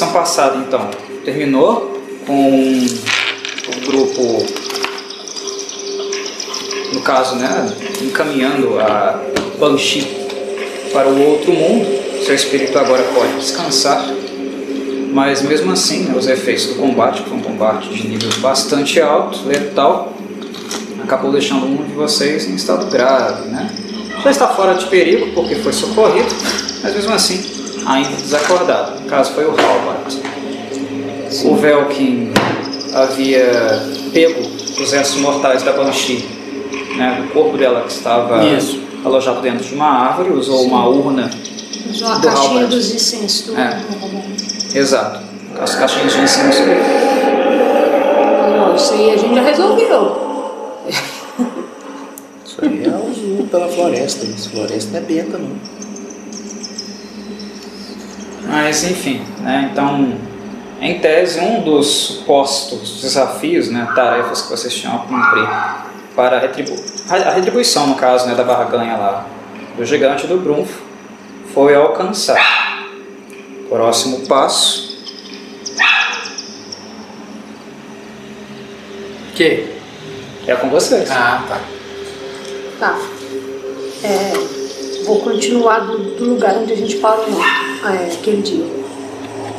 sessão passada, então, terminou com o grupo, no caso, né, encaminhando a Banshee para o outro mundo. Seu espírito agora pode descansar, mas mesmo assim, né, os efeitos do combate, que foi um combate de nível bastante alto, letal, acabou deixando um de vocês em estado grave, né? Já está fora de perigo porque foi socorrido, mas mesmo assim ainda desacordado. No caso foi o Halbart. O Velkin havia pego os restos mortais da Banshee, né, do corpo dela que estava Isso. alojado dentro de uma árvore, usou uma urna. Usou a Do caixinha Albert. dos incensos do É. Exato. As caixinhas de incenso. Não, isso aí a gente já resolveu. Isso aí é o pela floresta. Isso, floresta não é beta, não. Mas enfim, né? Então, em tese, um dos supostos desafios, né, tarefas que vocês tinham a cumprir para a, retribu a retribuição, no caso, né, da barganha lá do gigante do Brunf, foi alcançar. Próximo passo, Que? é com vocês. Ah, tá. Tá. É, vou continuar do, do lugar onde a gente parou ontem, é, aquele dia.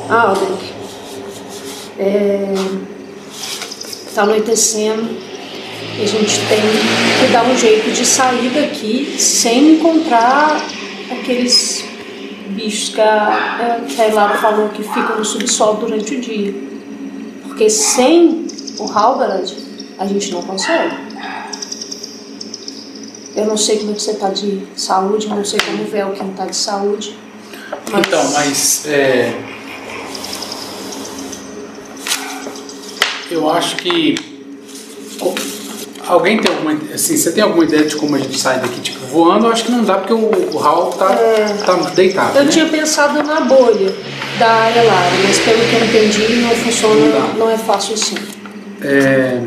Ah, Aldrich. É, tá anoitecendo e a gente tem que dar um jeito de sair daqui sem encontrar aqueles bichos que a, que a Elara falou que ficam no subsolo durante o dia. Porque sem o Halbarad a gente não consegue. Eu não sei como é que você está de saúde, não sei como o Velkin está de saúde. Mas Então, mas é, eu acho que alguém tem alguma assim, você tem alguma ideia de como a gente sai daqui tipo voando? Eu acho que não dá porque o, o Hal tá, tá deitado, Eu né? tinha pensado na bolha da Elara, mas pelo que eu entendi não funciona, Não não é fácil assim. É...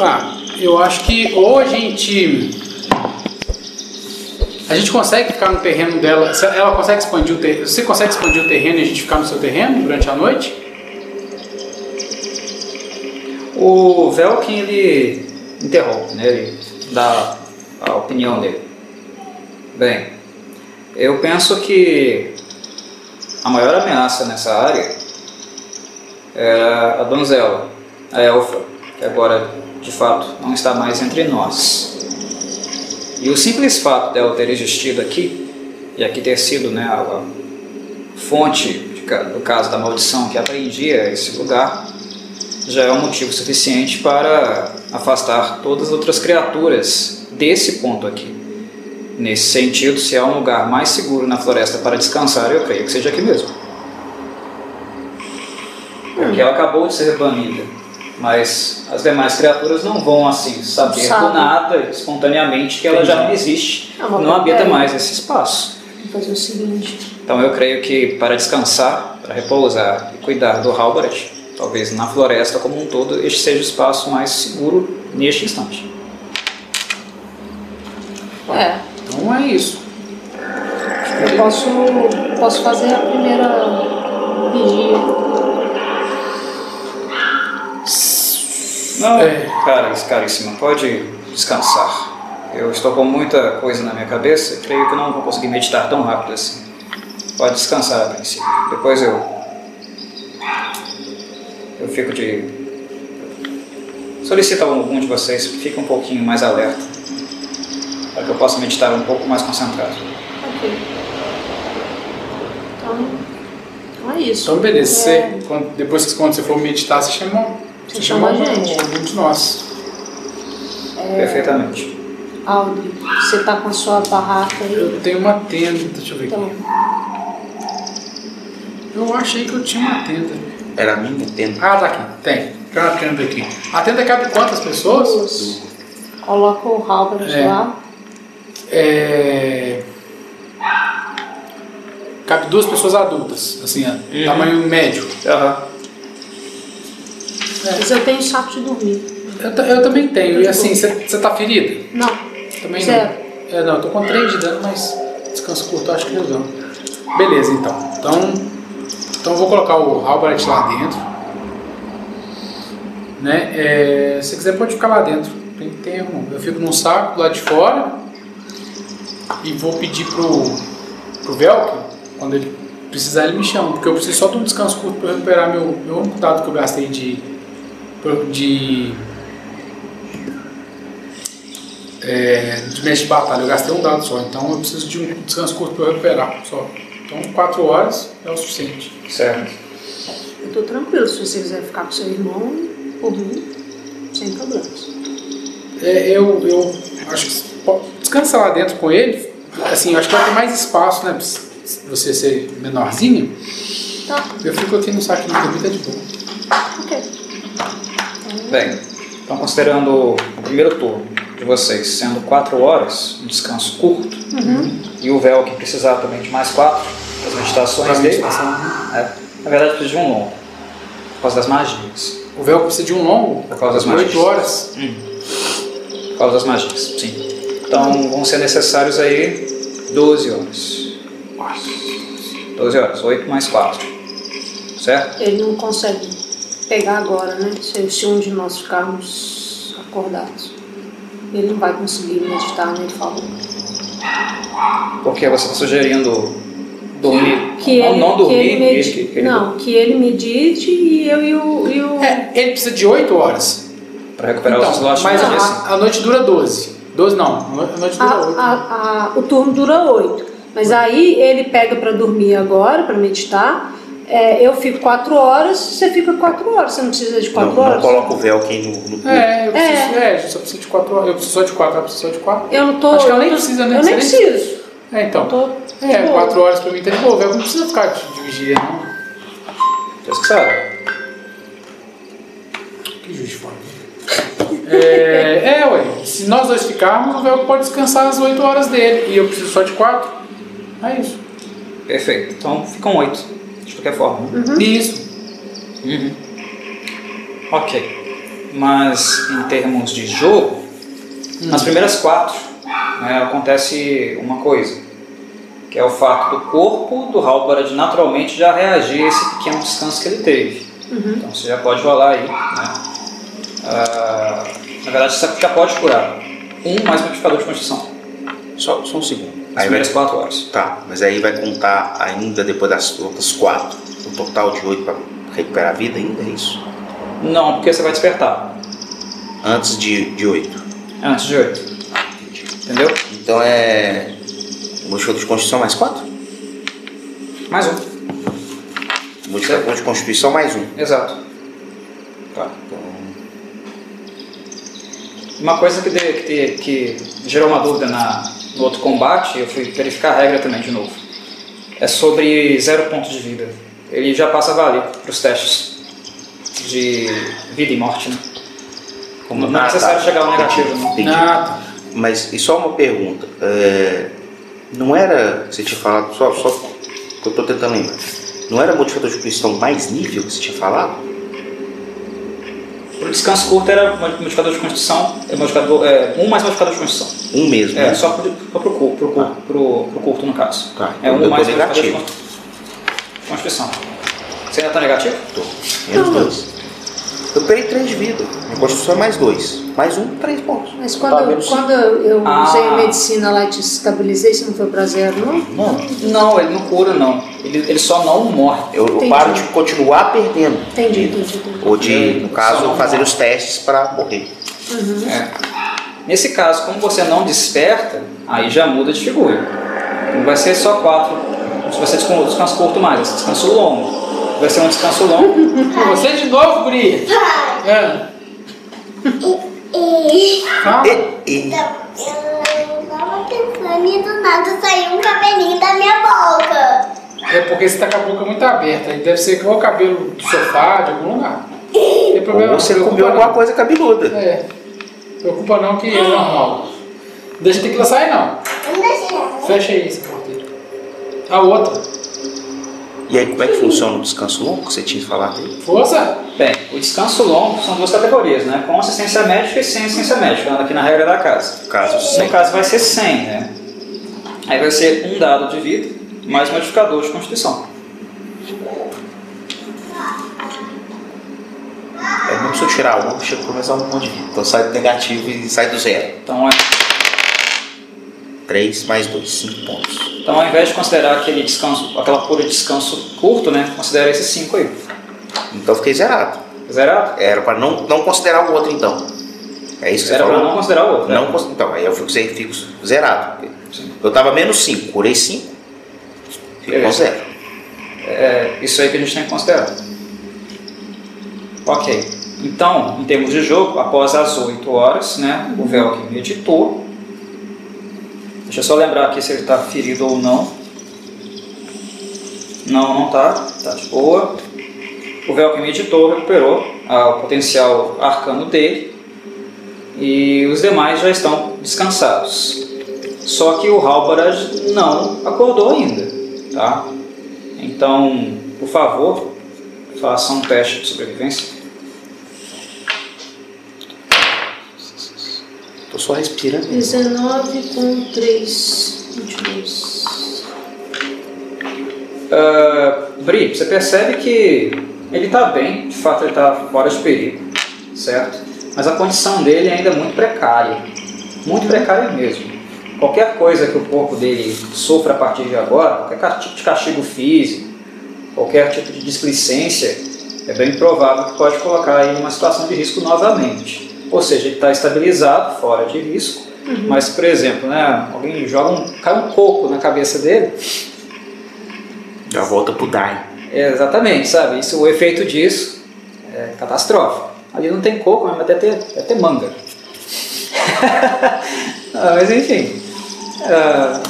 Ah, eu acho que ou a gente. A gente consegue ficar no terreno dela. Ela consegue expandir o terreno. Você consegue expandir o terreno e a gente ficar no seu terreno durante a noite? O Velkin, ele interrompe, né? Ele dá a opinião dele. Bem, eu penso que a maior ameaça nessa área é a donzela, a elfa, que agora, de fato, não está mais entre nós. E o simples fato dela ter existido aqui, e aqui ter sido né, a, fonte, do caso da maldição que apreendia esse lugar, já é um motivo suficiente para afastar todas as outras criaturas desse ponto aqui. Nesse sentido, se há um lugar mais seguro na floresta para descansar, eu creio que seja aqui mesmo. Porque ela acabou de ser banida. Mas as demais criaturas não vão assim saber Sabe. do nada, espontaneamente, que ela já não existe, Ah, mas não habita é. mais esse espaço. Vou fazer o seguinte. Então eu creio que para descansar, para repousar e cuidar do Halbert, talvez na floresta como um todo, este seja o espaço mais seguro neste instante. É, Então é isso. eu posso, posso fazer a primeira vigia. Não, É. cara, caríssima, pode descansar. Eu estou com muita coisa na minha cabeça e creio que não vou conseguir meditar tão rápido assim. Pode descansar a princípio. Depois eu. Eu fico de. Solicito a algum de vocês que fique um pouquinho mais alerta. Para que eu possa meditar um pouco mais concentrado. Ok. Então, então é isso. Então beleza. É, Você, quando- depois que quando você for meditar, você chama, Você chama a um- gente. um de nós. Perfeitamente. Audrey, você tá com a sua barraca aí? Eu tenho uma tenda, deixa eu ver Então, aqui. Eu achei que eu tinha uma tenda. Era a minha tenda. Ah, tá aqui. Tem. Tem uma tenda aqui. A tenda cabe quantas pessoas? duas. Coloca o Halbert É. lá. É... Cabe duas pessoas adultas, assim, ó, Uhum. tamanho médio. Aham. Mas eu tenho saco de dormir. Eu, eu também tenho. E assim, você tá ferida? Não, Também Zero. não. É, não, eu tô com 3 de dano, mas descanso curto eu acho que resolve. Beleza, então. Então, então eu vou colocar o Halbert lá dentro. Né? É, se quiser pode ficar lá dentro. Não tem tempo. Eu fico num saco lá de fora e vou pedir pro, pro Velcro, quando ele precisar ele me chama, porque eu preciso só de um descanso curto para recuperar meu, meu único dado que eu gastei de. De. É, de mestre de batalha, eu gastei um dado só, então eu preciso de um descanso curto para recuperar só. Então 4 horas é o suficiente. Certo. Eu tô tranquilo, se você quiser ficar com seu irmão, por mim, sem problemas. É, eu, eu acho que pode descansar lá dentro com ele, assim, eu acho que vai ter mais espaço, né? Se você ser menorzinho, Tá, eu fico aqui no saquinho de comida de boa. ok. Bem, então considerando o primeiro turno de vocês sendo 4 horas, um descanso curto, e o véu que precisar também de mais 4, as meditações dele, meditação. é, na verdade precisa de um longo, por causa das magias. O véu precisa de um longo, Por causa das magias. 8 horas. Por causa das magias, sim. Então vão ser necessários aí 12 horas. 12 horas, 8 mais 4. Certo? Ele não consegue pegar agora, né? Se, se um de nós ficarmos acordados. Ele não vai conseguir meditar, né? Ele falou. Porque você está sugerindo dormir. Que não, ele, não que dormir. ele medite. que- que ele- não, que ele medite e eu e o. E o... É, ele precisa de 8 horas. Para recuperar Então, os slots mas de a, a, a noite dura 12. 12 não, a no- a noite A- dura 8. a- a- o turno dura oito. Mas aí ele pega para dormir agora, para meditar. É, eu fico quatro horas, você fica quatro horas. Você não precisa de Não, quatro não horas? coloca o Velkin no, no corpo. É, eu preciso, é. eu só preciso de 4 horas. Eu preciso só de 4, ela precisa só de 4. Eu não tô. Acho que ela eu nem tô- precisa, né? Eu nem nem- preciso. É, então. Tô. É, de 4 boa. horas pra mim tá de boa. Eu não precisa ficar de, de vigia, não. Vocês que sabem. Que juiz de fora. É, é, ué. Se nós dois ficarmos, o Velcro pode descansar as 8 horas dele. E eu preciso só de 4. É isso. Perfeito. Então ficam 8. Qualquer forma. né? Isso. Uhum. Ok. Mas em termos de jogo, nas primeiras quatro né, acontece uma coisa. Que é o fato do corpo do Halbarad naturalmente já reagir a esse pequeno descanso que ele teve. Então você já pode rolar aí. Né? Ah, na verdade você já pode curar. Um mais modificador de constituição. Só, só um segundo. Nas Aí vai, primeiras quatro horas. tá, mas aí vai contar ainda depois das outras 4. O total de 8 pra recuperar a vida ainda, é isso? Não, porque você vai despertar. Antes de, de 8. Antes de oito. Entendeu? Então é. Modificador de Constituição mais 4? Mais um. Modificador de Constituição mais 1. Exato. Tá. Então, Uma coisa que, de- que, que gerou uma dúvida na, no outro combate, eu fui verificar a regra também de novo. É sobre zero ponto de vida. Ele já passa a valer para os testes de vida e morte, né? Como- não é necessário tá. chegar ao negativo, não. Entendi. Ah, tá. Mas e só uma pergunta. é, não era. Você tinha falado, só, só que eu tô tentando lembrar. Não era modificador de Constituição mais nível que você tinha falado? O descanso curto era modificador de constituição, é modificador, é, um mais modificador de constituição. Um mesmo, É, né? só só pro, curto, pro, curto, pro, pro curto no caso. Tá, é então um mais modificador de negativo. con- constituição. Você ainda tá negativo? Tô. Menos dois. Eu perdi três de vida. Minha Constituição é mais dois. Mais um, três pontos. Mas Tá, quando, menos quando eu Ah. usei a medicina lá e te estabilizei, você não foi pra zero, não? Não. Não, ele não cura, não. Ele, ele só não morre. Eu, eu paro de continuar perdendo. Entendi, entendi, entendi. Ou de, no Só caso, fazer os testes para morrer. É. Nesse caso, como você não desperta, aí já muda de figura. Não vai ser só quatro. Vai ser descan- descanso curto mais, vai ser descanso longo. Vai ser um descanso longo. Você de novo, Guri? É. Fala. E, e- Eu tava pensando e do nada saiu um cabelinho da minha boca. É porque você tá com a boca muito aberta. Aí deve ser o cabelo do sofá, de algum lugar. Não tem problema. ou você não, comeu alguma não. coisa cabeluda. É. Preocupa não que é normal. Não deixa tequila sair não. Não deixa. Fecha aí essa porta aí. A outra. E aí, como é que funciona o descanso longo que você tinha falado aí? Força. Bem, o descanso longo são duas categorias, né? Com assistência médica e sem assistência médica, aqui na regra da casa. Caso No sem. caso vai ser 100, né? Aí vai ser um dado de vida, mais modificador de constituição. É mesmo se eu tirar um, chega a começar um monte de vida. Então sai do negativo e sai do zero. Então, é, 3 mais 2, 5 pontos. então, ao invés de considerar aquele descanso, aquela pura descanso curto, né, considera esses 5 aí. Então eu fiquei zerado. Zerado? Era pra não, não considerar o outro então. É isso que Era você para falou? não considerar o outro. né? Não cons- Então, aí eu fico, fico zerado. Sim. Eu tava menos 5, curei 5. Fico com zero. É isso aí que a gente tem que considerar. Ok. Então, em termos de jogo, após as 8 horas, né, o Velkin meditou. Deixa eu só lembrar aqui se ele está ferido ou não. Não, não está. Está de boa. O Velkin meditou, recuperou o potencial arcano dele. E os demais já estão descansados. Só que o Halbarad não acordou ainda. Tá? Então, por favor, faça um teste de sobrevivência. Tô só respirando. 19 com 3, 22. Ah, Bri, você percebe que ele está bem, de fato ele está fora de perigo, certo? Mas a condição dele ainda é muito precária, muito precária mesmo. Qualquer coisa que o corpo dele sofra a partir de agora, qualquer tipo de castigo físico, qualquer tipo de displicência, é bem provável que pode colocar ele numa situação de risco novamente. Ou seja, ele está estabilizado, fora de risco, mas, por exemplo, né, alguém joga um, cai um coco na cabeça dele, Já volta pro Dain. é, exatamente, sabe? Isso, o efeito disso é catastrófico. Ali não tem coco, mas deve ter, deve ter manga. Ah, mas enfim, ah,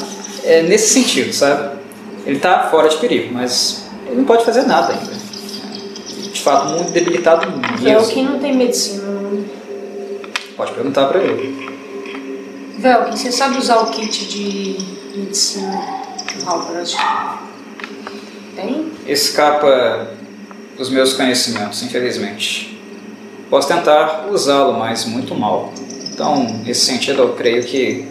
é nesse sentido, sabe? Ele está fora de perigo, mas ele não pode fazer nada ainda. De fato, muito debilitado mesmo. não tem medicina. Pode perguntar para ele. Velkin, você sabe usar o kit de medicina do Halberd? Tem? Escapa dos meus conhecimentos, infelizmente. Posso tentar usá-lo, mas muito mal. Então, nesse sentido, eu creio que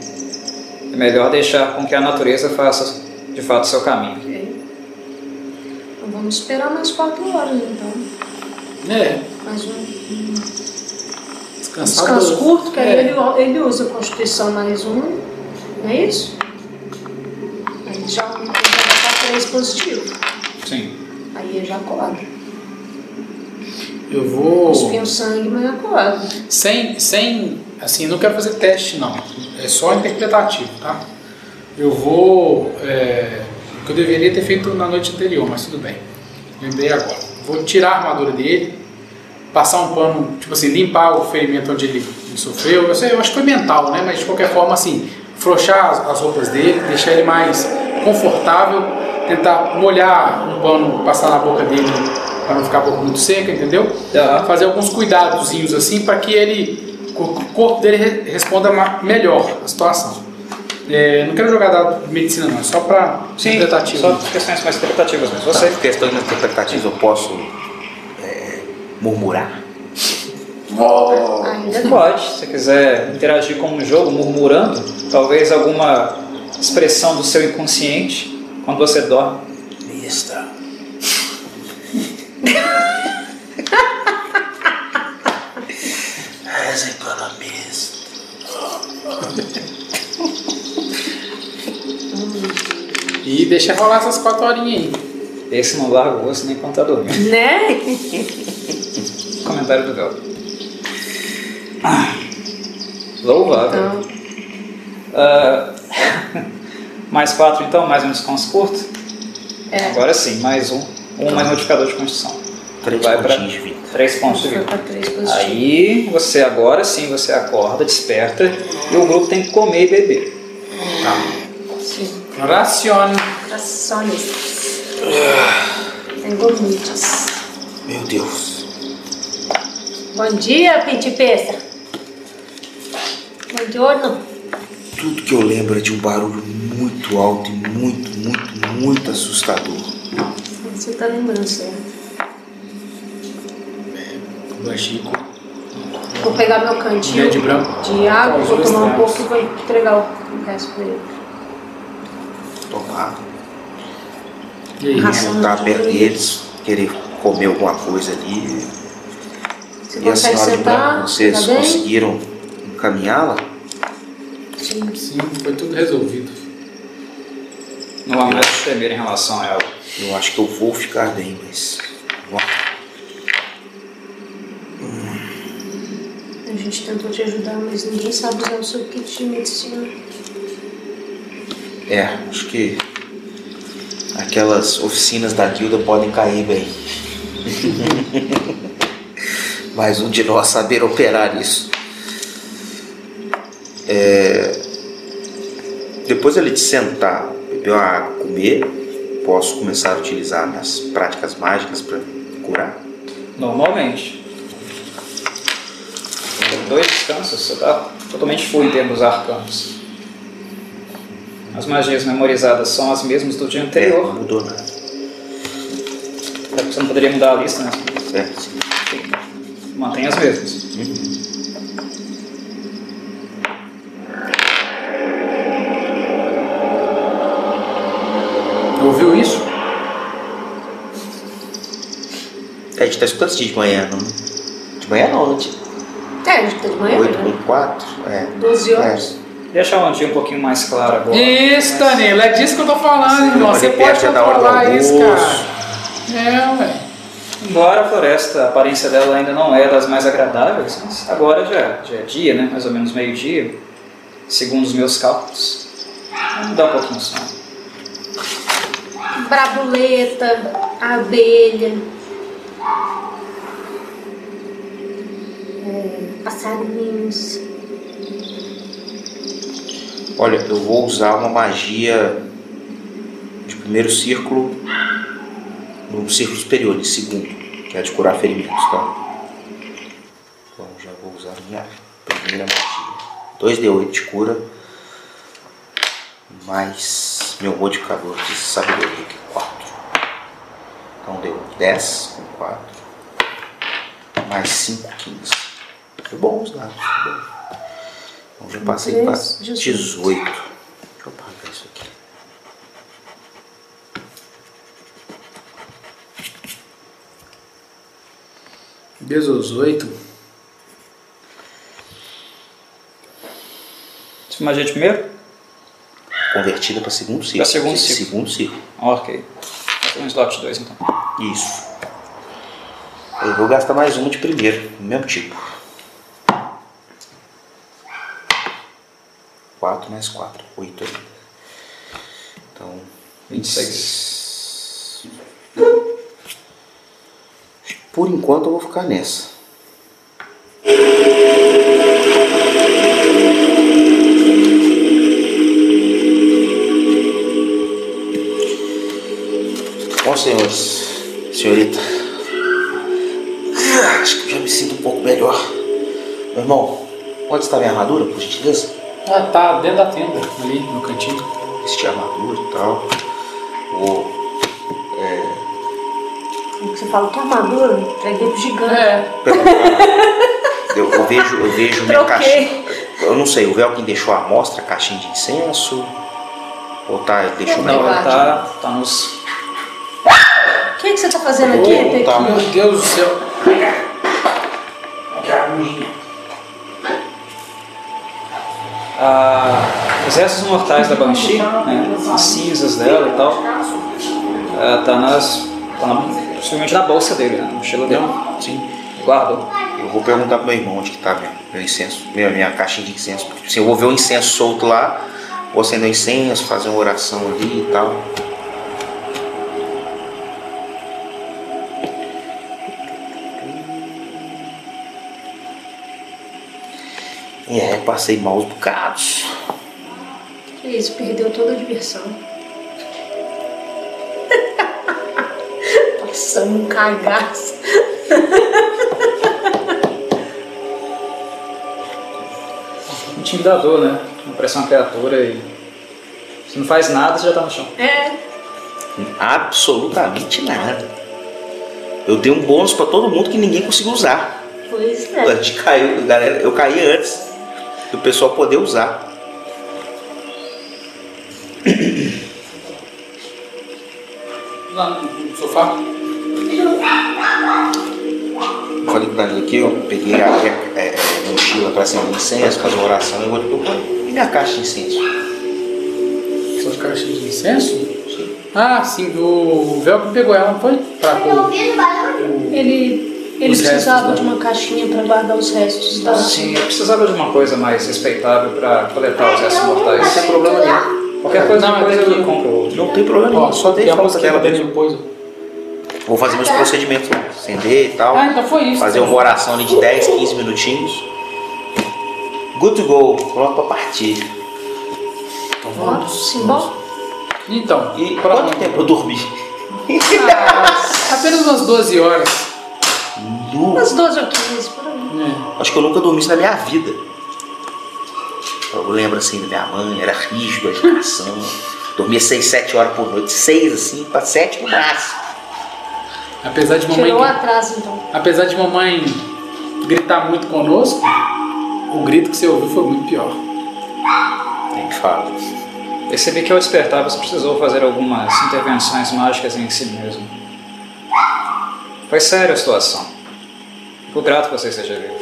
é melhor deixar com que a natureza faça de fato seu caminho. Ok. Então vamos esperar mais 4 horas então. É, Mais um, descansado. descanso curto, que aí É. ele, ele usa a Constituição mais um. Não é isso? Aí já, já vai estar 3 positivo. Sim. Aí ele já acorda. Eu vou. Cuspinho sangue, mas acorda. Sem, sem, assim, não quero fazer teste não, é só interpretativo, tá? Eu vou, é, o que eu deveria ter feito na noite anterior, mas tudo bem, lembrei agora. Vou tirar a armadura dele, passar um pano, tipo assim, limpar o ferimento onde ele, ele sofreu, eu, sei, eu acho que foi mental, né? Mas de qualquer forma, assim, frouxar as, as roupas dele, deixar ele mais confortável, tentar molhar um pano, passar na boca dele para não ficar a boca muito seca, entendeu? Tá. fazer alguns cuidadozinhos assim para que ele o corpo dele re- responda melhor a situação. É, não quero jogar dado de medicina não, é só para Sim, só questões mais interpretativas mesmo. Você, Você, questão interpretativa, eu posso murmurar? Ainda pode, se você quiser interagir com o jogo murmurando, talvez alguma expressão do seu inconsciente quando você dorme. Mista. És economista. E deixa rolar essas quatro horinhas aí. Esse não larga o osso nem quando tá dormindo. Né? Comentário do Gal. Ah, louvável. Então, Ah, mais quatro então, mais um descanso curto? É. Agora sim, mais um. Um mais modificador de construção. Três Vai pra- pontinhos de vida. Três pontos de vida. para 3 positivo. Aí você agora sim você acorda, desperta e o grupo tem que comer e beber. Sim. Racione. Rações. Tenho limites. Meu Deus. Bom dia, Pitipesa. Bom giorno. Tudo que eu lembro é de um barulho muito alto e muito, muito, muito assustador. Você tá lembrando, certo? Do Chico. Vou pegar meu cantinho Dia de de água, vou tomar um pouco e vou entregar o resto pra ele. Tomado. E Não tá de perto deles, querer comer alguma coisa ali. Você E a senhora de sentar? branco, vocês Tá conseguiram encaminhá-la? Sim. Sim, foi tudo resolvido. Não há mais o que temer em relação a ela. Eu acho que eu vou ficar bem, mas. A gente tentou te ajudar, mas ninguém sabe usar o seu kit de medicina. É, acho que aquelas oficinas da guilda podem cair bem. Mais um de nós saber operar isso. É, Depois ele de sentar, beber uma água, comer, posso começar a utilizar minhas práticas mágicas para curar. Normalmente. Com dois descansos, você está totalmente full em termos arcanos. As magias memorizadas são as mesmas do dia É, não anterior. mudou nada. Até porque Você não poderia mudar a lista, né? É, sim. Mantém as mesmas. Ouviu isso? É, a gente tá escutando isso de manhã, não? De manhã não, né? De É, a gente tá de manhã, 8 né? com 4. É. 12 horas. Deixa o dia um pouquinho mais claro agora. Isso, Danilo, é disso que eu tô falando, irmão. Você pode controlar isso, cara. É, ué. Embora a floresta, a aparência dela ainda não é das mais agradáveis, mas agora já, já é dia, né? Mais ou menos meio-dia, segundo os meus cálculos. Vamos dar um pouquinho de sono. Brabuleta, abelha. É, passarinhos. Olha, eu vou usar uma magia de primeiro círculo no círculo superior, de segundo, que é de curar ferimentos, tá? Então já vou usar a minha primeira magia. 2d8 de cura, mais meu modificador de sabedoria, que é 4. Então deu 10 com 4, mais 5, 15. Foi bom os dados, foi bom. Então já passei para Três, 18. 18. Deixa eu apagar isso aqui. Dezoito. Você magia de primeiro? Convertida para segundo ciclo. Pra segundo ciclo. Segundo ciclo. Ok. Tem um slot 2 então. Isso. Eu vou gastar mais uma de primeiro, do mesmo tipo. 4 mais 4, 8 ainda. Então, 26. por enquanto eu vou ficar nessa. Bom, senhores, senhorita, ah, acho que já me sinto um pouco melhor. Meu irmão, onde está minha armadura, por gentileza? Ah, tá dentro da tenda, ali no cantinho. Vestir a armadura e tal. Vou. Você fala que armadura, entreguei pro gigante. É. Eu, eu vejo, eu vejo minha Troquei. caixinha. Eu não sei, o Velkin deixou a amostra, a caixinha de incenso? Ou tá, ele deixou Não, na ele tá, tá nos. O que, que você tá fazendo aqui, Oh, Pequinho? tá. Meu Deus do céu. Ah, os restos mortais da Banshee, né, as cinzas dela e tal, ah, tá nas. tá na, possivelmente na bolsa dele, né, na mochila dele. Sim. Guardou. Eu vou perguntar pro meu irmão onde que tá meu, meu incenso, minha, minha caixinha de incenso. Porque se eu vou ver o incenso solto lá, vou acender o incenso, fazer uma oração ali e tal. É, passei maus bocados. Que isso, perdeu toda a diversão. Passando um cagaço. Intimidador, né? Aparece uma criatura e. Você não faz nada, você já tá no chão. É, Absolutamente nada. Eu dei um bônus pra todo mundo que ninguém conseguiu usar. pois A é. gente caiu, galera, eu caí antes do pessoal poder usar. lá no sofá. Eu falei com o Danilo aqui, eu peguei a minha é, é, mochila para acender incenso, fazer uma oração e vou te propor. E minha caixa de incenso? Suas caixinhas de incenso? Ah, sim, o Velcro pegou ela, não foi? Pra Eu pôr ouvi no barulho. Ele, ele Os precisava de né? uma caixinha para guardar os restos da. Sim, eu precisava de uma coisa mais respeitável para coletar os restos mortais. Não tem problema nenhum. Qualquer coisa Não, é eu aqui. compro outro. Não tem problema nenhum. só tem tem a falta moça dela dela mesmo. depois. Vou fazer meus procedimentos, acender e tal. Ah, então foi isso. Fazer uma oração ali de 10, 15 minutinhos. Good to go, pronto pra partir. Então vamos. Simbol? Então, E pra quanto tempo eu dormi? Apenas umas 12 horas. Nu. Umas 12 ou 15, por aí. É. Acho que eu nunca dormi isso na minha vida. Eu lembro assim da minha mãe, era rígido, agitação. Dormia 6, 7 horas por noite. 6 assim, pra 7 no máximo. Apesar de mamãe. Tirou atraso, então. Apesar de mamãe gritar muito conosco, o grito que você ouviu foi muito pior. Nem fala. Percebi que ao despertar você precisou fazer algumas intervenções mágicas em si mesmo. Foi séria a situação. Fico grato que você esteja vivo.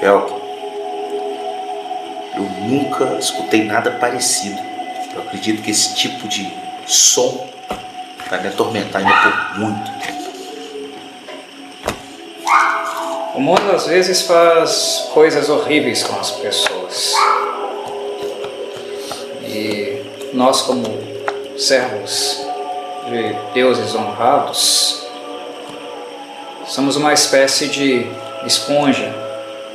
Velk, eu nunca escutei nada parecido. Eu acredito que esse tipo de som vai me atormentar ainda por muito tempo. O mundo às vezes faz coisas horríveis com as pessoas. E nós, como servos de deuses honrados, somos uma espécie de esponja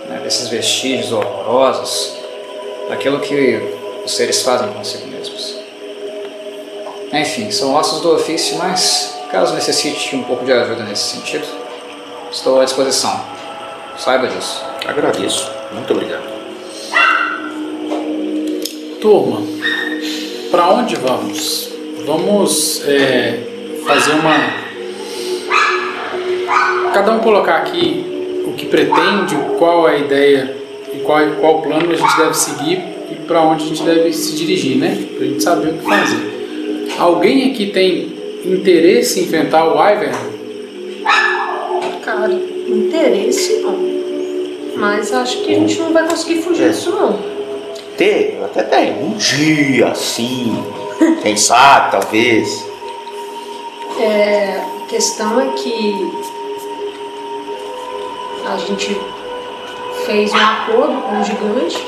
né, desses vestígios horrorosos, daquilo que os seres fazem consigo mesmos. Enfim, são ossos do ofício, mas caso necessite de um pouco de ajuda nesse sentido, estou à disposição. Saiba disso. Agradeço. Muito obrigado. Turma, para onde vamos? Vamos é, fazer uma. Cada um colocar aqui o que pretende, qual é a ideia e qual, qual plano a gente deve seguir e para onde a gente deve se dirigir, né? Para a gente saber o que fazer. Alguém aqui tem interesse em enfrentar o Wyvern? Cara, interesse não. Mas acho que a gente não vai conseguir fugir É. disso não. Ter, eu até tem. Um dia, assim. Quem sabe, talvez. É, a questão é que a gente fez um acordo com o gigante,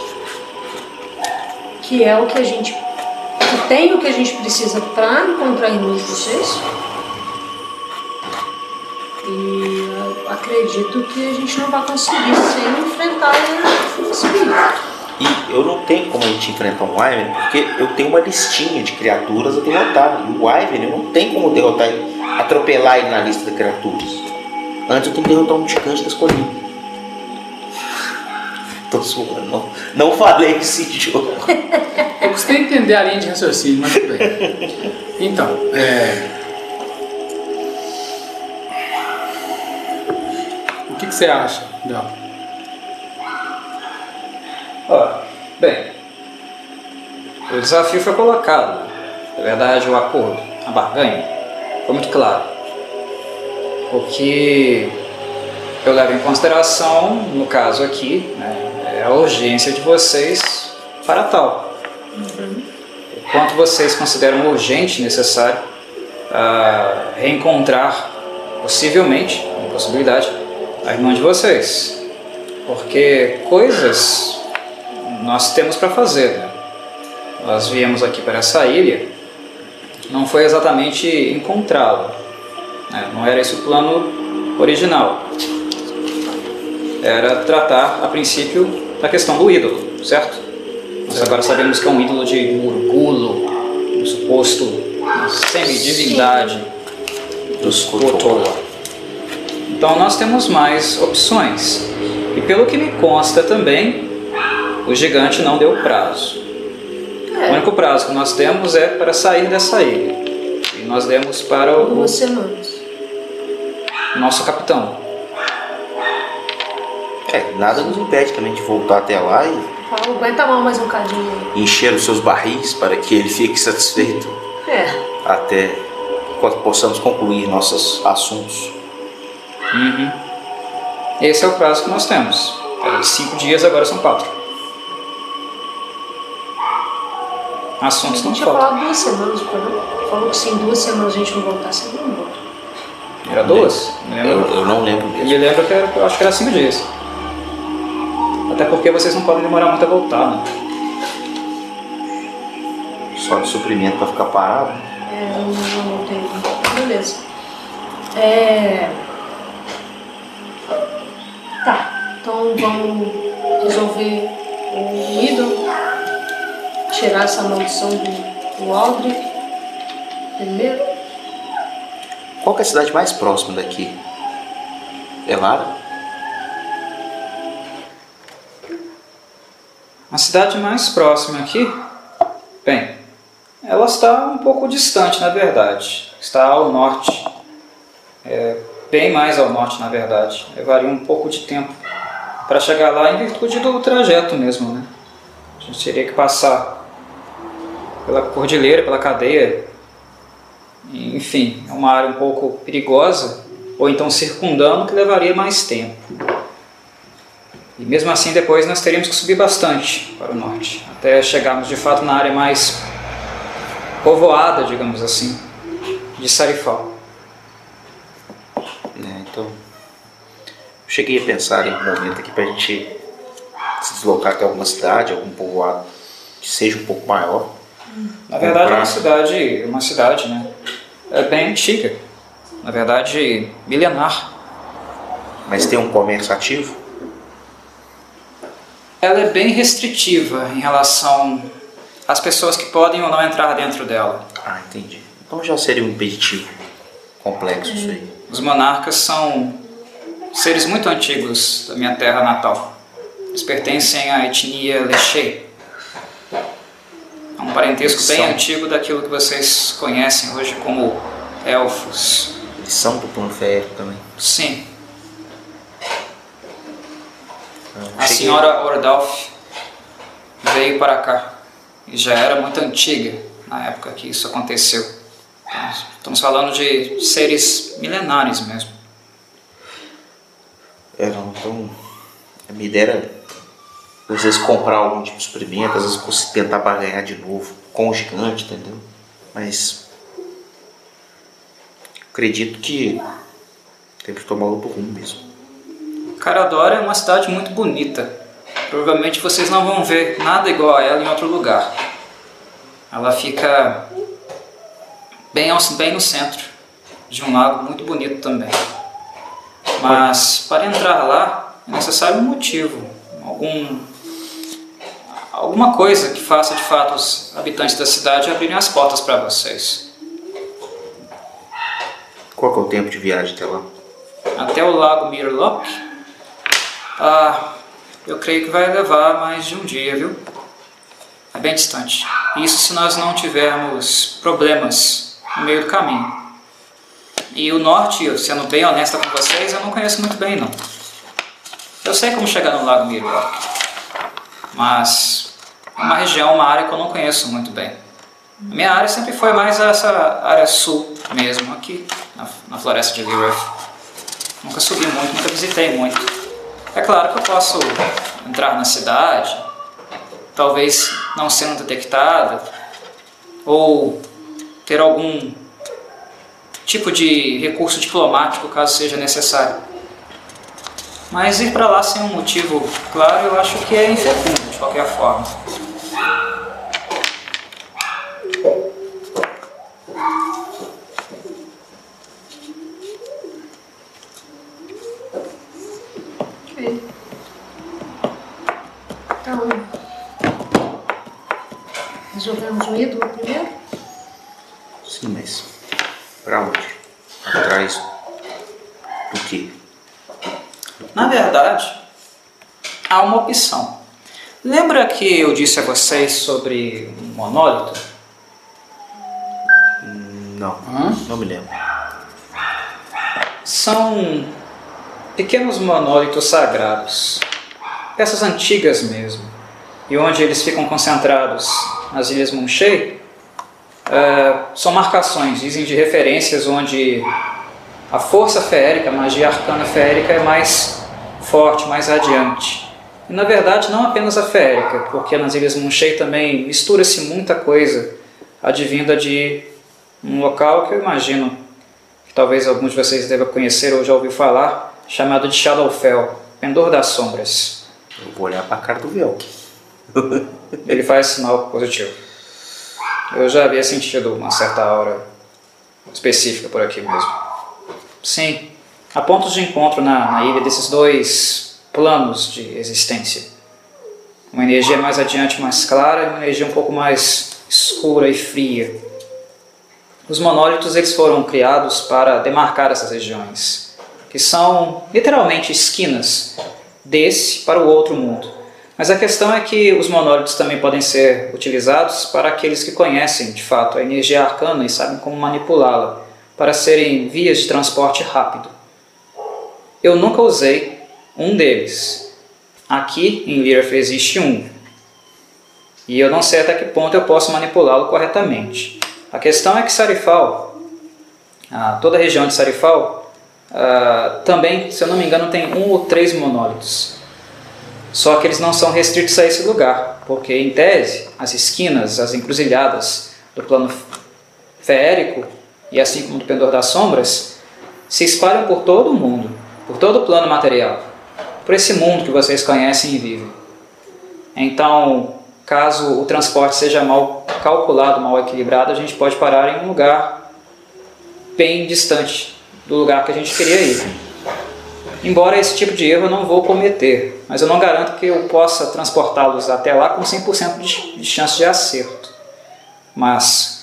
que é o que a gente que tem o que a gente precisa para encontrar irmãos de vocês. E acredito que a gente não vai conseguir sem enfrentar esse perigo. E eu não tenho como a gente enfrentar um Wyvern, porque eu tenho uma listinha de criaturas a derrotar. E o Wyvern não tenho como derrotar ele, atropelar ele na lista de criaturas. Antes eu tenho que derrotar um gigante das colinas. Tô zoando, não, não falei esse jogo. Eu gostei de entender a linha de raciocínio, mas tudo bem. Então, é... O que, que você acha, Del? Ó, bem, o desafio foi colocado. Na verdade, o acordo, a barganha, foi muito claro. O que eu levo em consideração, no caso aqui, né, é a urgência de vocês para tal. O quanto vocês consideram urgente e necessário ah, reencontrar, possivelmente, uma possibilidade, a irmã de vocês. Porque coisas nós temos para fazer. Né? Nós viemos aqui para essa ilha, não foi exatamente encontrá-la. Né? Não era esse o plano original. Era tratar, a princípio, da questão do ídolo, certo? Nós agora sabemos que é um ídolo de Murgulo, um suposto semidivindade dos Kotola. Então nós temos mais opções. E pelo que me consta também, o gigante não deu prazo. O É, único prazo que nós temos é para sair dessa ilha. E nós demos para o duas semanas. Nosso capitão. É, nada nos impede também de voltar até lá e Fala, aguenta a mão mais um cadinho aí. encher os seus barris para que ele fique satisfeito É, até co- possamos concluir nossos assuntos. Uhum. Esse é o prazo que nós temos. De cinco dias, agora são quatro. A Assuntos não gente tinha faltam. falado duas semanas? Falou que se em duas semanas a gente não voltasse, não volta. Era duas? Eu, eu não lembro Eu mesmo. me lembro que era, eu acho que era cinco dias. Até porque vocês não podem demorar muito a voltar, né? Só de suprimento para ficar parado. É, eu não voltei. Beleza. É... Tá, então vamos resolver o Idol, tirar essa maldição do, do Aldrich primeiro. Qual é a cidade mais próxima daqui? É Lara? A cidade mais próxima aqui, bem, ela está um pouco distante, na verdade. Está ao norte. É, bem mais ao norte, na verdade. Levaria um pouco de tempo para chegar lá em virtude do trajeto mesmo, né? A gente teria que passar pela cordilheira, pela cadeia. Enfim, é uma área um pouco perigosa, ou então circundando, que levaria mais tempo. E mesmo assim, depois nós teríamos que subir bastante para o norte, até chegarmos de fato na área mais povoada, digamos assim, de Sarifal. É, então. Cheguei a pensar em um momento aqui para a gente se deslocar até alguma cidade, algum povoado que seja um pouco maior. Na verdade, é uma cidade, uma cidade, né? É bem antiga. Na verdade, milenar. Mas tem um comércio ativo. Ela é bem restritiva em relação às pessoas que podem ou não entrar dentro dela. Ah, entendi. Então já seria um impeditivo complexo isso aí. Os monarcas são seres muito antigos da minha terra natal. Eles pertencem à etnia Lechei. É um parentesco bem antigo daquilo que vocês conhecem hoje como elfos. Eles são do plano férreo também. Sim, Eu a senhora Ordalf veio para cá e já era muito antiga na época que isso aconteceu. Estamos falando de seres milenares mesmo. Não, então. A minha ideia era às vezes comprar algum tipo de suprimento, às vezes tentar barganhar de novo com o gigante, entendeu? Mas. Acredito que temos que tomar outro rumo mesmo. Caradora é uma cidade muito bonita. Provavelmente vocês não vão ver nada igual a ela em outro lugar. Ela fica bem, ao- bem no centro de um lago muito bonito também. Mas para entrar lá é necessário um motivo, algum, alguma coisa que faça de fato os habitantes da cidade abrirem as portas para vocês. Qual que é o tempo de viagem até lá? até o lago Mirlock, ah, eu creio que vai levar mais de um dia, viu? É bem distante. Isso se nós não tivermos problemas no meio do caminho. E o norte, eu sendo bem honesta com vocês, eu não conheço muito bem, não. Eu sei como chegar no lago Mirlock, mas uma região, uma área que eu não conheço muito bem. A minha área sempre foi mais essa área sul mesmo, aqui na, na floresta de Lirith. Nunca subi muito, nunca visitei muito. É claro que eu posso entrar na cidade, talvez não sendo detectada, ou ter algum tipo de recurso diplomático caso seja necessário. Mas ir para lá sem um motivo claro eu acho que é infecundo de qualquer forma. Ok. Então, resolvemos o ídolo primeiro? Sim, mas. Pra onde? Atrás do quê? Na verdade, há uma opção. Lembra que eu disse a vocês sobre um monólito? Não, Hã? não me lembro. São pequenos monólitos sagrados, peças antigas mesmo, e onde eles ficam concentrados nas ilhas Munchei, é, são marcações, dizem de referências onde a força feérica, a magia arcana feérica é mais forte, mais radiante. E na verdade não apenas a feérica, porque nas Ilhas Munchei também mistura-se muita coisa advinda de um local que eu imagino que talvez alguns de vocês devem conhecer ou já ouviu falar, chamado de Shadowfell, Pendor das Sombras. Eu vou olhar pra cara do Velk. Ele faz sinal positivo. Eu já havia sentido uma certa aura específica por aqui mesmo. Sim, há pontos de encontro na, na ilha desses dois planos de existência. Uma energia mais adiante, mais clara, e uma energia um pouco mais escura e fria. Os monólitos eles foram criados para demarcar essas regiões, que são literalmente esquinas desse para o outro mundo. Mas a questão é que os monólitos também podem ser utilizados para aqueles que conhecem de fato a energia arcana e sabem como manipulá-la para serem vias de transporte rápido. Eu nunca usei um deles. Aqui em Liraf existe um. E eu não sei até que ponto eu posso manipulá-lo corretamente. A questão é que Sarifal, ah, toda a região de Sarifal, ah, também, se eu não me engano, tem um ou três monólitos. Só que eles não são restritos a esse lugar, porque em tese, as esquinas, as encruzilhadas do plano feérico e assim como do pendor das sombras, se espalham por todo o mundo, por todo o plano material, por esse mundo que vocês conhecem e vivem. Então, caso o transporte seja mal calculado, mal equilibrado, a gente pode parar em um lugar bem distante do lugar que a gente queria ir. Embora esse tipo de erro eu não vou cometer, mas eu não garanto que eu possa transportá-los até lá com 100% de chance de acerto. Mas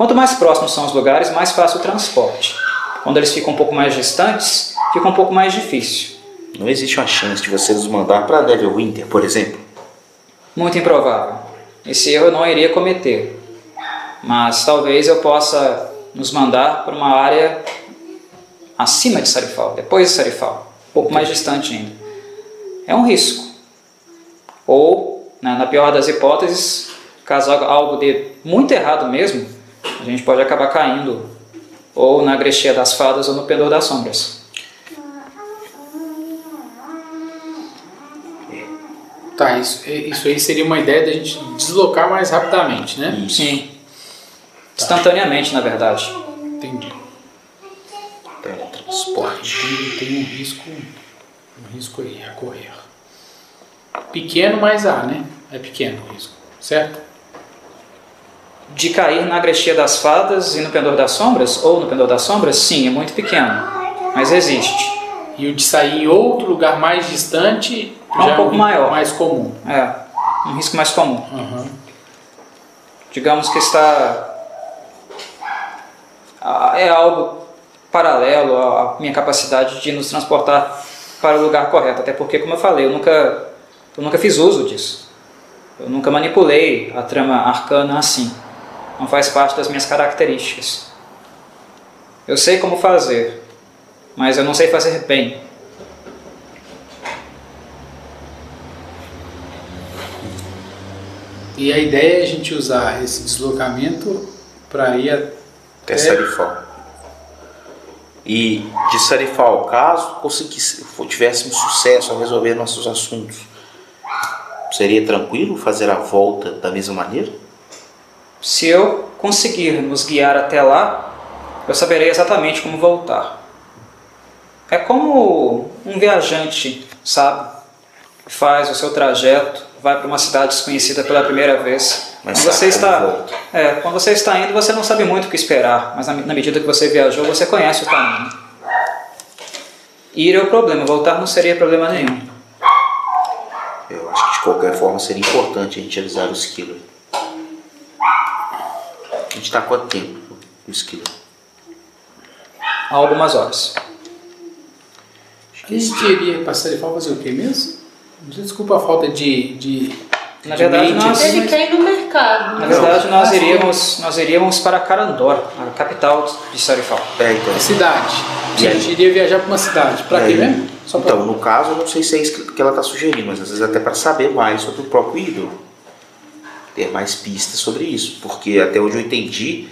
Quanto mais próximos são os lugares, mais fácil o transporte. Quando eles ficam um pouco mais distantes, fica um pouco mais difícil. Não existe uma chance de você nos mandar para Devil Winter, por exemplo? Muito improvável. Esse erro eu não iria cometer. Mas talvez eu possa nos mandar para uma área acima de Sarifal, depois de Sarifal, pouco mais distante ainda. É um risco. Ou, na pior das hipóteses, caso algo dê muito errado mesmo, a gente pode acabar caindo ou na Grexia das Fadas ou no Pendor das Sombras. Tá, isso, isso aí seria uma ideia da gente deslocar mais rapidamente, né? Sim. Tá. Instantaneamente, na verdade. Entendi. Teletransporte. Tem, tem um risco. Um risco aí a correr. Pequeno, mas há, né? É pequeno o risco, certo? de cair na Grestia das Fadas e no Pendor das Sombras, ou no Pendor das Sombras, sim, é muito pequeno, mas existe. E o de sair em outro lugar mais distante é um pouco é maior. mais comum. É, um risco mais comum. Uhum. Digamos que está. É algo paralelo à minha capacidade de nos transportar para o lugar correto. Até porque, como eu falei, eu nunca, eu nunca fiz uso disso. Eu nunca manipulei a trama arcana assim não faz parte das minhas características. Eu sei como fazer, mas eu não sei fazer bem. E a ideia é a gente usar esse deslocamento para ir até, até Sarifal. E de Sarifal, caso conseguíssemos, tivéssemos sucesso ao resolver nossos assuntos, seria tranquilo fazer a volta da mesma maneira? Se eu conseguir nos guiar até lá, eu saberei exatamente como voltar. É como um viajante, sabe? Faz o seu trajeto, vai para uma cidade desconhecida pela primeira vez. Mas quando você está, é, quando você está indo, você não sabe muito o que esperar, mas na, na medida que você viajou, você conhece o caminho. Ir é o problema, voltar não seria problema nenhum. Eu acho que de qualquer forma seria importante a gente avisar os killers. A gente está quanto tempo no esquilo? Há algumas horas. A gente iria passar de fazer o quê mesmo? Desculpa a falta de. de na verdade, nós, Ele quer ir no mercado. Na verdade, nós iríamos, nós iríamos para Carandor, a capital de Sarifal. É, então. A cidade. E a gente iria viajar para uma cidade. Para quê mesmo? Só pra... Então, no caso, eu não sei se é isso que ela está sugerindo, mas às vezes até para saber mais sobre o próprio ídolo. Ter mais pistas sobre isso, porque até onde eu entendi,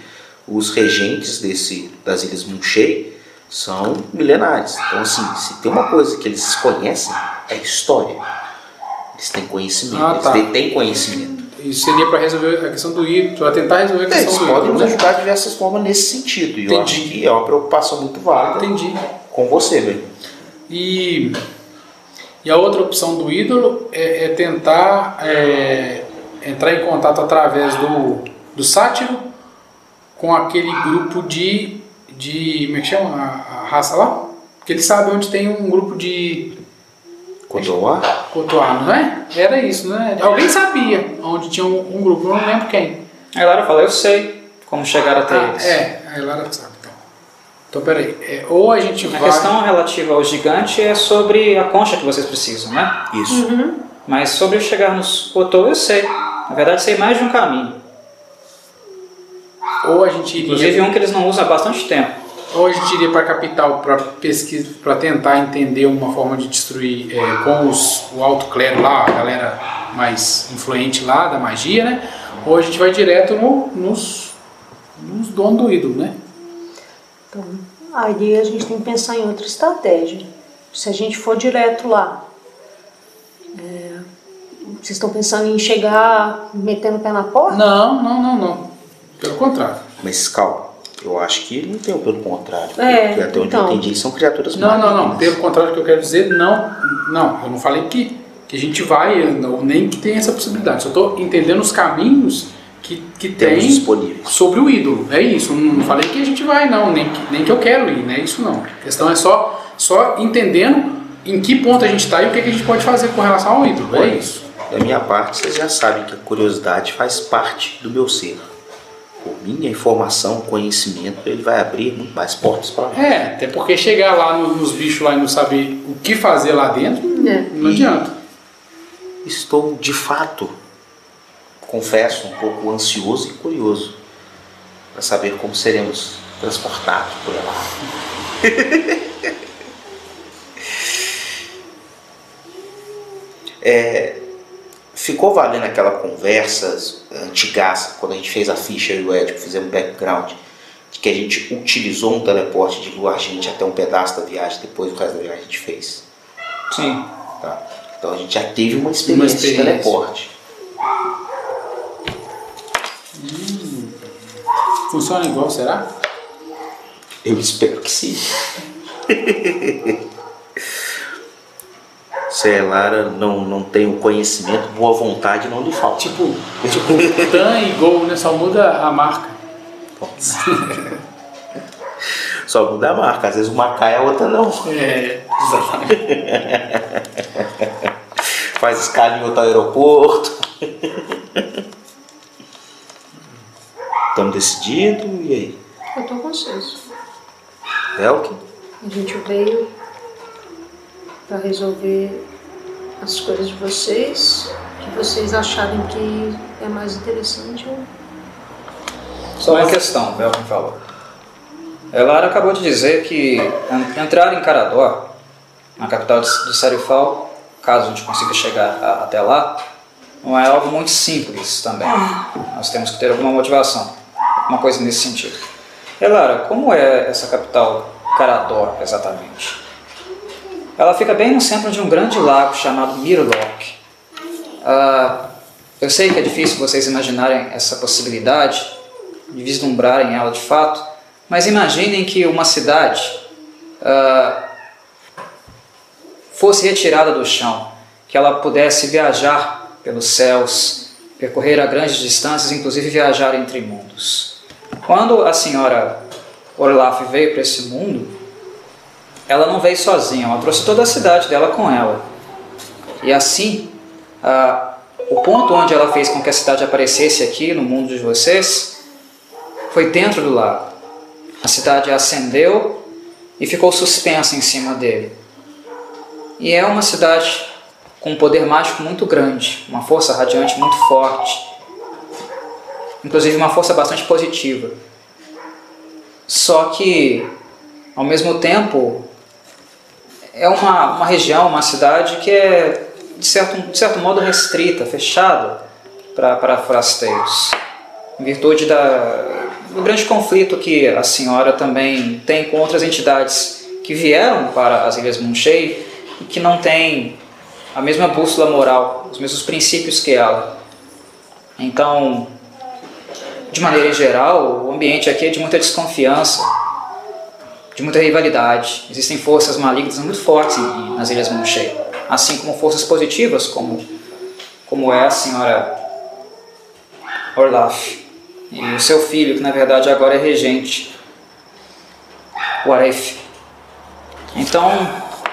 os regentes desse, das Ilhas Munchei são milenares. Então, assim, se tem uma coisa que eles conhecem, é história. Eles têm conhecimento, Ah, tá. eles têm conhecimento. Isso seria para resolver a questão do ídolo, para tentar resolver a Eles questão do podem ídolo, nos ajudar de diversas formas nesse sentido. E eu Entendi. acho que é uma preocupação muito válida Entendi. com você, velho. E, e a outra opção do ídolo é, é tentar é, entrar em contato através do, do sátiro com aquele grupo de, de. Como é que chama? A, a raça lá? Que ele sabe onde tem um grupo de Kodoa? cotoar, não é? Era isso, né? Alguém sabia onde tinha um, um grupo, eu não lembro quem. Aí Lara fala, eu sei como chegar até Ah, eles. é, a Lara sabe então. Então peraí, é, ou a gente A vai. questão relativa ao gigante é sobre a concha que vocês precisam, né? Isso. Mas sobre chegar nos Cotô, eu sei. Na verdade, sei mais de um caminho. Ou a gente iria. Inclusive um que eles não usam há bastante tempo. Ou a gente iria para a capital para pesquisa, para tentar entender uma forma de destruir é, com os, o alto clero lá, a galera mais influente lá da magia, né? Ou a gente vai direto no- nos, nos donos do ídolo, né? Então, aí a gente tem que pensar em outra estratégia. Se a gente for direto lá, é, vocês estão pensando em chegar metendo o pé na porta? Não, não, não, não. Pelo contrário. Mas calma, eu acho que não tem o pelo contrário. É, porque até onde então. eu entendi são criaturas Não, não, não. malignas. Pelo contrário, o que eu quero dizer, não. Não, eu não falei que, que a gente vai, ou nem que tem essa possibilidade. Só estou entendendo os caminhos que, que Temos tem disponíveis. sobre o ídolo. É isso. Não não falei que a gente vai, não. Nem que, nem que eu quero ir, não é isso não. A questão é só, só entendendo em que ponto a gente está e o que, que a gente pode fazer com relação ao ídolo. É isso. Da minha parte, vocês já sabem que a curiosidade faz parte do meu ser. Por minha informação, conhecimento, ele vai abrir muito mais portas para mim. É, até porque chegar lá no- nos bichos lá e não saber o que fazer lá dentro, É. não adianta. Estou, de fato, confesso, um pouco ansioso e curioso para saber como seremos transportados por ela. É, ficou valendo aquela conversa antigaça, quando a gente fez a ficha e o Ed, fizemos background, de que a gente utilizou um teleporte de lua gente até um pedaço da viagem, depois o resto da viagem a gente fez. Sim. Tá? Então a gente já teve uma experiência, de experiência. teleporte. Funciona igual, será? Eu espero que sim. Se a Lara não, não tem o conhecimento, boa vontade não lhe falta. Tipo, tipo Tan e Gol, né? Só muda a marca. Só muda a marca, às vezes uma cai, a outra não. É, exatamente. Faz escala em outro aeroporto. Estamos decididos, e aí? Eu tô com vocês. Velk? A gente veio para resolver as coisas de vocês, que vocês acharem que é mais interessante. Só uma questão, Belkin falou. Elara acabou de dizer que en- entrar em Carador, na capital de, Sarifal, caso a gente consiga chegar a- até lá, não é algo muito simples também. Nós temos que ter alguma motivação, uma coisa nesse sentido. Elara, como é essa capital Carador exatamente? Ela fica bem no centro de um grande lago chamado Mirlock. Ah, eu sei que é difícil vocês imaginarem essa possibilidade, de vislumbrarem ela de fato, mas imaginem que uma cidade ah, fosse retirada do chão, que ela pudesse viajar pelos céus, percorrer a grandes distâncias, inclusive viajar entre mundos. Quando a senhora Orlaf veio para esse mundo, ela não veio sozinha, ela trouxe toda a cidade dela com ela. E assim, o ponto onde ela fez com que a cidade aparecesse aqui no mundo de vocês foi dentro do lago. A cidade acendeu e ficou suspensa em cima dele. E é uma cidade com um poder mágico muito grande, uma força radiante muito forte, inclusive uma força bastante positiva. Só que, ao mesmo tempo, é uma, uma região, uma cidade que é, de certo, de certo modo, restrita, fechada para, forasteiros, em virtude da, do grande conflito que a senhora também tem com outras entidades que vieram para as Ilhas Munchei e que não têm a mesma bússola moral, os mesmos princípios que ela. Então, de maneira geral, o ambiente aqui é de muita desconfiança, de muita rivalidade. Existem forças malignas muito fortes nas Ilhas Munchei, assim como forças positivas, como, como é a senhora Orlaf e o seu filho, que na verdade agora é regente, o Aref. Então,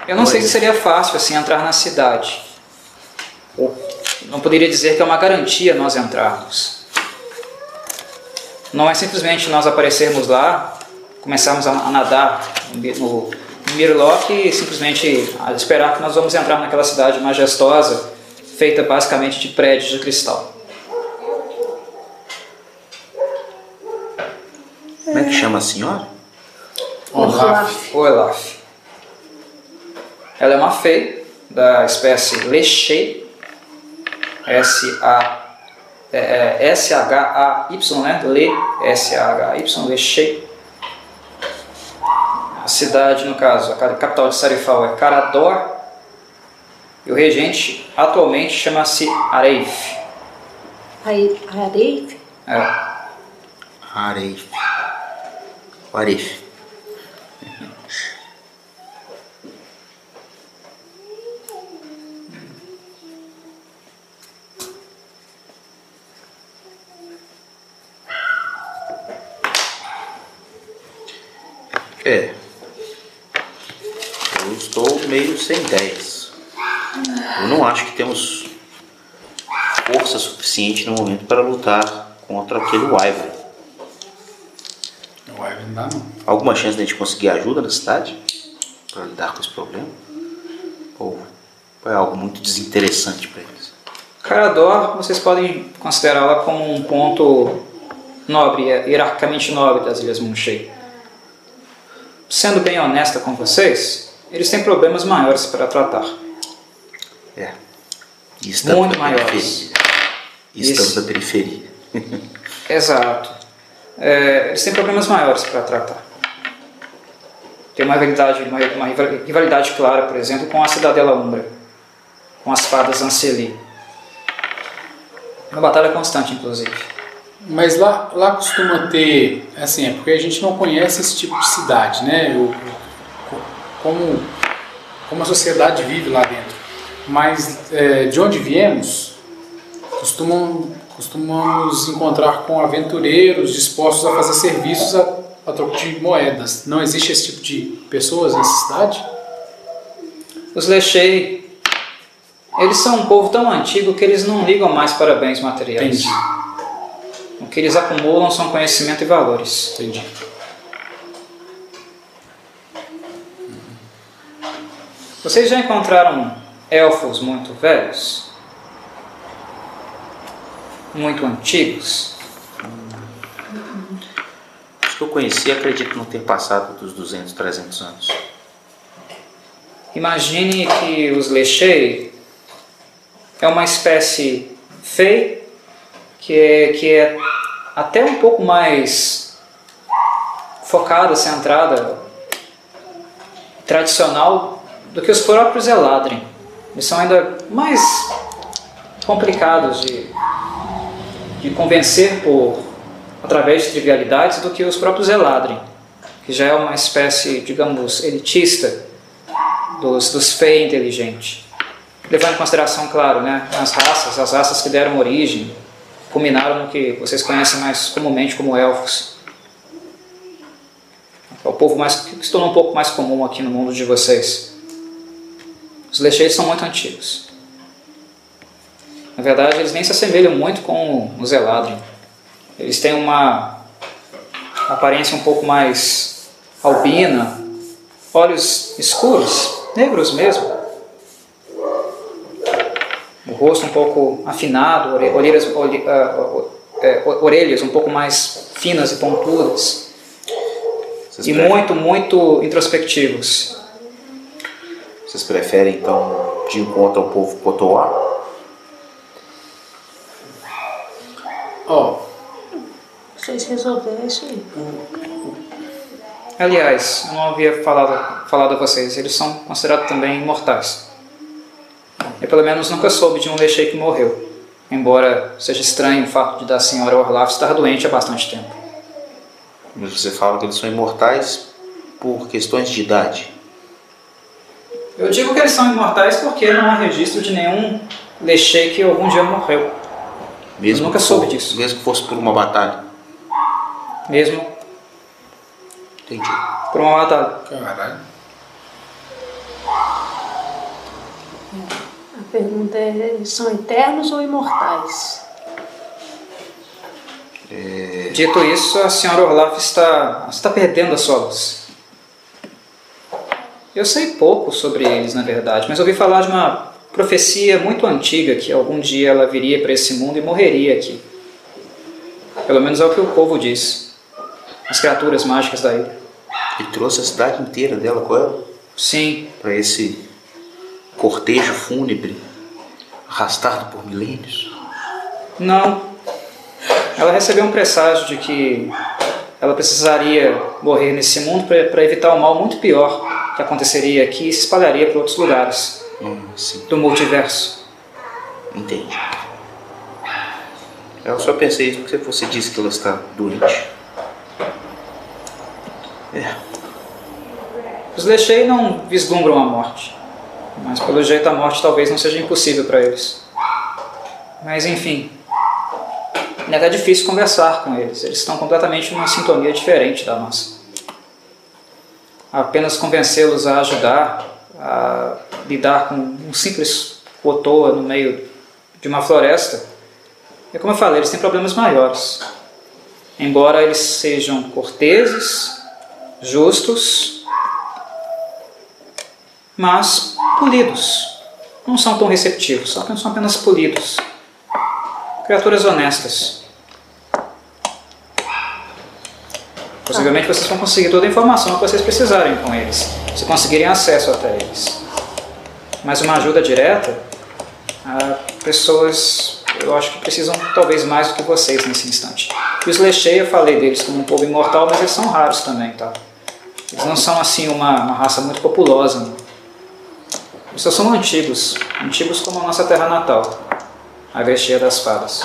eu não sei se seria fácil assim entrar na cidade. Não poderia dizer que é uma garantia nós entrarmos. Não é simplesmente nós aparecermos lá, começarmos a, nadar no, no Mirlock e simplesmente esperar que nós vamos entrar naquela cidade majestosa, feita basicamente de prédios de cristal. Como é que chama a senhora? Olaf. Olaf. Ela é uma fei da espécie Lechei, S-A é, é S-H-A-Y, né? Le, S-H-A-Y, Lechei. A cidade, no caso, a capital de Sarifal é Carador. E o regente atualmente chama-se Areif. Areif? É. Areif. Areif. É. Eu estou meio sem ideias. Eu não acho que temos força suficiente no momento para lutar contra aquele Wyvern. O Ivan não dá não. Alguma chance de a gente conseguir ajuda na cidade para lidar com esse problema? Ou é algo muito desinteressante para eles? Carador, vocês podem considerá-la como um ponto nobre, hierarquicamente nobre das Ilhas Munchei. Sendo bem honesta com vocês, eles têm problemas maiores para tratar. É. Estamos Muito maiores. estamos Isso. na periferia. Exato. É, eles têm problemas maiores para tratar. Tem uma rivalidade, uma, uma rivalidade clara, por exemplo, com a Cidadela Umbra, com as fadas Anceli. Uma batalha constante, inclusive. Mas lá, lá costuma ter, assim, é porque a gente não conhece esse tipo de cidade, né? Eu- como, como a sociedade vive lá dentro. Mas é, de onde viemos, costumam, costumamos encontrar com aventureiros dispostos a fazer serviços a, a troco de moedas. Não existe esse tipo de pessoas nessa cidade? Os Lechei, eles são um povo tão antigo que eles não ligam mais para bens materiais. Entendi. O que eles acumulam são conhecimento e valores. Entendi. Vocês já encontraram elfos muito velhos? Muito antigos? Os que eu conheci acredito não ter passado dos 200, 300 anos. Imagine que os Lechei é uma espécie fei que é, que é até um pouco mais focada, centrada, tradicional do que os próprios Eladrin. Eles são ainda mais complicados de, de convencer por através de trivialidades do que os próprios Eladrin, que já é uma espécie, digamos, elitista dos, dos fei inteligentes. Levando em consideração, claro, né, as raças, as raças que deram origem, culminaram no que vocês conhecem mais comumente como elfos. É o povo mais, que se tornou um pouco mais comum aqui no mundo de vocês. Os lecheiros são muito antigos. Na verdade, eles nem se assemelham muito com os Eladrin. Eles têm uma aparência um pouco mais albina, olhos escuros, negros mesmo. O rosto um pouco afinado, ore- olheiras, olhe- ah, é, orelhas um pouco mais finas e pontudas. E muito, muito introspectivos. Vocês preferem então de encontro ao povo Potoá? se resolver, é isso aí. Aliás, eu não havia falado, falado a vocês, eles são considerados também imortais. Eu pelo menos nunca soube de um Lechei que morreu, embora seja estranho o fato de da senhora Orlaf estar doente há bastante tempo. Mas você fala que eles são imortais por questões de idade. Eu digo que eles são imortais porque não há registro de nenhum Lechei que algum dia morreu, Mesmo Eu nunca que soube disso. Mesmo que fosse por uma batalha. mesmo Entendi. por uma batalha. Caralho. A pergunta é: são eternos ou imortais? Dito isso, a senhora Orlaf está, está perdendo a sua luz. Eu sei pouco sobre eles, na verdade, mas ouvi falar de uma profecia muito antiga que algum dia ela viria para esse mundo e morreria aqui. Pelo menos é o que o povo diz. As criaturas mágicas da ilha. E trouxe a cidade inteira dela com ela Sim, para esse cortejo fúnebre arrastado por milênios. não. Ela recebeu um presságio de que ela precisaria morrer nesse mundo para evitar um mal muito pior que aconteceria aqui e se espalharia para outros lugares Hum, do multiverso. entendi. Eu só pensei isso porque você disse que ela está doente. É, Os Lechei não vislumbram a morte, mas pelo jeito a morte talvez não seja impossível para eles. Mas enfim, é até difícil conversar com eles, eles estão completamente numa sintonia diferente da nossa. Apenas convencê-los a ajudar, a lidar com um simples cotoa no meio de uma floresta, é como eu falei, eles têm problemas maiores. Embora eles sejam corteses, justos, mas polidos. Não são tão receptivos, são apenas polidos. Criaturas honestas. Possivelmente vocês vão conseguir toda a informação que vocês precisarem com eles, se conseguirem acesso até eles. Mas uma ajuda direta, a pessoas, eu acho que precisam talvez mais do que vocês nesse instante. E os Lechei, eu falei deles como um povo imortal, mas eles são raros também, tá? Eles não são assim uma, uma raça muito populosa. Não. Eles só são antigos, antigos como a nossa terra natal, a Grestia das Fadas.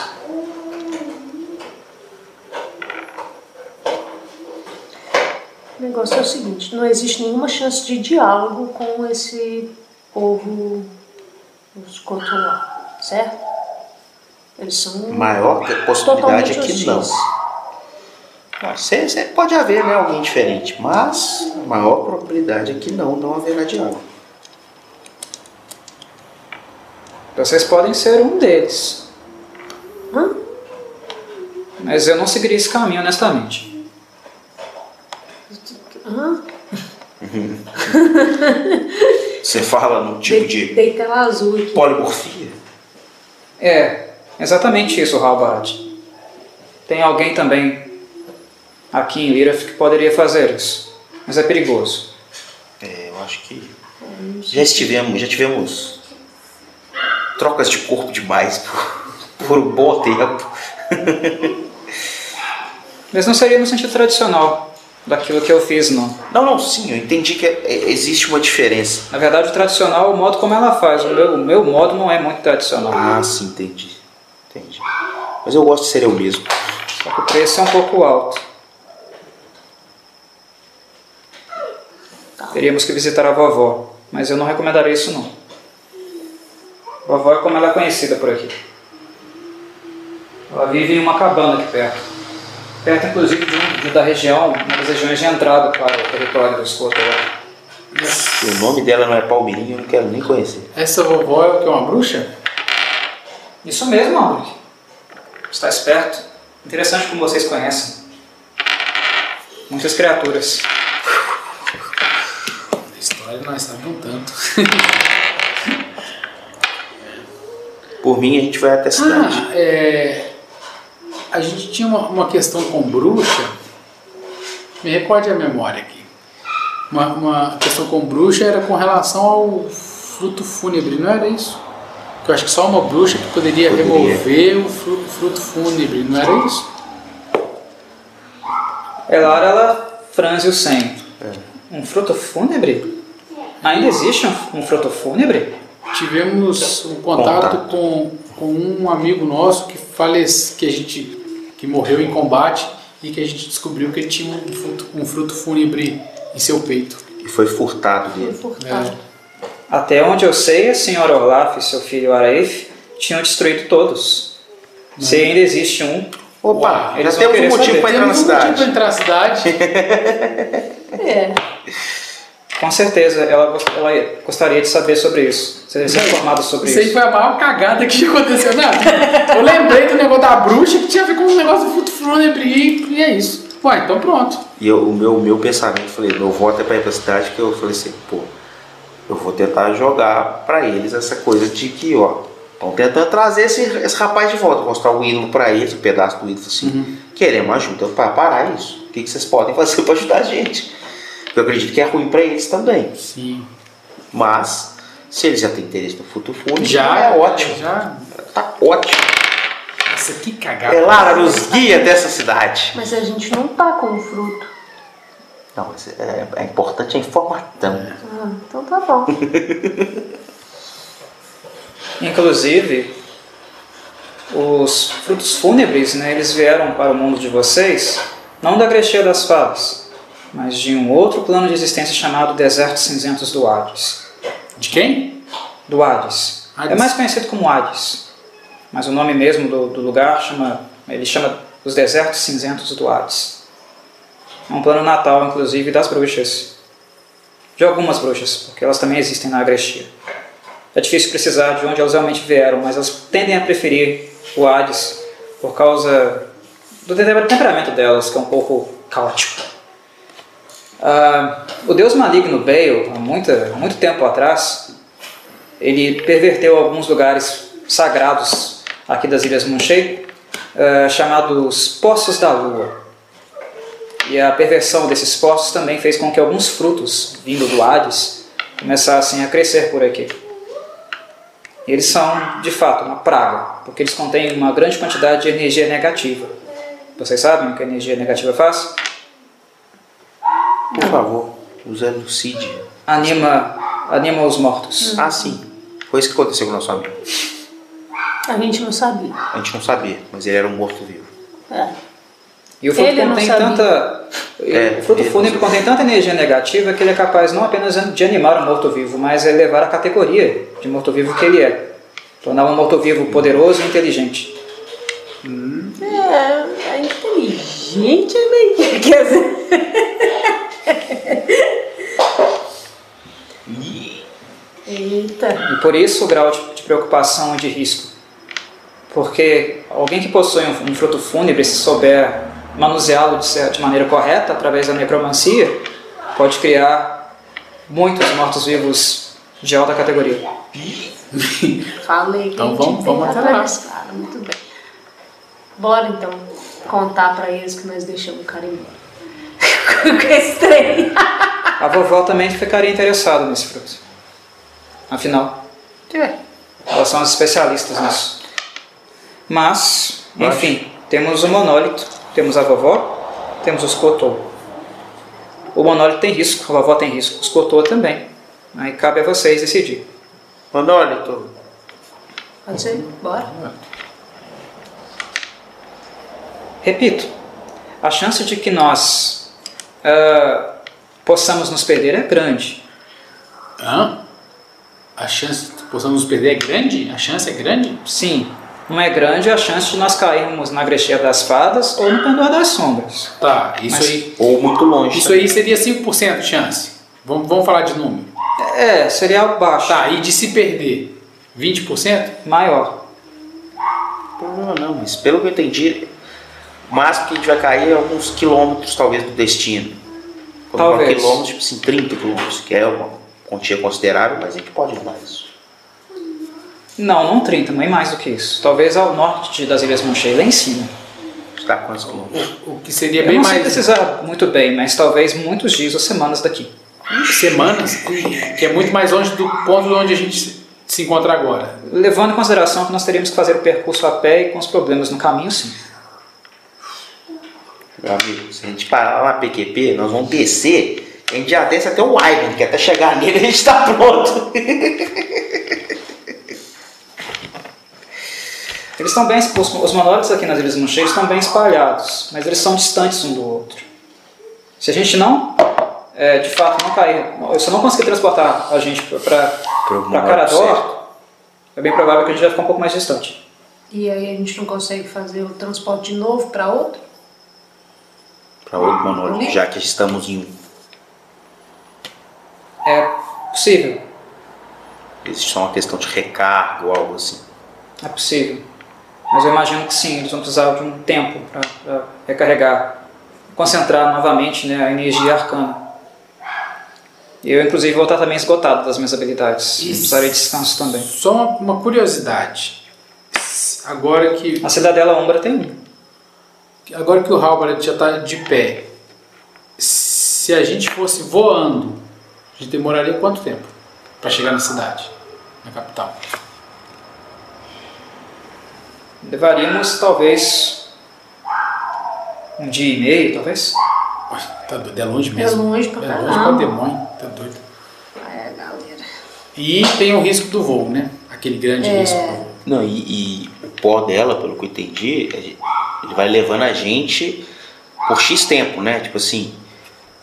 O negócio é o seguinte: não existe nenhuma chance de diálogo com esse povo, os Kotolá, certo? Eles são. maior que a possibilidade é que não. hostis. Ah, pode haver né, alguém diferente, mas a maior probabilidade é que não, não haverá diálogo. Vocês podem ser um deles. Mas eu não seguiria esse caminho, honestamente. Você fala num tipo de tela azul aqui. polimorfia? É, exatamente isso, Halbard. Tem alguém também aqui em Liraf que poderia fazer isso. Mas é perigoso. É, eu acho que já estivemos, já tivemos trocas de corpo demais por, por um bom tempo. Mas não seria no sentido tradicional daquilo que eu fiz, não. Não, não, sim, eu entendi que é- é- existe uma diferença. Na verdade, o tradicional é o modo como ela faz. O meu, o meu modo não é muito tradicional. Ah, sim, entendi. Entendi. Mas eu gosto de ser eu mesmo. Só que o preço é um pouco alto. Teríamos que visitar a vovó, mas eu não recomendaria isso não. Vovó é como ela é conhecida por aqui. Ela vive em uma cabana aqui perto. Perto, inclusive, de, um- de- da região, uma das regiões de entrada para o território do Escoto. Se o nome dela não é Palmeirinho, eu não quero nem conhecer. Essa vovó é o que? Uma bruxa? Isso mesmo, Albrick. Está esperto. Interessante como vocês conhecem. Muitas criaturas. A história nós sabemos um tanto. Por mim, a gente vai até a cidade. Ah, é, a gente tinha uma, uma questão com bruxa. Me recorde a memória aqui. Uma, uma questão com bruxa era com relação ao fruto fúnebre, não era isso? Que eu acho que só uma bruxa que poderia, Poderia. remover o fruto, fruto fúnebre, não era isso? Elara, ela franze o senho. Um fruto fúnebre? Ainda existe um, um fruto fúnebre? Tivemos um contato com, com um amigo nosso que falece, que a gente que morreu em combate e que a gente descobriu que ele tinha um fruto, um fruto fúnebre em seu peito. E foi furtado Foi dele. furtado. Até onde eu sei, a senhora Olaf e seu filho Araif tinham destruído todos. Se ainda existe um, Opa! eles já vão temos um motivo saber. pra entrar na Temos um motivo cidade. para entrar na cidade. É. Com certeza, ela, ela gostaria de saber sobre isso. Ser ser informado sobre Isso aí isso. foi a maior cagada que aconteceu. Não, eu lembrei do negócio da bruxa que tinha a ver com o negócio do fúnebre e e é isso. Ué, então pronto. E eu- o meu, meu pensamento, falei, meu voto é pra ir pra cidade, que eu falei assim, pô, eu vou tentar jogar pra eles essa coisa de que, ó, estão tentando trazer esse, esse rapaz de volta, mostrar o ídolo pra eles, um pedaço do ídolo, assim, queremos ajuda pra parar isso. O que, que vocês podem fazer pra ajudar a gente? Porque eu acredito que é ruim pra eles também. Sim. Mas, se eles já têm interesse no futuro fúnebre, Já é ótimo. Já. Tá ótimo. Nossa, que cagada. Elara nos guia dessa cidade. Mas a gente não tá com o fruto. Não, mas é, é importante a informação. Ah, então tá bom. Inclusive, os frutos fúnebres, né, eles vieram para o mundo de vocês, não da Grexia das Fadas, mas de um outro plano de existência chamado Desertos Cinzentos do Hades. De quem? Do Hades. Hades. É mais conhecido como Hades, mas o nome mesmo do, do lugar chama, ele chama os Desertos Cinzentos do Hades. É um plano natal, inclusive, das bruxas. De algumas bruxas, porque elas também existem na Agrexia. É difícil precisar de onde elas realmente vieram, mas elas tendem a preferir o Hades por causa do temper- temperamento delas, que é um pouco caótico. Ah, o deus maligno Baal, há muito tempo atrás, ele perverteu alguns lugares sagrados aqui das Ilhas Munchei, eh, chamados Poços da Lua. E a perversão desses poços também fez com que alguns frutos vindo do Hades começassem a crescer por aqui. Eles são, de fato, uma praga, porque eles contêm uma grande quantidade de energia negativa. Vocês sabem o que a energia negativa faz? Por favor, use elucide. Anima, anima os mortos. Ah, sim. Foi isso que aconteceu com o nosso amigo. A gente não sabia. A gente não sabia, mas ele era um morto-vivo. É. E o fruto Ele contém tanta. É, o fruto fúnebre não contém tanta energia negativa que ele é capaz não apenas de animar o morto-vivo, mas elevar a categoria de morto-vivo que ele é. Tornar um morto-vivo poderoso e inteligente. É, é inteligente, né? Quer dizer. Eita. E por isso o grau de, de preocupação e de risco. Porque alguém que possui um, um fruto fúnebre, se souber manuseá-lo de, de maneira correta, através da necromancia, pode criar muitos mortos-vivos de alta categoria. Falei que Então vamos- vamos até atrás lá. cara. Muito bem. Bora então contar pra eles que nós deixamos o cara embora. Com esse trem. A vovó também ficaria interessada nesse fruto. Afinal, É. elas são as especialistas nisso. Mas, enfim, temos o monólito, temos a vovó, temos os Kotou. O monólito tem risco, a vovó tem risco, os Kotou também. Aí cabe a vocês decidir. Monólito. Pode ser? Bora. Repito, a chance de que nós ah, possamos nos perder é grande. Hã? A chance de possamos nos perder é grande? A chance é grande? Sim, não é grande a chance de nós cairmos na grexia das fadas ou no pendor das sombras. Tá, isso Mas- aí. Ou muito longe. Isso aí seria 5% de chance. Vamos, vamos falar de número. É, seria algo baixo, Tá, e de se perder? 20%? maior. Não, não, mas pelo que eu entendi, o máximo que a gente vai cair é alguns quilômetros, talvez, do destino. Quando Talvez. quilômetros, tipo assim, 30 quilômetros, que é uma quantia considerável, mas a gente pode mudar isso. Não, não 30, nem mais do que isso. Talvez ao norte das Ilhas Monchei, lá em cima. Está quantos quilômetros? O que seria Eu bem não sei mais precisar muito bem, mas talvez muitos dias ou semanas daqui. semanas, que é muito mais longe do ponto onde a gente se encontra agora. Levando em consideração que nós teríamos que fazer o percurso a pé e com os problemas no caminho, sim. Meu amigo, se a gente parar lá na PQP, nós vamos descer. A gente já desce até o Island, que até chegar nele a gente tá pronto. Eles estão bem, os, os monólitos aqui nas Ilhas Moncheias estão bem espalhados, mas eles são distantes um do outro. Se a gente não, é, de fato, não cair, se eu não conseguir transportar a gente para Carador, é bem provável que a gente vai ficar um pouco mais distante. E aí a gente não consegue fazer o transporte de novo para outro? Para outro monólogo, já que estamos em um. É possível, Existe só uma questão de recargo ou algo assim. é possível. Mas eu imagino que sim, eles vão precisar de um tempo para recarregar, concentrar novamente né, a energia arcana. Eu, inclusive, vou estar também esgotado das minhas habilidades. Isso. Precisarei de descanso também. Só uma, uma curiosidade. Agora que, A cidadela Umbra tem um. Agora que o Halbert já está de pé, se a gente fosse voando, a gente demoraria quanto tempo para chegar na cidade, na capital? Levaríamos talvez um dia e meio, talvez. Tá doido, é longe É mesmo. longe pra É longe pra caramba. demônio, tá doido. É, galera. E tem o risco do voo, né? Aquele grande É. risco do voo. Não, e, e o pó dela, pelo que eu entendi, é- ele vai levando a gente por X tempo, né? Tipo assim,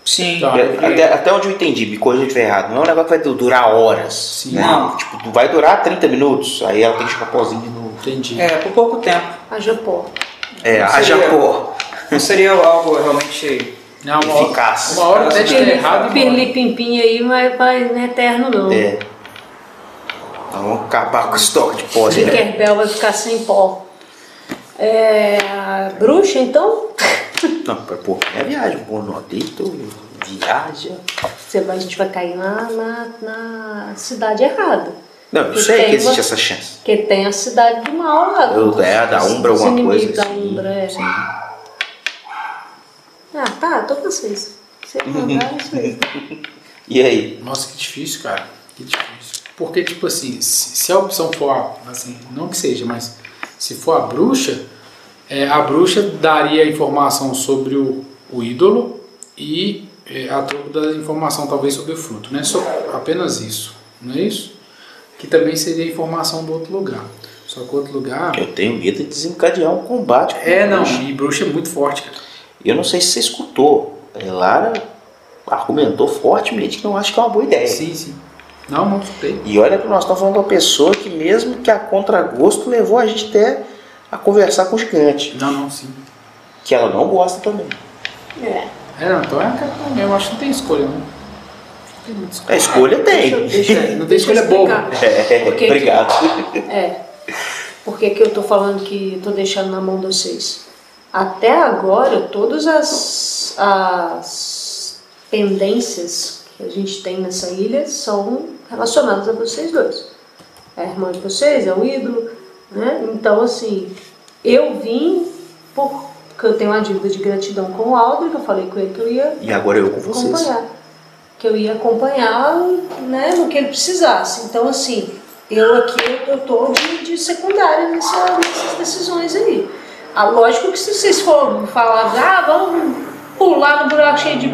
Sim. Tá. é- até, até onde eu entendi, me corrija estiver errado, não é um negócio que vai du- durar horas. Sim. né? Não. Tipo, vai durar 30 minutos, aí ela tem que jogar pozinho de novo. Entendi. É, por pouco tempo. A Japó. É, Não haja seria- pó. Não seria algo realmente. Não, uma hora, Eficaz. uma hora até de errado. e. Pirli-pimpim aí, mas vai, não é eterno não. É. Nós vamos acabar com o estoque de pó. Tinkerbell vai ficar sem pó. É, bruxa, então, Não, pô, é viagem, pô, nodito, viaja. você vai, a gente vai cair lá na, na cidade errada. Não, eu Que sei tem que existe uma- essa chance. Porque tem a cidade do mal lá. Eu- é, da Umbra, alguma coisa. inimigos da assim. Umbra, é. Sim. Ah, tá, tô com vocês. Você mandar isso aí. E aí? Nossa, que difícil, cara. Que difícil. Porque, tipo assim, se, se a opção for, assim, não que seja, mas se for a bruxa, é, a bruxa daria a informação sobre o, o ídolo e é, a troco da informação talvez sobre o fruto, né? Só apenas isso, não é isso? Que também seria informação do outro lugar. Só que o outro lugar. Eu tenho medo de desencadear um combate. com É, não, bruxa. e bruxa é muito forte, cara. Eu não sei se você escutou. A Lara argumentou fortemente que não acho que é uma boa ideia. Sim, sim. Não, não escutei. E olha que nós estamos falando de uma pessoa que, mesmo que a contragosto, levou a gente até a conversar com o gigante. Não, não, sim. Que ela não gosta também. É. É, não, então é a mesmo. Acho que não tem escolha, não. Acho que tem muita escolha. A escolha tem. Deixa, deixa, Não tem deixa eu escolha explicar. É, Por que que- obrigado. É. Por que, que eu tô falando que eu tô deixando na mão de vocês? Até agora, todas as, as pendências que a gente tem nessa ilha são relacionadas a vocês dois. É a irmã de vocês, é o ídolo, né? Então, assim, eu vim por- porque eu tenho uma dívida de gratidão com o Aldrin, que eu falei com ele que eu ia E agora eu com vocês. acompanhar. Que eu ia acompanhar né, no que ele precisasse. Então, assim, eu aqui eu tô de, de secundária nessa- nessas decisões aí. Ah, lógico que se vocês forem falar, ah, vamos pular no buraco cheio de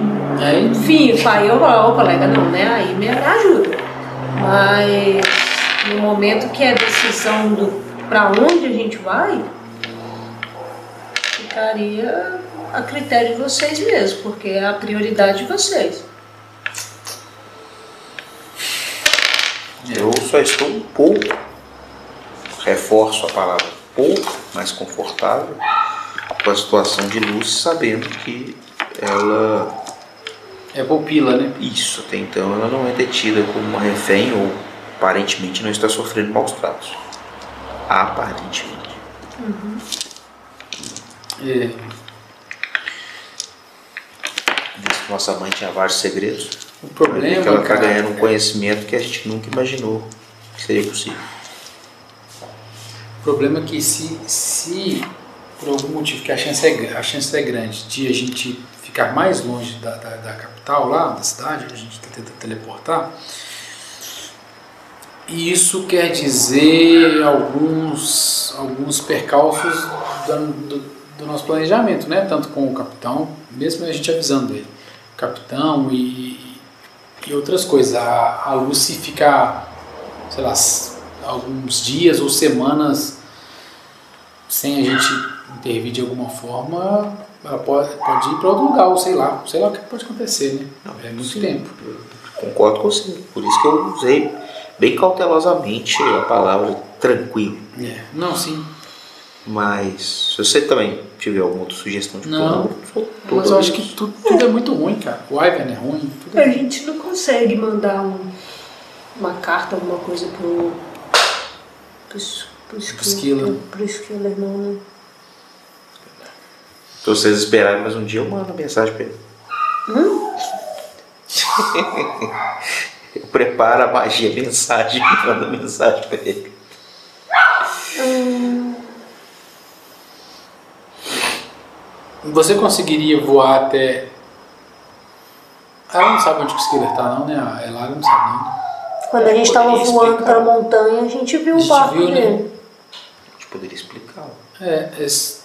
fio, pai, eu falo, ô colega, não, né? Aí me ajuda. Mas no momento que é decisão do para onde a gente vai, ficaria a critério de vocês mesmos, porque é a prioridade de vocês. Eu só estou um pouco, reforço a palavra pouco, mais confortável com a situação de Lucy, sabendo que ela, é pupila, né? isso, até então, ela não é detida como uma refém ou aparentemente não está sofrendo maus tratos. Aparentemente. É, Diz que nossa mãe tinha vários segredos. o problema que ela está ganhando um conhecimento que a gente nunca imaginou que seria possível. O problema é que se, se por algum motivo que a chance, é, a chance é grande de a gente ficar mais longe da, da, da capital lá, da cidade, a gente está tentando teleportar, e isso quer dizer alguns, alguns percalços da, do- do nosso planejamento, né? Tanto com o capitão, mesmo a gente avisando ele, capitão e, e outras coisas. A, a Lucy fica, sei lá, alguns dias ou semanas sem a gente intervir de alguma forma, ela pode, pode ir para outro lugar, ou sei lá, sei lá o que pode acontecer, né? é muito tempo. Concordo com você. Por isso que eu usei bem cautelosamente a palavra tranquilo. É. Não, sim. Mas se você também tiver alguma outra sugestão de Não. plano, sou todo Mas eu acho que tudo, tudo é muito ruim, cara. O Ivan é ruim, tudo A é ruim. gente não consegue mandar um- uma carta, alguma coisa pro. pro, s- pro, Skiller. Pro, pro Skiller, não, né? Se vocês esperarem mais um dia, eu mando mensagem pra ele. eu preparo a magia mensagem e mando mensagem pra ele. Você conseguiria voar até. Ela não sabe onde que o Skiller tá, não, né? A Elara não sabe, não. Quando a gente tava Poderia voando pra montanha, a gente viu A o gente barco viu, né? dele. A gente poderia explicar. É, é s-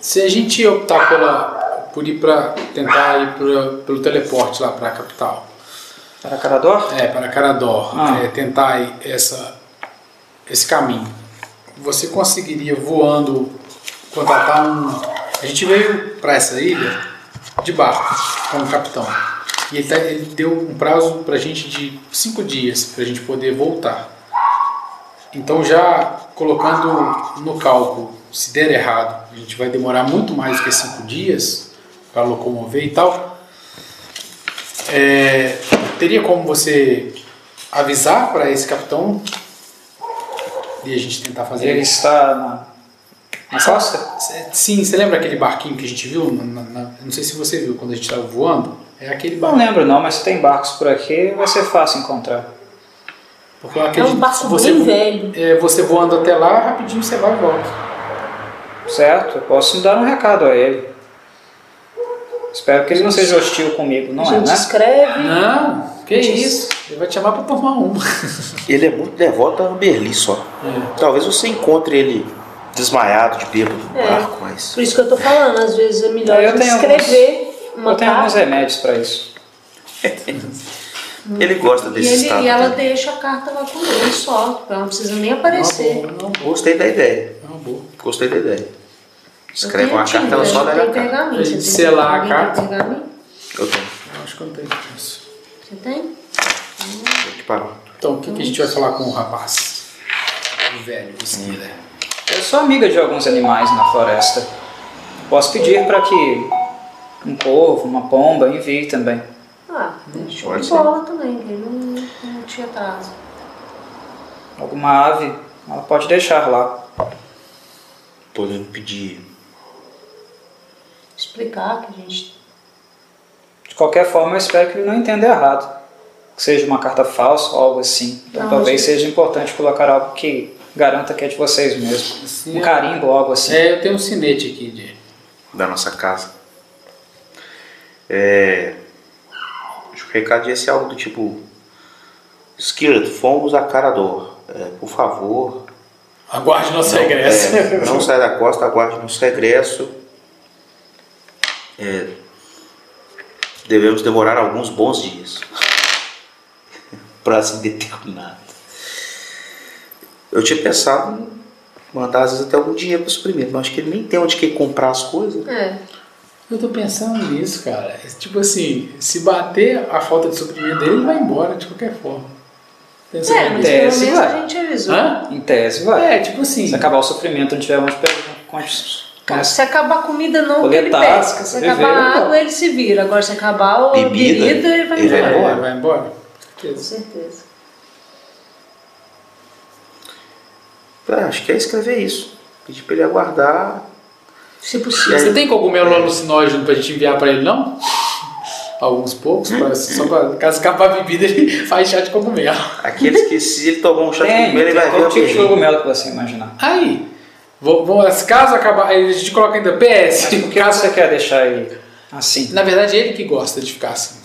se a gente optar pela, por ir pra. tentar ir pra, pelo teleporte lá pra capital, Para Carador? é, para Carador, Ah. é, tentar essa, esse caminho, você conseguiria voando, contratar um. A gente veio para essa ilha de barco com o capitão. E ele, tá- ele deu um prazo para a gente de cinco dias para a gente poder voltar. Então, já colocando no cálculo, se der errado, a gente vai demorar muito mais do que cinco dias para locomover e tal. É, teria como você avisar para esse capitão e a gente tentar fazer Ele isso? está na, na costa? Sim, você lembra aquele barquinho que a gente viu? Na- na- não sei se você viu quando a gente estava voando. É aquele Não barco. lembro não, mas se tem barcos por aqui, vai ser fácil encontrar. Porque eu É acredito um que barco você, bem velho. é, você voando até lá, rapidinho você vai e volta. Certo? Eu posso dar um recado a ele. Espero que ele não seja hostil comigo, não a é, gente né? escreve. Não, que Gente. isso. Ele vai te chamar para tomar uma. Ele é muito devoto a Amberly só. Talvez você encontre ele desmaiado de bêbado no É. barco, mas. Por isso que eu tô falando, às vezes é melhor Eu gente tenho escrever uma Eu tenho alguns carta. remédios para isso. Ele gosta E, desse ele, estado. e ela né? deixa a carta lá com ele só, ela não precisa nem É aparecer. é uma boa. Gostei da ideia. É. Gostei da ideia. Escreve uma tinta, carta, ela só dá a carta. selar a carta. Eu tenho. Eu acho que eu não tenho isso. Você tem? Te parar. Então, o que, que a gente vai falar com o rapaz? O velho, o Skiller. Eu sou amiga de alguns animais na floresta. Posso pedir para que um corvo, uma pomba envie também. Ah, show pode de ser. bola também, que ele não, não tinha atraso. Alguma ave, ela pode deixar lá. Podendo pedir. Explicar que a gente. De qualquer forma, eu espero que ele não entenda errado. Que seja uma carta falsa ou algo assim. Então, Não, talvez mas- seja importante colocar algo que garanta que é de vocês mesmos. Sim, Um é. carimbo ou algo assim. É, eu tenho um sinete aqui de. da nossa casa. É, acho que o recado ia ser algo do tipo: Skillet, fomos a Carador. É, por favor, Aguarde nosso não, regresso. é, não saia da costa, aguarde nosso regresso. É, devemos demorar alguns bons dias. Prazo indeterminado. Eu tinha pensado em mandar às vezes até algum dinheiro para suprimento, mas acho que ele nem tem onde que comprar as coisas. É. Eu tô pensando nisso, cara. Tipo assim, se bater a falta de suprimento dele, ele vai embora de qualquer forma. Pensa É, mas pelo Tese, menos a vai. gente avisou. Hã? Em tese, vai. É, tipo assim. Se acabar o sofrimento, não tiver onde pegar. Cara, se acabar a comida, não, ele pesca. Se acabar a então. água, ele se vira. Agora, se acabar a Bebida, bebida, ele vai ele vai embora. embora. É, vai embora. Com certeza. Ah, acho que é escrever isso. Pedir para ele aguardar. Se possível. Você tem cogumelo alucinógeno pra gente enviar pra ele, não? Alguns poucos, pra, só pra caso acabar a bebida, ele faz chá de cogumelo. Aqueles que se ele tomar um chá de Tem, cogumelo, ele vai ver o tipo de cogumelo que você imaginar. Aí, vou, vou, caso acabar, a gente coloca ainda PS. Por que você quer deixar ele assim? Na verdade, é ele que gosta de ficar assim.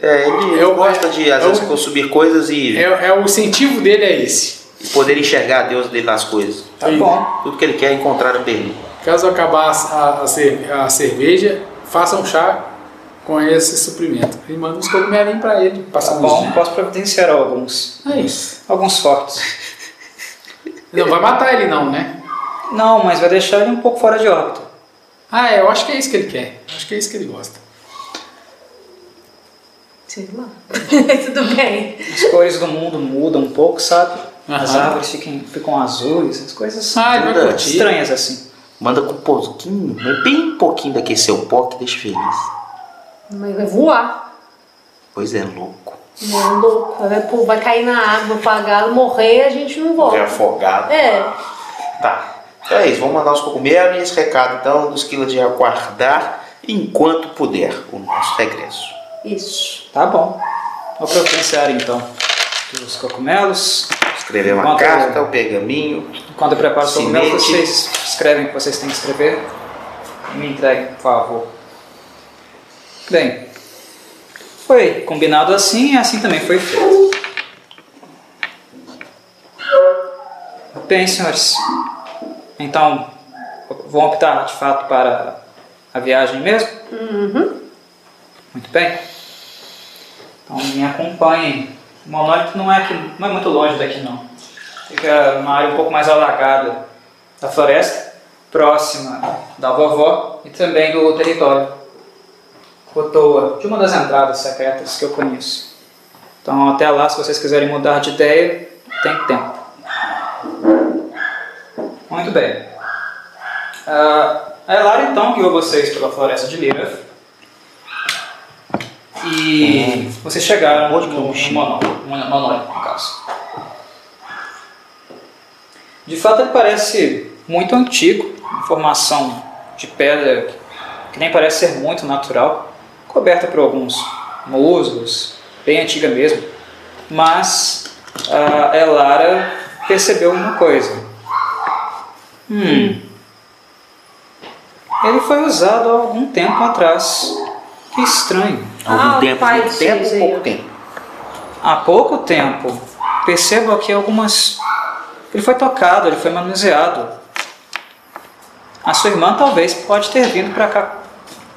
É, ele Eu- gosta de, às eu- vezes, consumir coisas e, É, é o incentivo dele é esse. e poder enxergar Deus dele nas coisas. Tá Sim. bom. Tudo que ele quer é encontrar a Berlim. Caso acabar a, a, a cerveja, faça um chá com esse suprimento. E manda uns cogumelinhos pra ele, Tá passar uns bom, dias. posso providenciar alguns. É isso. Alguns fortes. Não vai matar ele não, né? Não, mas vai deixar ele um pouco fora de órbita. Ah, é, eu acho que é isso que ele quer. Acho que é isso que ele gosta. Sei lá. Tudo bem. As cores do mundo mudam um pouco, sabe? As Aham. árvores ficam, ficam azuis, as coisas Ah, curtir. estranhas assim. Manda com um pouquinho, mas bem pouquinho daquele seu pó que deixa feliz. Mas vai voar. Pois é, louco. É louco. Vai, pô, vai cair na água, apagado, morrer a gente não volta. afogado. É. Tá. Então é isso, vamos mandar os cogumelos e esse recado então dos quilos de aguardar enquanto puder o nosso regresso. Isso. Tá bom. Vou providenciar então os cogumelos. Escrever uma Enquanto- carta, o pergaminho. Quando eu preparo os cogumelos, vocês escrevem o que vocês têm que escrever. Me entreguem, por favor. Bem, foi combinado assim e assim também foi feito. Bem, senhores. Então, vão optar de fato para a viagem mesmo? Uhum. Muito bem. Então me acompanhem. O monólito não é, aqui, não é muito longe daqui não. Fica numa área um pouco mais alagada da floresta, próxima da vovó e também do território. Cotoa, de uma das entradas secretas que eu conheço. Então até lá, se vocês quiserem mudar de ideia, tem tempo. Muito bem. Ah, a Elara então guiou vocês pela floresta de Lira. E vocês chegaram Onde no, no monólito, no caso. De fato, ele parece muito antigo, uma formação de pedra que nem parece ser muito natural, coberta por alguns musgos, bem antiga mesmo. Mas a Elara percebeu uma coisa. Hum. Ele foi usado há algum tempo atrás. Que estranho. Algum Ah, tempo, pai tempo, aí, pouco tempo. Há pouco tempo, percebo aqui algumas. Ele foi tocado, ele foi manuseado. A sua irmã talvez pode ter vindo para cá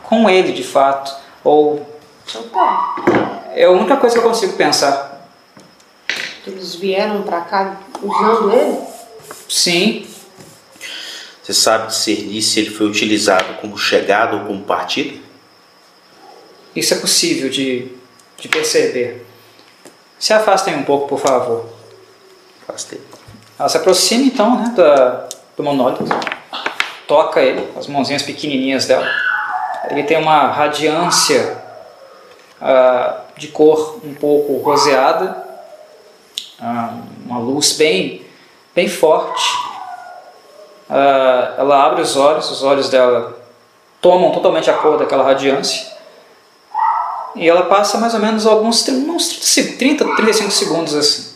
com ele, de fato. Ou é a única coisa que eu consigo pensar. Eles vieram pra cá usando ele? Sim, Você sabe discernir se ele foi utilizado como chegada ou como partida? isso é possível de, de perceber. Se afastem um pouco, por favor. Tempo. Ela se aproxima então né, da, do monólito, toca ele, com as mãozinhas pequenininhas dela. Ele tem uma radiância ah, de cor um pouco roseada, ah, uma luz bem, bem forte. Ah, ela abre os olhos, os olhos dela tomam totalmente a cor daquela radiância. E ela passa mais ou menos alguns uns 30, 35 segundos assim.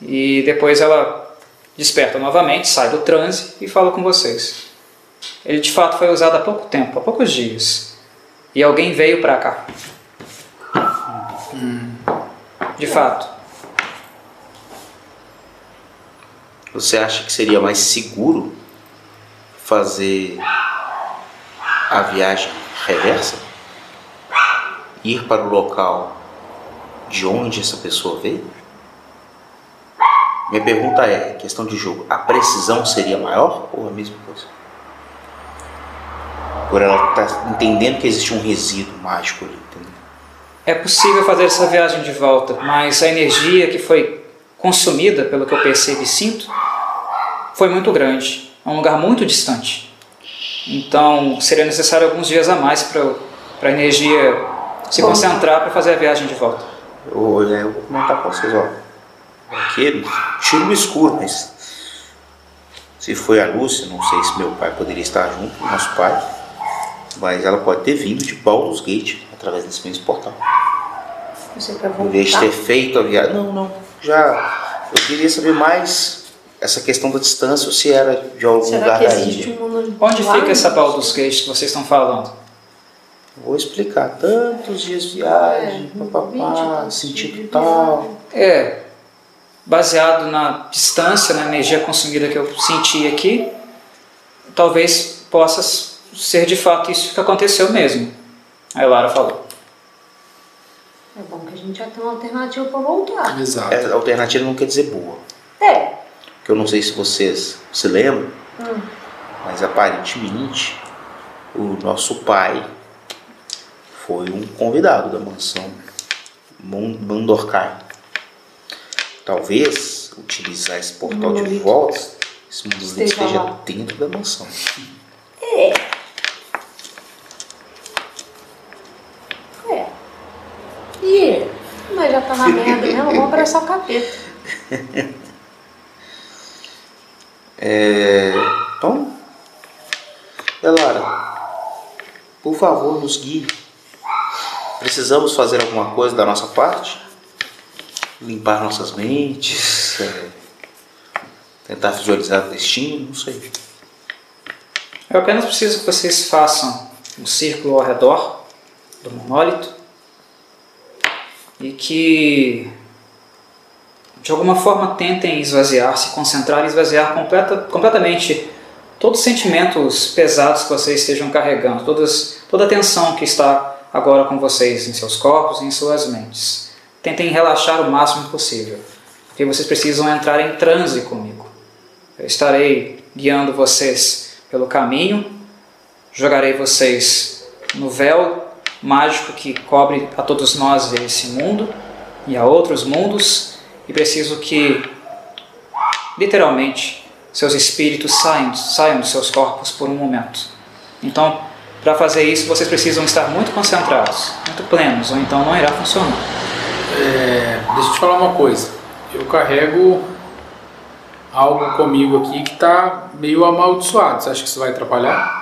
E depois ela desperta novamente, sai do transe e fala com vocês. Ele de fato foi usado há pouco tempo, há poucos dias. E alguém veio para cá. De fato. Você acha que seria mais seguro fazer a viagem reversa? Ir para o local de onde essa pessoa veio? Minha pergunta é, questão de jogo, a precisão seria maior ou a mesma coisa? Por ela estar entendendo que existe um resíduo mágico ali, entendeu? É possível fazer essa viagem de volta, mas a energia que foi consumida, pelo que eu percebo e sinto, foi muito grande. É um lugar muito distante. Então seria necessário alguns dias a mais para a energia se Bom. concentrar para fazer a viagem de volta. Eu, eu vou comentar com vocês, ó. Aquele tiro no escuro, mas se foi a Lúcia, não sei se meu pai poderia estar junto, nosso pai, mas ela pode ter vindo de Baldur's Gate através desse mesmo portal. Você quer Em vez de voltar? ter feito a viagem. Não, não. Já. Eu queria saber mais essa questão da distância, ou se era de algum Será lugar que da ilha. um Onde fica essa Baldur's Gate que vocês estão falando? Vou explicar. Tantos dias de viagem, É, papapá, 20 tantos sentido tal. É. baseado na distância, na energia consumida que eu senti aqui, talvez possa ser de fato isso que aconteceu mesmo. Aí Lara falou. É bom que a gente já tem uma alternativa para voltar. Exato. Essa alternativa não quer dizer boa. É. Que eu não sei se vocês se lembram, Hum. mas aparentemente o nosso pai foi um convidado da mansão Mandorkai. Talvez utilizar esse portal de volta, esse monolito Esteja lá. dentro da mansão. É. E mas já tá na merda mesmo, vamos abraçar o capeta. É, então, Elara, por favor, nos guie. Precisamos fazer alguma coisa da nossa parte? Limpar nossas mentes? é, tentar visualizar o destino? Não sei. Eu apenas preciso que vocês façam um círculo ao redor do monólito e que de alguma forma tentem esvaziar, se concentrar e esvaziar completa, completamente todos os sentimentos pesados que vocês estejam carregando, todas, toda a tensão que está agora com vocês em seus corpos e em suas mentes. Tentem relaxar o máximo possível, porque vocês precisam entrar em transe comigo. Eu estarei guiando vocês pelo caminho, jogarei vocês no véu mágico que cobre a todos nós esse mundo e a outros mundos, e preciso que, literalmente, seus espíritos saiam, saiam dos seus corpos por um momento. Então, para fazer isso, vocês precisam estar muito concentrados, muito plenos, ou então não irá funcionar. É, deixa eu te falar uma coisa. Eu carrego algo comigo aqui que tá meio amaldiçoado. Você acha que isso vai atrapalhar?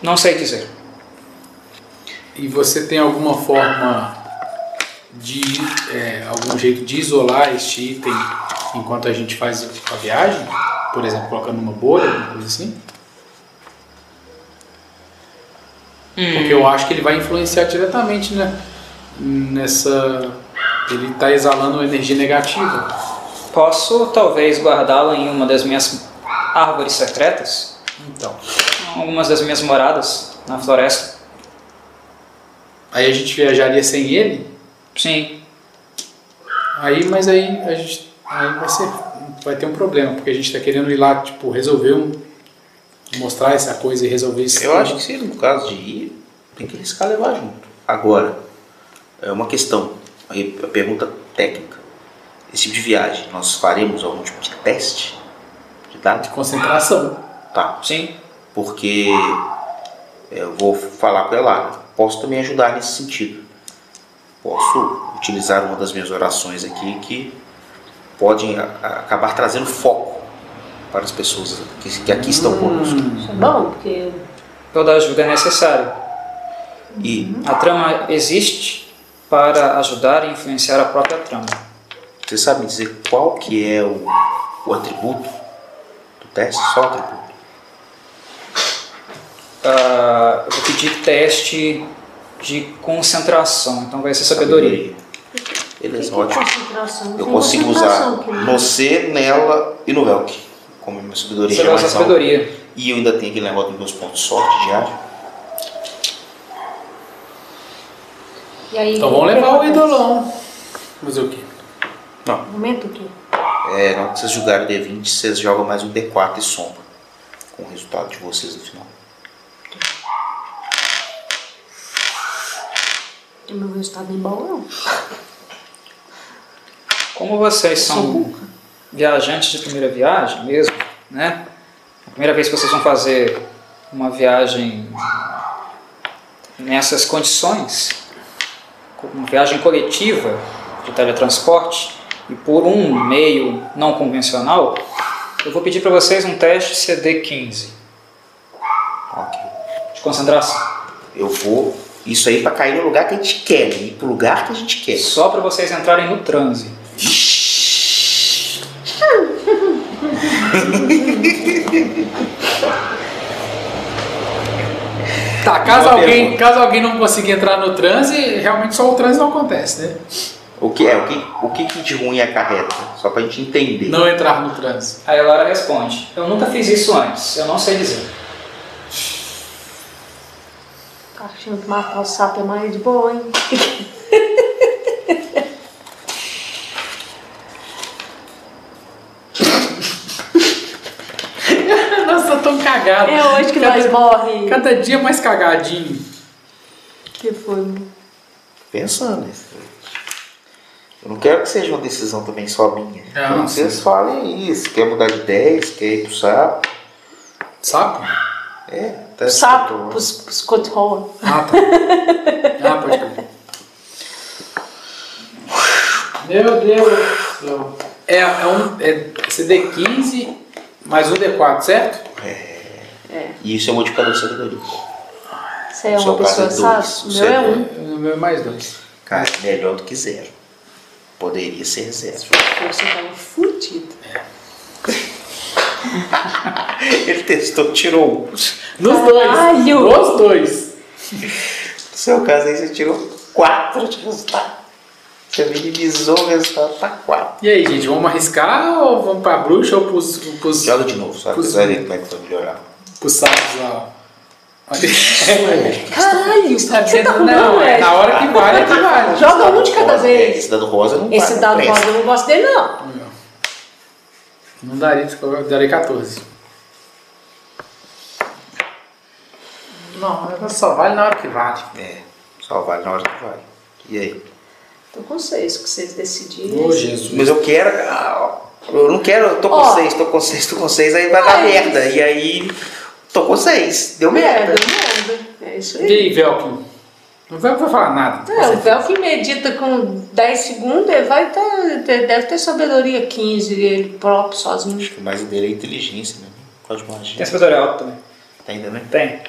Não sei dizer. E você tem alguma forma de é, algum jeito de isolar este item enquanto a gente faz a viagem? Por exemplo, colocando uma bolha, alguma coisa assim? Porque eu acho que ele vai influenciar diretamente né, nessa. Ele está exalando energia negativa. Posso talvez guardá-la em uma das minhas árvores secretas, Então. algumas das minhas moradas na floresta. Aí a gente viajaria sem ele? Sim, Aí, mas aí a gente. Aí vai ser. Vai ter um problema, porque a gente está querendo ir lá, tipo, resolver um. Mostrar essa coisa e resolver isso. Eu acho que se no caso de ir, tem que arriscar levar junto. Agora, é uma questão, aí a pergunta técnica. Esse tipo de viagem, nós faremos algum tipo de teste de dados? Concentração. Tá, sim. porque é, eu vou falar com ela. Posso também ajudar nesse sentido. Posso utilizar uma das minhas orações aqui que a- a- acabar trazendo foco para as pessoas que, que aqui estão conosco. Isso é bom, porque Toda ajuda é necessária. E A trama existe para ajudar e influenciar a própria trama. você sabe me dizer qual que é o, o atributo do teste? Só o atributo. Ah, eu vou pedir teste de concentração, então vai ser sabedoria. Beleza, ótimo. Eu consigo usar você, nela e no Velk. Como minha sabedoria Você vai usar sabedoria. E eu ainda tenho aquele negócio dos meus pontos de sorte diário. E aí, Então vamos levar o idolão. Fazer o quê? Momento o quê? É, na hora que vocês jogarem o D20, vocês jogam mais um D4 e soma. Com o resultado de vocês no final. O meu resultado nem bom, não. Como vocês são viajantes de primeira viagem mesmo, né? A primeira vez que vocês vão fazer uma viagem nessas condições, uma viagem coletiva de teletransporte e por um meio não convencional, eu vou pedir para vocês um teste CD15 Ok. de concentração. Eu vou. Isso aí pra cair no lugar que a gente quer, né? Ir pro lugar que a gente quer. Só para vocês entrarem no transe. Tá, caso Boa alguém, pergunta. caso alguém não consiga entrar no transe, realmente só o transe não acontece, né? O que é? O que, o que, que de ruim acarreta? Só pra gente entender. Não entrar no trânsito. Aí a Lara responde: Eu nunca fiz isso antes, eu não sei dizer. Tá achando que matar o sapo é mais de boa, hein? Nossa, tô tão cagado. É hoje que cada, nós morre. Cada dia mais cagadinho. Que foi? Pensando nisso. Eu não quero que seja uma decisão também só minha. Não, que vocês falem isso. Quer mudar de ideia, se quer ir pro sapo. Sapo? É, tá Sapo pros, pros cotorros. Ah, tá. ah, pode crer. Meu Deus do céu. É, é um é CD15 mais um D4, certo? E isso é modificador de sabedoria. Você é uma pessoa é dois. sábia? O meu é é um. O meu é mais dois. Cara, melhor do que zero. Poderia ser zero. Você tava fudido. Ele testou, tirou um. Nos Caralho! dois. Nos dois. No seu caso aí, você tirou quatro de resultado. Você minimizou o resultado para quatro. E aí, gente, vamos arriscar ou vamos pra bruxa ou pros, pros, Joga de novo, sabe? É. ver como é que vai melhorar. pros sapos lá? Olha. Caralho! Você tá não, arrumando, é velho? na hora que vale é que vale. Joga um de cada vez. Esse dado rosa não Esse dado não rosa eu não gosto dele, não. Não daria, eu daria 14. Não, ela só vale na hora que vale. É, só vale na hora que vai. E aí? Tô com vocês, que vocês decidirem. Ô, Jesus. Mas eu quero. ah, Eu não quero, eu tô com Ó. seis, tô com seis, tô com seis, aí vai dar Mas- merda. E aí, tô com seis, deu merda. Merda, merda. É isso E aí. aí, Velkin? O Velkin vai falar nada. É, o Velcro medita com 10 segundos, ele vai ter, ter- deve ter sabedoria 15, ele próprio, sozinho. Acho que o mais dele é inteligência, né? Quase Tem magia. sabedoria alta também. Tá ainda, né? Tem.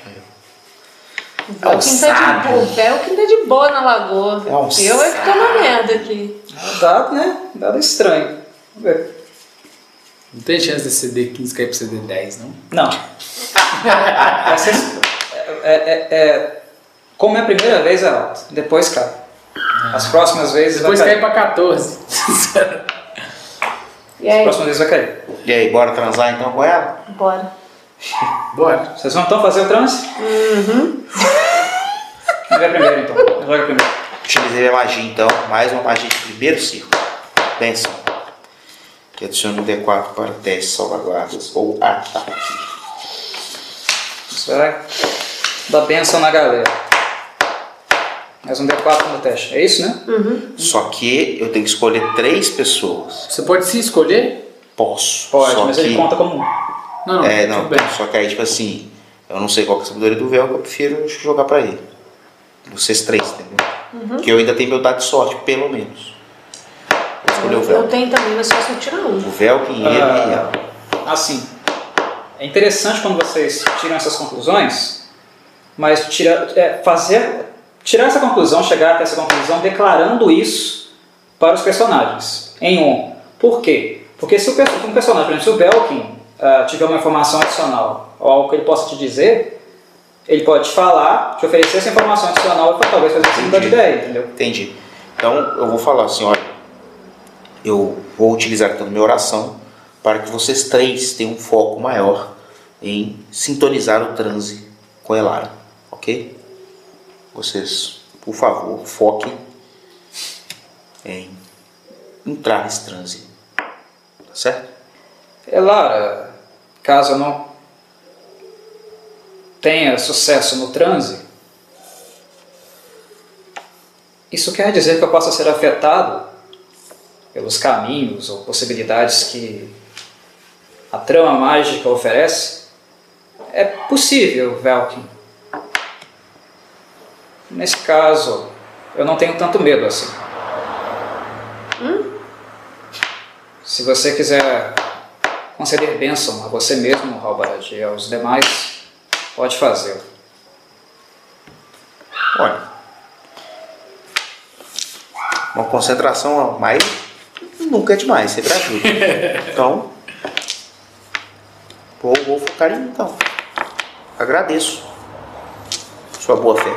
O É um Velcro tá, o Velcro tá de boa na lagoa. É eu é que tô na sábio. merda aqui. Dado, né? Dado estranho. Vamos ver. Não tem chance de CD15 cair pro CD10, não? Não. É, é- é- como é a primeira vez é alto, depois cai. As próximas vezes Depois vai cai cair. pra 14. E As próximas vezes vai cair. E aí, bora transar então com ela? bora. Bora. Vocês vão então fazer o trance? Uhum. Joga primeiro então. Joga primeiro. Utilizei a magia então, mais uma magia de primeiro círculo. Benção. Que adiciona um D4 para testes, salvaguardas ou ataque. Você vai dar benção na galera. Mais um D4 no teste. É isso, né? Só que eu tenho que escolher três pessoas. Você pode se escolher? Posso. Pode, só mas que... ele conta como um. Não, não. É, não, tudo bem. só que aí, tipo assim, eu não sei qual que é a sabedoria do véu, que eu prefiro jogar pra ele. Vocês três, entendeu? Porque eu ainda tenho meu dado de sorte, pelo menos. Vou escolher o Eu, véu. eu tenho também, mas só se eu tirar um. O véu, quem ele e Ah, ela. assim, é interessante quando vocês tiram essas conclusões, mas tira, é, fazer, tirar essa conclusão, chegar até essa conclusão declarando isso para os personagens, em um. Por quê? Porque se o um personagem, por exemplo, se o Belkin ah, tiver uma informação adicional ou algo que ele possa te dizer, ele pode te falar, te oferecer essa informação adicional e talvez fazer você mudar de ideia, entendeu? Entendi. Então, eu vou falar assim, olha, eu vou utilizar então minha oração para que vocês três tenham um foco maior em sintonizar o transe com Elara, ok? Vocês, por favor, foquem em entrar nesse transe, tá certo? É, Lara, caso eu não tenha sucesso no transe, isso quer dizer que eu possa ser afetado pelos caminhos ou possibilidades que a trama mágica oferece? É possível, Velkin. Nesse caso, eu não tenho tanto medo assim. Se você quiser conceder bênção a você mesmo, Halbarad, e aos demais, pode fazê-lo. Olha, uma concentração a mais nunca é demais, sempre ajuda. Então, vou, vou focar em então. Agradeço sua boa fé.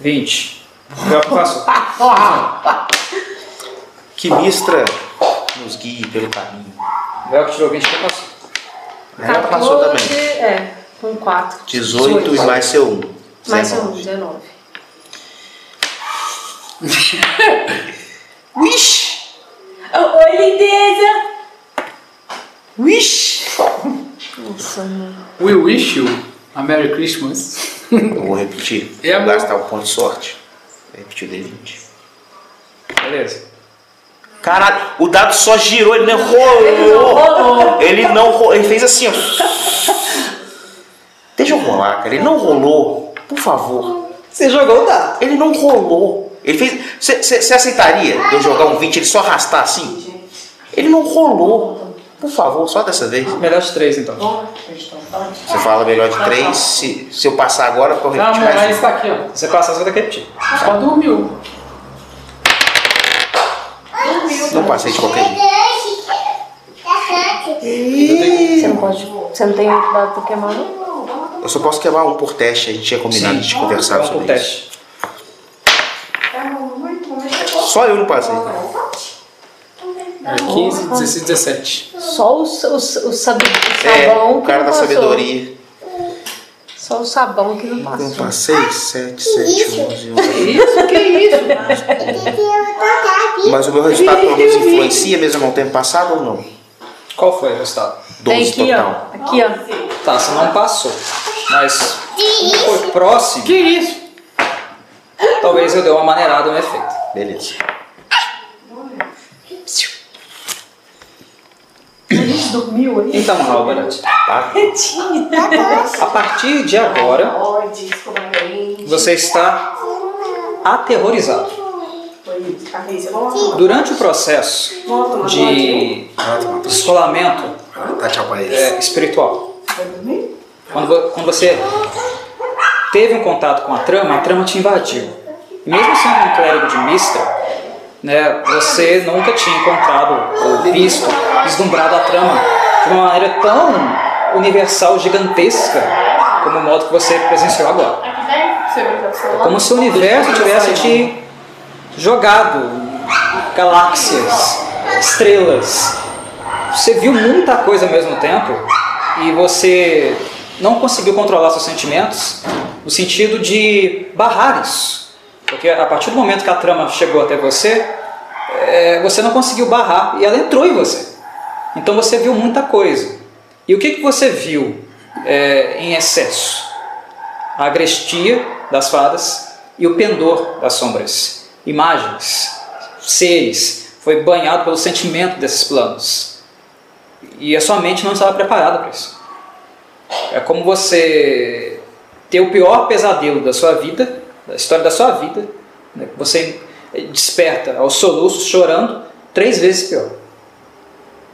20. Velk passou. Que Mistra nos guie pelo caminho. Velk tirou 20 e passou. Ela passou também. É, com 4. 18 e mais seu 1. Mais seu 1, 19. Wish! Oi, lindeza! Wish! Nossa, mano. We wish you a Merry Christmas. Eu vou repetir. É, vou gastar o ponto de sorte. Vou repetir o D20. Beleza. Caralho, o dado só girou, ele não rolou. Ele não rolou. Ele fez assim, ó. Deixa eu rolar, cara. Ele não rolou. Por favor. Você jogou o dado. Ele não rolou. Ele fez. Você aceitaria de eu jogar um 20 ele só arrastar assim? Ele não rolou. Por favor, só dessa vez. Melhor de 3 então. Você fala melhor de 3. Se, se eu passar agora, eu repetir mais mas um. tá aqui, ó. Se você passar, você vai ter que repetir. Só dormiu. Não passei de qualquer jeito. Você não pode. Você não tem dado pra queimar, não? Eu só posso queimar um por teste. A gente tinha combinado de conversar sobre isso. teste. Só eu não passei. É 15, 16, 17. Só o, o, o, sabi- o É, sabão o cara da sabedoria. Só o sabão que não passou. passei 7, 7, 11, 11. Isso, que isso? Mas o meu resultado pelo menos influencia mesmo não tendo passado ou não? Qual foi o resultado? tem 12 aqui, total. ó. Aqui, ó. Tá, você não passou. Mas foi próximo, Que isso? talvez eu dê uma maneirada no efeito. Beleza. Dormiu aí? Então, Albert, Tá? a partir de agora, você está aterrorizado. Durante o processo de Tá, pra eles. é, espiritual, quando, vo- quando você teve um contato com a trama, a trama te invadiu. Mesmo sendo um clérigo de Mistra, né, você nunca tinha encontrado ou visto, vislumbrado a trama de uma maneira tão universal, gigantesca, como o modo que você presenciou agora. É como se o universo tivesse te jogado galáxias, estrelas. Você viu muita coisa ao mesmo tempo e você não conseguiu controlar seus sentimentos no sentido de barrar isso. Porque a partir do momento que a trama chegou até você, é, você não conseguiu barrar e ela entrou em você. Então você viu muita coisa. E o que, que você viu é, em excesso? A agrestia das fadas e o pendor das sombras. Imagens, seres, foi banhado pelo sentimento desses planos. E a sua mente não estava preparada para isso. É como você ter o pior pesadelo da sua vida, da história da sua vida, né? você desperta aos soluços, chorando, três vezes pior.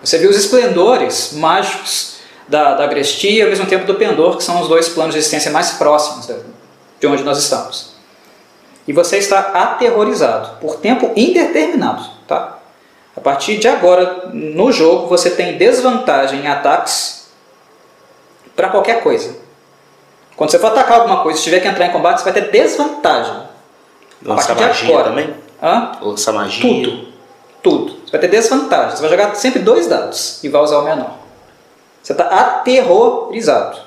Você viu os esplendores mágicos da, da agrestia e ao mesmo tempo do pendor, que são os dois planos de existência mais próximos de onde nós estamos. E você está aterrorizado por tempo indeterminado, tá? A partir de agora, no jogo, você tem desvantagem em ataques para qualquer coisa. Quando você for atacar alguma coisa, se tiver que entrar em combate, você vai ter desvantagem. Lança A partir de magia agora. também? Hã? Lança magia. Tudo. Tudo. Vai ter desvantagem. Você vai jogar sempre dois dados e vai usar o menor. Você está aterrorizado.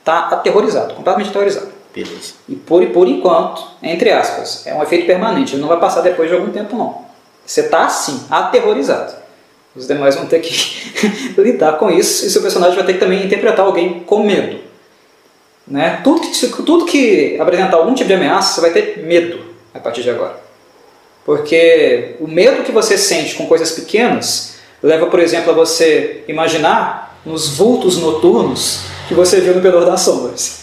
Está aterrorizado, completamente aterrorizado. Beleza. E por, por enquanto, entre aspas, é um efeito permanente. Ele não vai passar depois de algum tempo, não. Você está assim, aterrorizado. Os demais vão ter que lidar com isso e seu personagem vai ter que também interpretar alguém com medo. Né? Tudo, que, tudo que apresentar algum tipo de ameaça, você vai ter medo a partir de agora. Porque o medo que você sente com coisas pequenas leva, por exemplo, a você imaginar nos vultos noturnos que você viu no Pendor das Sombras.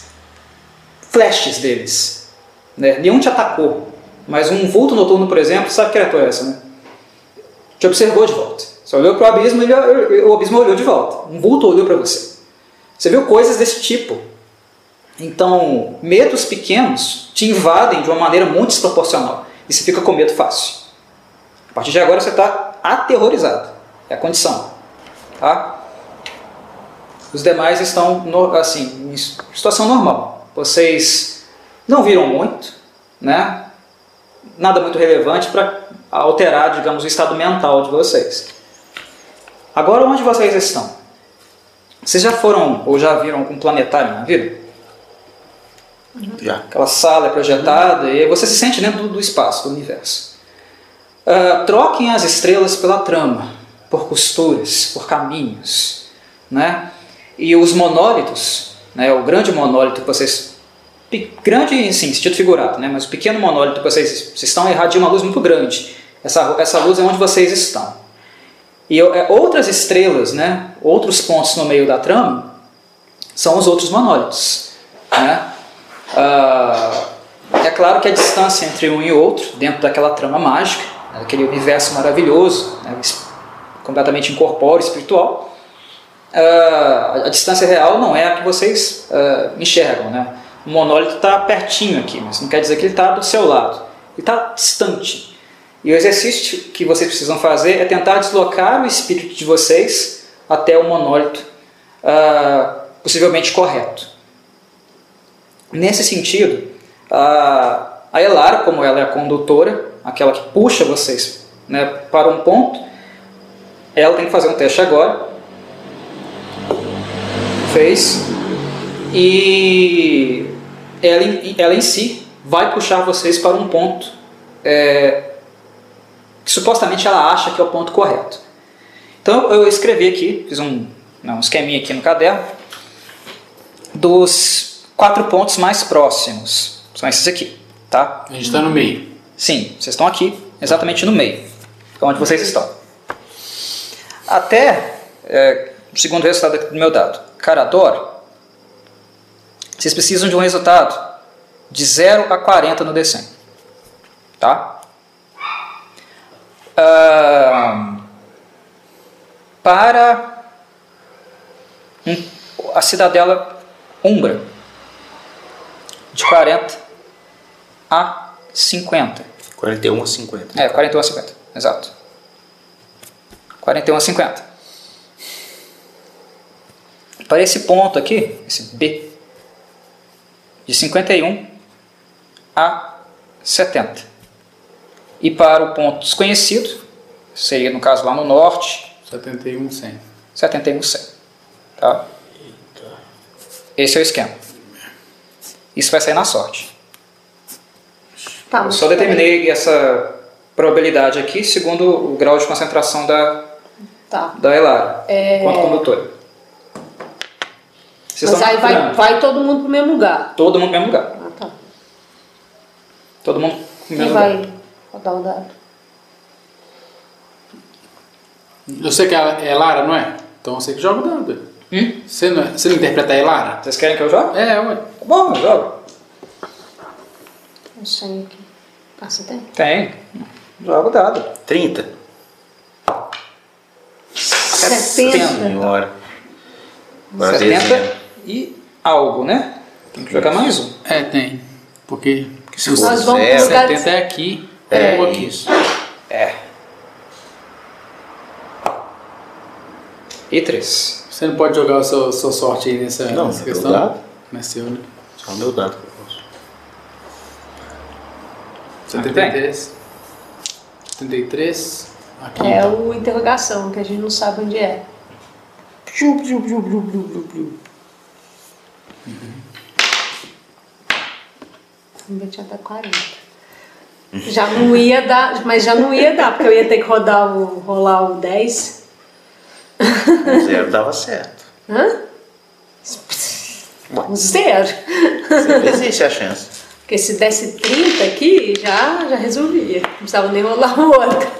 Flashes deles. Né? Nenhum te atacou, mas um vulto noturno, por exemplo, sabe que criatura é essa, né? Te observou de volta. Você olhou para o abismo e o abismo olhou de volta. Um vulto olhou para você. Você viu coisas desse tipo. Então, medos pequenos te invadem de uma maneira muito desproporcional. E você fica com medo fácil. A partir de agora você está aterrorizado. É a condição. Tá? Os demais estão no- assim, em situação normal. Vocês não viram muito, né? nada muito relevante para alterar, digamos, o estado mental de vocês. Agora, onde vocês estão? Vocês já foram ou já viram algum planetário na vida? Já. Aquela sala é projetada e você se sente dentro do, espaço, do universo. Ah, troquem as estrelas pela trama, por costuras, por caminhos, né? E os monólitos, né? O grande monólito que vocês grande em sentido figurado, né? Mas o pequeno monólito que vocês, vocês estão irradia uma luz muito grande. Essa, essa luz é onde vocês estão. E é, outras estrelas, né? Outros pontos no meio da trama são os outros monólitos, né? Ah, é claro que a distância entre um e outro, dentro daquela trama mágica, né, daquele universo maravilhoso, né, completamente incorpóreo, espiritual, ah, a distância real não é a que vocês ah, enxergam. Né? O monólito está pertinho aqui, mas não quer dizer que ele está do seu lado. Ele está distante. E o exercício que vocês precisam fazer é tentar deslocar o espírito de vocês até o monólito possivelmente correto. Nesse sentido, a, a Elara, como ela é a condutora, aquela que puxa vocês né, para um ponto, ela tem que fazer um teste agora. Fez. E ela, ela em si vai puxar vocês para um ponto é, que supostamente ela acha que é o ponto correto. Então eu escrevi aqui, fiz um, não, um esqueminha aqui no caderno, dos quatro pontos mais próximos. São esses aqui, tá? A gente está no meio. Sim, vocês estão aqui, exatamente no meio, onde vocês estão. Até, é, o segundo resultado do meu dado, Carador, vocês precisam de um resultado de 0 a 40 no D100. Tá? Ahn, para a cidadela Umbra, de 40 a 50. 41 a 50. É, 41 a 50, exato. 41 a 50. Para esse ponto aqui, esse B, de 51 a 70. E para o ponto desconhecido, seria no caso lá no norte, 71, 100. 71 100. Tá? Esse é o esquema. Isso vai sair na sorte. Tá, Eu só determinei essa probabilidade aqui segundo o grau de concentração da, Tá. da Elara, É. quanto condutora. Vocês Mas aí vai, vai todo mundo pro mesmo lugar. Todo mundo no mesmo lugar. Ah, tá. Todo mundo Quem mesmo lugar. vai rodar o dado? Eu sei que ela é Lara, não é? Então você que joga o dado. Hum? Você não, você não interpreta a Elara? Vocês querem que eu jogue? É, ué. Tá bom, eu jogo. Eu sei aqui. Ah, você tem? Tem. Jogo dado. 30. 70. Senhora. Agora 70 desenho. e algo, né? Tem que jogar mais um. É, tem. Porque se os for Nós vamos pro zero, lugar 70 é aqui. É, ou aqui. isso. É. E 3. Você não pode jogar a sua, sua sorte aí nessa, Não, nessa questão? dado. Não é seu, né? Só o meu dado que eu posso. 73. 73. Aqui. É então. o interrogação, que a gente não sabe onde é. Vamos ver, tinha até 40. Já não ia dar, mas já não ia dar, porque eu ia ter que rodar o, rolar o 10. O zero dava certo. Hã? Um zero. Sempre existe a chance. Porque se desse 30 aqui, já, já resolvia. Não precisava nem rolar o outro.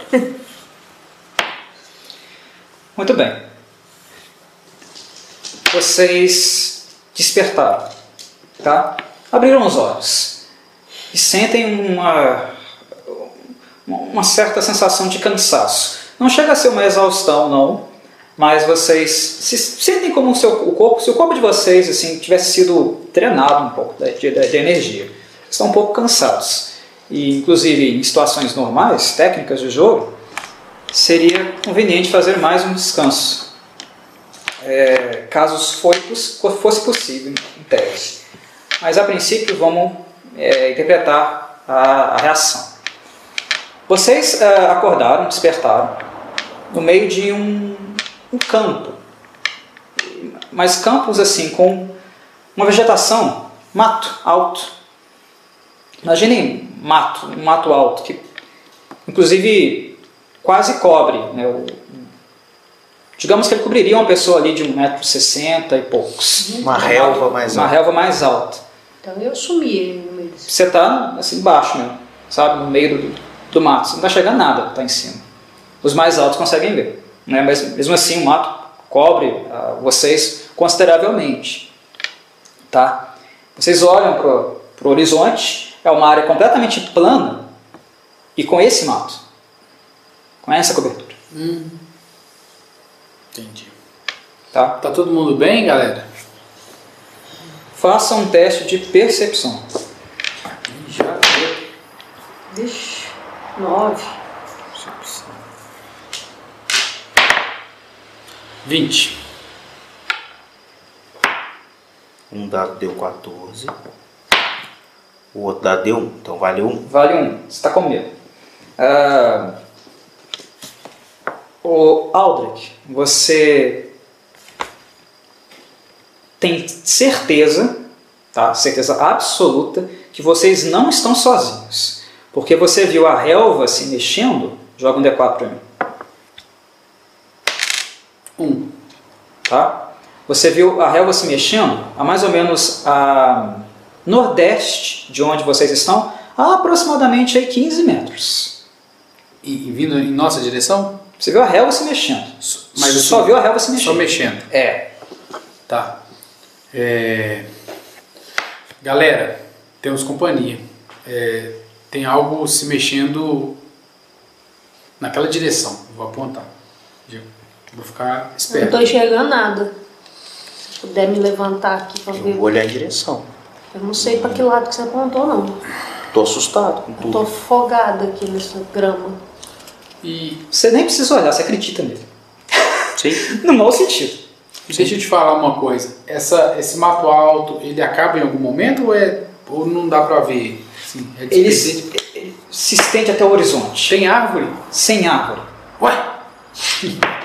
Muito bem. Vocês despertaram, tá? Abriram os olhos e sentem uma, uma certa sensação de cansaço. Não chega a ser uma exaustão, não, mas vocês se sentem como o, seu, o corpo, se o corpo de vocês assim tivesse sido treinado um pouco de, de, energia. Estão um pouco cansados. E, inclusive, em situações normais, técnicas de jogo, seria conveniente fazer mais um descanso, é, caso foi, fosse possível, em tese. Mas a princípio vamos é, interpretar a, a reação. Vocês eh, acordaram, despertaram, no meio de um, um campo. Mas campos assim, com uma vegetação, mato alto. Imaginem mato, um mato alto, que inclusive quase cobre. Né, o- digamos que ele cobriria uma pessoa ali de 1,60m e poucos. Uma relva mais Uma alta. relva mais alta. Então eu sumi no meio desse. Você está assim embaixo mesmo, sabe? No meio do, do mato. Você não está chegando nada, está em cima. Os mais altos conseguem ver. Né? Mas mesmo assim o mato cobre ah, vocês consideravelmente. Tá? Vocês olham para o horizonte, é uma área completamente plana e com esse mato. Com essa cobertura. Entendi. Tá? Tá todo mundo bem, galera? Faça um teste de percepção. Já. Vixe, nove. 20. Um dado deu 14. O outro dado deu 1. Então valeu 1. Vale um. Você está com medo. Ah, o Aldrich, você tem certeza, tá? certeza absoluta, que vocês não estão sozinhos. Porque você viu a relva se mexendo. Joga um D4 para mim. Tá? Você viu a relva se mexendo a mais ou menos a nordeste de onde vocês estão, a aproximadamente aí 15 metros. E, e vindo em nossa direção? Você viu a relva se mexendo, Mas assim, só viu a relva se mexendo. Só mexendo. É. Tá. É... Galera, temos companhia. É, Tem algo se mexendo naquela direção. Vou apontar. Vou ficar Eu não esperto. tô enxergando nada. Se puder me levantar aqui pra Eu ver. vou olhar em direção. Eu não sei pra que lado que você apontou, não. Tô assustado com Eu tudo. tô afogada aqui nessa grama. E Você nem precisa olhar, você acredita nele. Sim. No mau sentido. deixa eu te falar uma coisa. Essa, esse mato alto, ele acaba em algum momento ou, é, ou não dá pra ver? Assim, é Ele se, se estende até o horizonte, Tem árvore? sem árvore. Ué?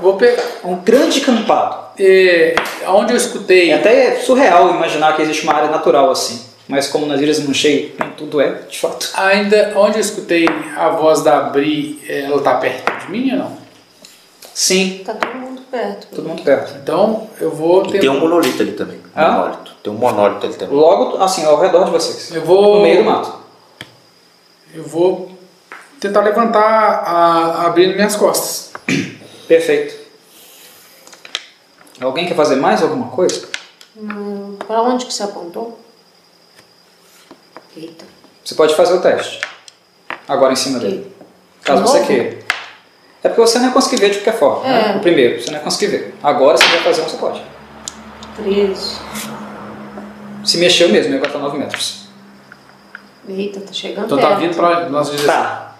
Vou pegar. É um grande campado. É, onde eu escutei. É até surreal imaginar que existe uma área natural assim. Mas como nas Ilhas Manchei, tudo é, de fato. Ainda onde eu escutei a voz da Bri, ela tá perto de mim ou não? Sim, tá todo mundo perto. todo mundo perto. Então eu vou E tentar. tem um monolito ali também. Ah? Monólito. Tem um monólito ali também. Logo, assim, ao redor de vocês. Eu vou. No meio do mato. Eu vou tentar levantar a, abrindo minhas costas. Perfeito. Alguém quer fazer mais alguma coisa? Hum, pra onde que você apontou? Eita. Você pode fazer o teste. Agora em cima dele. Caso De você queira. É porque você não ia conseguir ver de qualquer forma. né? É. O primeiro, você não ia conseguir ver. Agora, se vai fazer um, você pode. 13. Se mexeu mesmo, agora tá 9 metros. Eita, tá chegando Então perto. tá vindo pra nossa direção. Tá.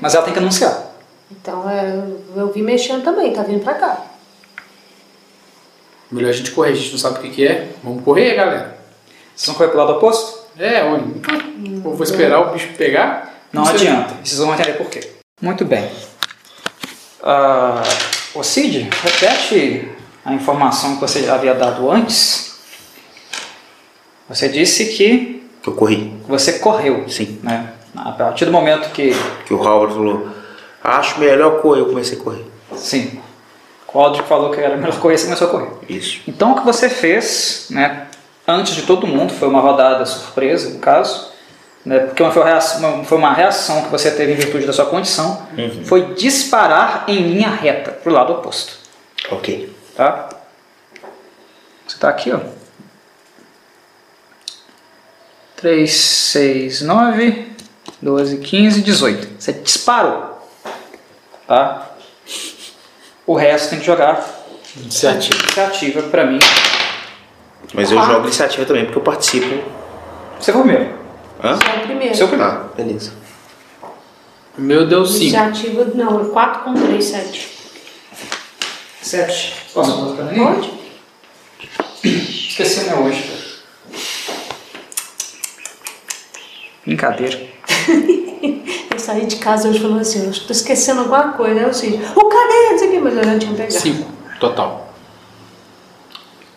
Mas ela tem que anunciar. Então é, eu vi mexendo também, tá vindo pra cá. Melhor a gente correr, a gente não sabe o que, que é. Vamos correr, galera. Vocês vão correr pro lado oposto? É, olha. Eu vou esperar o bicho pegar. Não sei. adianta. Vocês vão entender por quê. Muito bem. Ah, ô Cid, repete a informação que você havia dado antes. Você disse que Que eu corri. você correu. Sim. Né? A partir do momento que. Que o Howard falou, acho melhor correr. Eu comecei a correr. Sim. O Aldrich falou que era melhor correr, você começou a correr. Isso. Então o que você fez, né, antes de todo mundo, foi uma rodada surpresa, no caso, né, porque uma foi, uma reação, foi uma reação que você teve em virtude da sua condição, foi disparar em linha reta para o lado oposto. Ok. Tá? Você está aqui, ó. 3, 6, 9, 12, 15, 18. Você disparou. Tá? O resto tem que jogar Iniciativa. iniciativa para mim. Mas eu jogo iniciativa também, porque eu participo. Você foi o primeiro. Hã? Você é o primeiro. Seu primeiro. Tá, beleza. O meu deu 5. Iniciativa, não, é 4 com 3, 7. Sete. Posso botar pra mim? Pode? Esqueci o meu hoje. Brincadeira. saí de casa hoje falando assim, eu estou esquecendo alguma coisa. Aí eu assim, o cadê? Não sei o que, mas eu já tinha pegado. Cinco, total.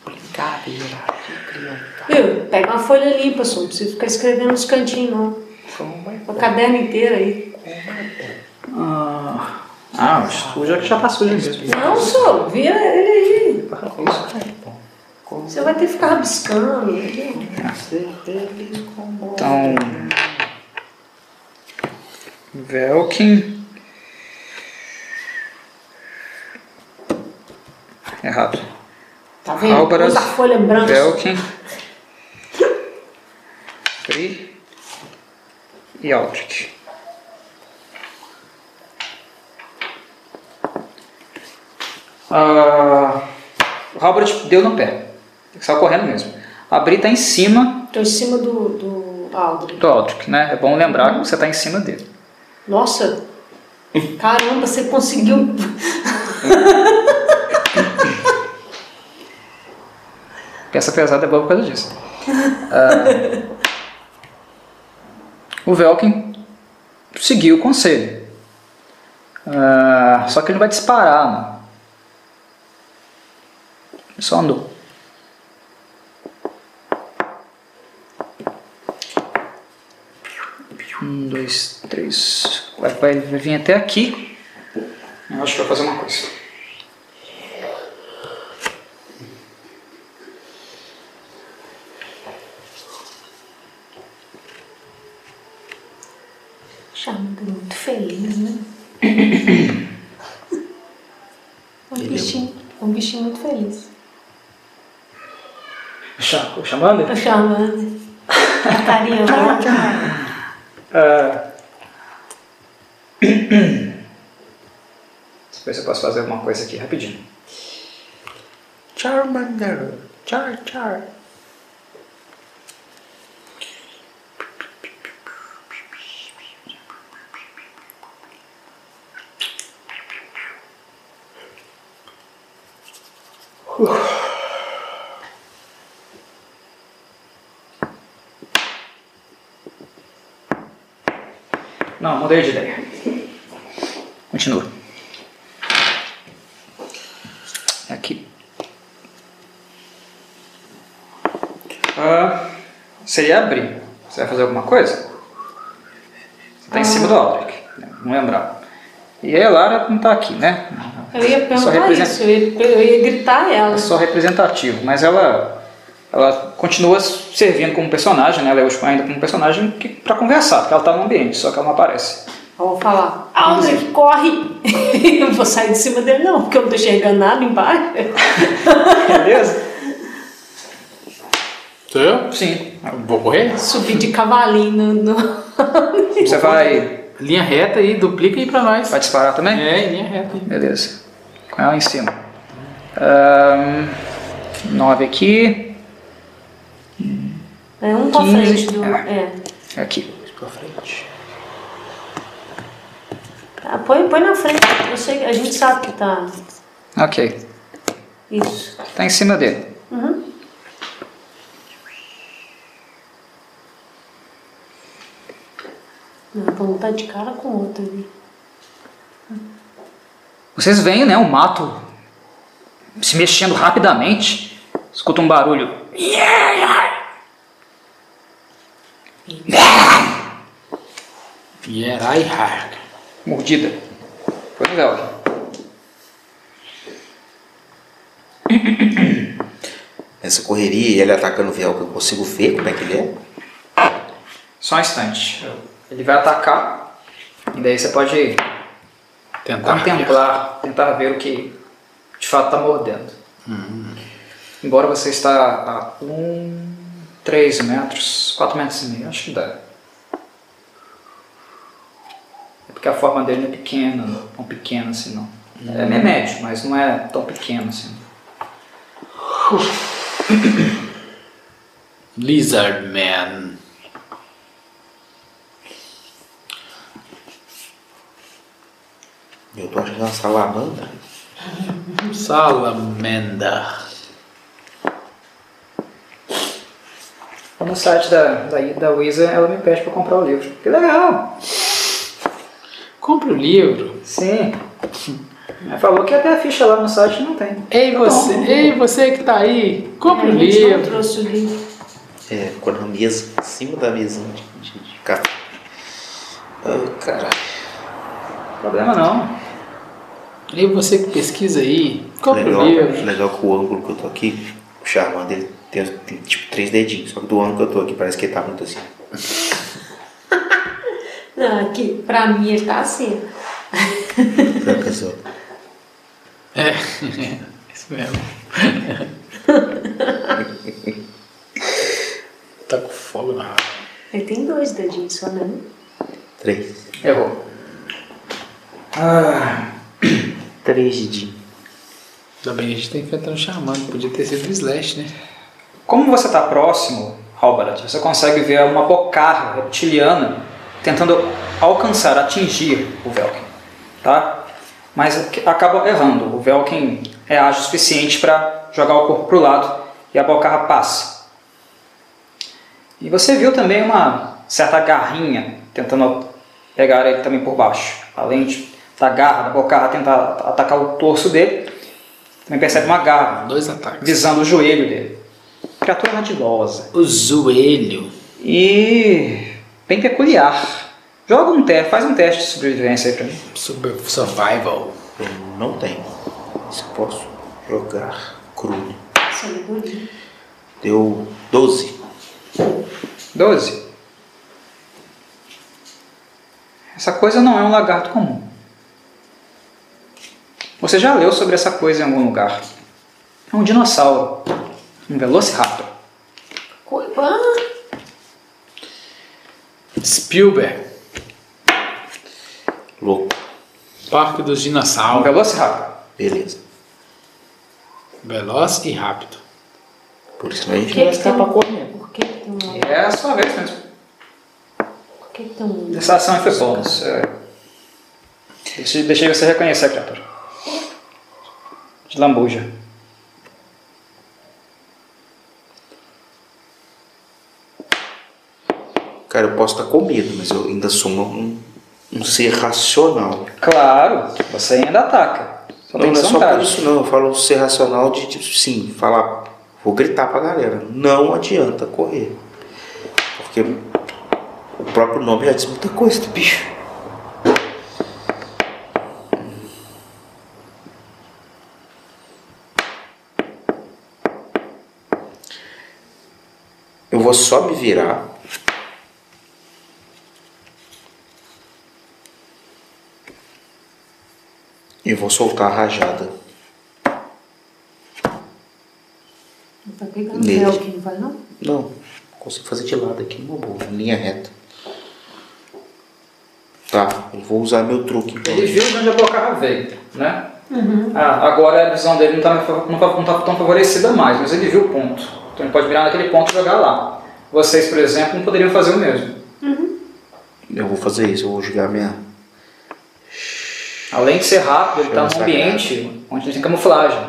Brincadeira de criança. Viu? Pega uma folha limpa, só não precisa ficar escrevendo nos cantinhos, não. Como é Uma caderno inteiro aí. Ah, ah suja que já tá suja mesmo. Não, só, vira ele aí. bom? Você vai ter que ficar rabiscando. entendeu? Então. Velkin. Errado. Tá vendo? Álvaras, Usa folha branca. Velkin. Free. E Aldrich. Ah, o Robert deu no pé. Saiu correndo mesmo. A Bri tá em cima Tô em cima do, do Aldrin. do Aldrich, né? É bom lembrar que você tá em cima dele. Nossa! Caramba, você conseguiu. Peça pesada é boa por causa disso. Ah, o Velkin seguiu o conselho. Ah, só que ele não vai disparar. Ele só andou. Um, dois, três. Vai, vai, vai vir até aqui. Eu acho que vai fazer uma coisa. Chamando muito feliz, né? um bichinho, um bichinho muito feliz. Cha- Chamando chamando. A carinha lá. Ah. Se eu posso fazer alguma coisa aqui rapidinho. Charmander. Char, char. Não, mudei de ideia. Continua. Aqui. Ah, seria abrir. Você vai fazer alguma coisa? Você está em cima do Aldrich. né? Não lembrar. E a Lara não está aqui, né? Eu ia perguntar representa- isso, eu ia, eu ia gritar ela. É só representativo, mas ela ela continua servindo como personagem, né? Ela é hoje ainda como personagem para conversar, porque ela está no ambiente, só que ela não aparece. Eu vou falar, Aldrich, corre! eu não vou sair de cima dele não, porque eu não tô enxergando nada embaixo. Beleza? Sou eu? Sim. Vou correr? Subir de cavalinho no... Você vai, Linha reta aí, duplica aí pra nós. vai disparar também? É, linha reta. Beleza. Com ela em cima. Ahn, nove aqui. É um pra 15, frente do... é. É. Aqui. Pra frente. Ah, põe, põe na frente, eu sei, a gente sabe que tá... Ok. Isso. Tá em cima dele. Uhum. Não, vamos estar de cara com o outro ali. Vocês veem, né? O mato se mexendo rapidamente. Escuta um barulho. Yerai Hark. Mordida. Foi Velkin. Essa correria e ele atacando o Velcro, eu consigo ver como é que ele é? Só um instante. Ele vai atacar. E daí você pode Tentar. contemplar, tentar ver o que de fato está mordendo. Embora você está a um, três metros, quatro metros e meio, acho que dá. É porque a forma dele não é pequena, não tão pequena assim não. É meio médio, mas não é tão pequeno assim. Lizard Man. Eu tô achando uma salamandra. Salamandra. No site da, da, da Wisa, ela me pede para comprar o livro. Que legal! Compre o livro. Sim. Ela falou que até a ficha lá no site não tem. Ei, você, ei, você que tá aí, compre É, o a gente não livro. trouxe o livro. É, ficou na mesa, em cima da mesinha de, de, de café. Ah, caralho. Problema não. Ei, você que pesquisa aí, compre Legal, o livro. legal que o ângulo que eu tô aqui, o Charmander ele tem, tem tipo três dedinhos, só que do ângulo que eu tô aqui parece que ele tá muito assim. Não, aqui, pra mim ele tá assim. Sabe, pessoal? É, isso mesmo. tá com fogo na raiva. Ele tem dois dedinhos só, né? Três. Errou. Ah, Três dedinhos. Ainda bem que a gente tá enfrentando o Xamã, podia ter sido o Slash, né? Como você está próximo, Halbarat, você consegue ver uma bocarra reptiliana tentando alcançar, atingir o Velkin. Tá? Mas acaba errando. O Velkin é ágil o suficiente para jogar o corpo para o lado e a bocarra passa. E você viu também uma certa garrinha tentando pegar ele também por baixo. Além de, da garra da bocarra tentar atacar o torso dele, também percebe uma garra Dois ataques. visando o joelho dele. Criatura radilosa. O joelho. E bem peculiar. Joga um teste, faz um teste de sobrevivência aí pra mim. Super survival. Eu não tenho. Isso eu posso jogar cru. Sabedoria. Deu 12. 12. Essa coisa não é um lagarto comum. Você já leu sobre essa coisa em algum lugar. É um dinossauro. Um velociraptor. Co- Ah, Spielberg. Louco. Parque dos Um Dinossauros. velociraptor. Beleza. Veloz e rápido. Por isso a gente que não vai escapar um- correndo. Por que que tem um... É a sua vez mesmo. Por que tem um... Essa ação foi bônus. É. Deixei, deixei você reconhecer a criatura. De lambuja. Cara, eu posso estar com medo, mas eu ainda sou um, um ser racional. Claro, você ainda ataca. Só não, não é só por isso não. Eu falo ser racional de, tipo, sim, falar, vou gritar pra galera. Não adianta correr. Porque o próprio nome já diz muita coisa do bicho. Eu vou só me virar. E vou soltar a rajada. Vai pegar no Nele. Velkin, não vai não? Não, consigo fazer de lado aqui, uma boa, em linha reta. Tá, eu vou usar meu truque então. Ele viu de onde a bocarra veio, né? Ah, agora a visão dele não está não tá, não tá tão favorecida mais, mas ele viu o ponto. Então ele pode virar naquele ponto e jogar lá. Vocês, por exemplo, não poderiam fazer o mesmo. Eu vou fazer isso, eu vou jogar minha. Além de ser rápido, ele está num ambiente onde ele tem camuflagem.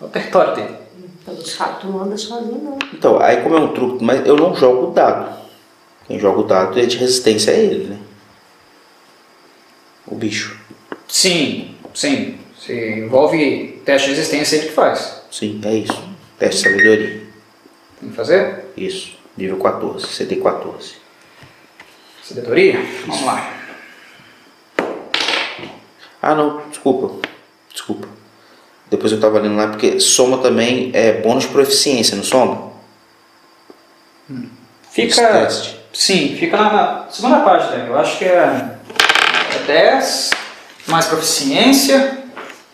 É o território dele. Ratos não andam sozinhos, não. Então, aí como é um truque, mas eu não jogo o dado. Quem joga o dado é de resistência é ele, né? O bicho. Sim, sim. Se envolve teste de resistência, ele que faz. Sim, é isso. Teste de sabedoria. Tem que fazer? Isso. Nível 14, CD 14. Sabedoria? Vamos lá. Ah não, desculpa. Desculpa. Depois eu tava lendo lá porque soma também é bônus por eficiência, não soma? Esse Fica. Sim, fica na, segunda página. Eu acho que é, é 10, mais proficiência,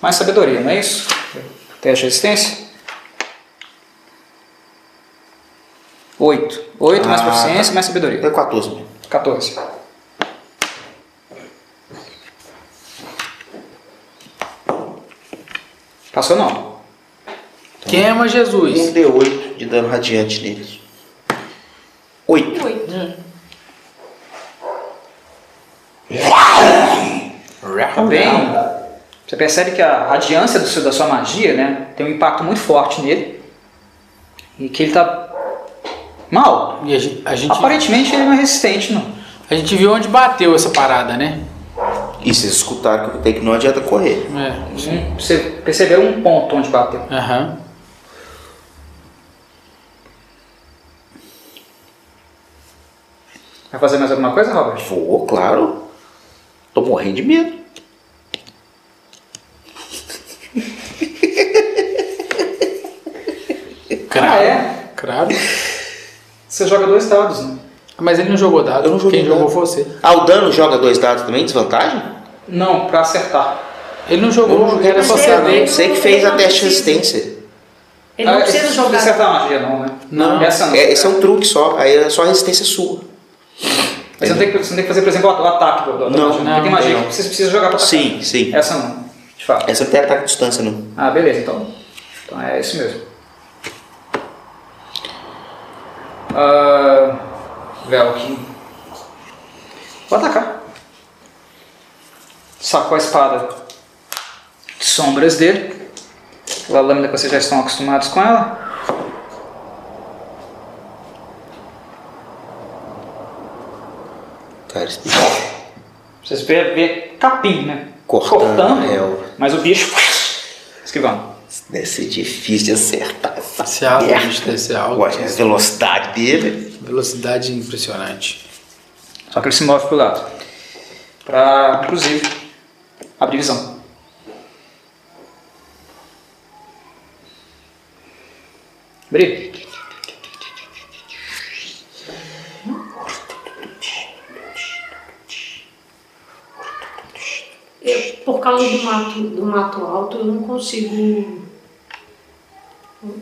mais sabedoria, não é isso? Teste de resistência? 8. 8 mais Ah, proficiência, tá. mais sabedoria. É 14 mesmo. 14. Passou não. Queima Jesus. Um D8 de dano radiante neles. 8. Oito. Também, você percebe que a radiância do seu, da sua magia né, tem um impacto muito forte nele. E que ele está mal. E a gente, a, gente, Aparentemente ele não é resistente, não. a gente viu onde bateu essa parada, né? E vocês escutaram que eu tenho que não adianta correr. É. Um- Você percebeu um ponto onde bateu. Aham. Vai fazer mais alguma coisa, Robert? Vou, claro. Tô morrendo de medo. Ah, é? Claro. Você joga dois dados, né? Mas ele não jogou dado. Eu não joguei Quem jogou dado. foi você. Ah, o dano joga dois dados também, desvantagem? Não, pra acertar. Ele não jogou, era só Você saber. vê. Você que fez a teste de resistência. Ele não Ah, precisa esse- jogar. acertar a magia, não, né? Não. Essa não. É, esse é um truque só, aí é só a resistência sua. Você não, tem que, você não tem que fazer, por exemplo, o ataque do, do, Não, magia. não, Porque tem magia não. que você precisa jogar pra atacar. Sim, sim. Essa não, de fato. Essa não tem ataque à distância, não. Ah, beleza, então. Então é isso mesmo. Ah, Velkin. Vou atacar. Sacou a espada de sombras dele. Aquela lâmina que vocês já estão acostumados com ela. Cara, esse Vocês vê, vê capim, né? Cortando, é, o- mas o bicho esquivando. deve ser difícil de acertar essa Esse bicho desse alto. Olha a velocidade dele. Velocidade impressionante. Só que ele se move pro lado. Pra, inclusive, abrir visão. Abrir. Eu, por causa do mato, do mato alto, eu não consigo.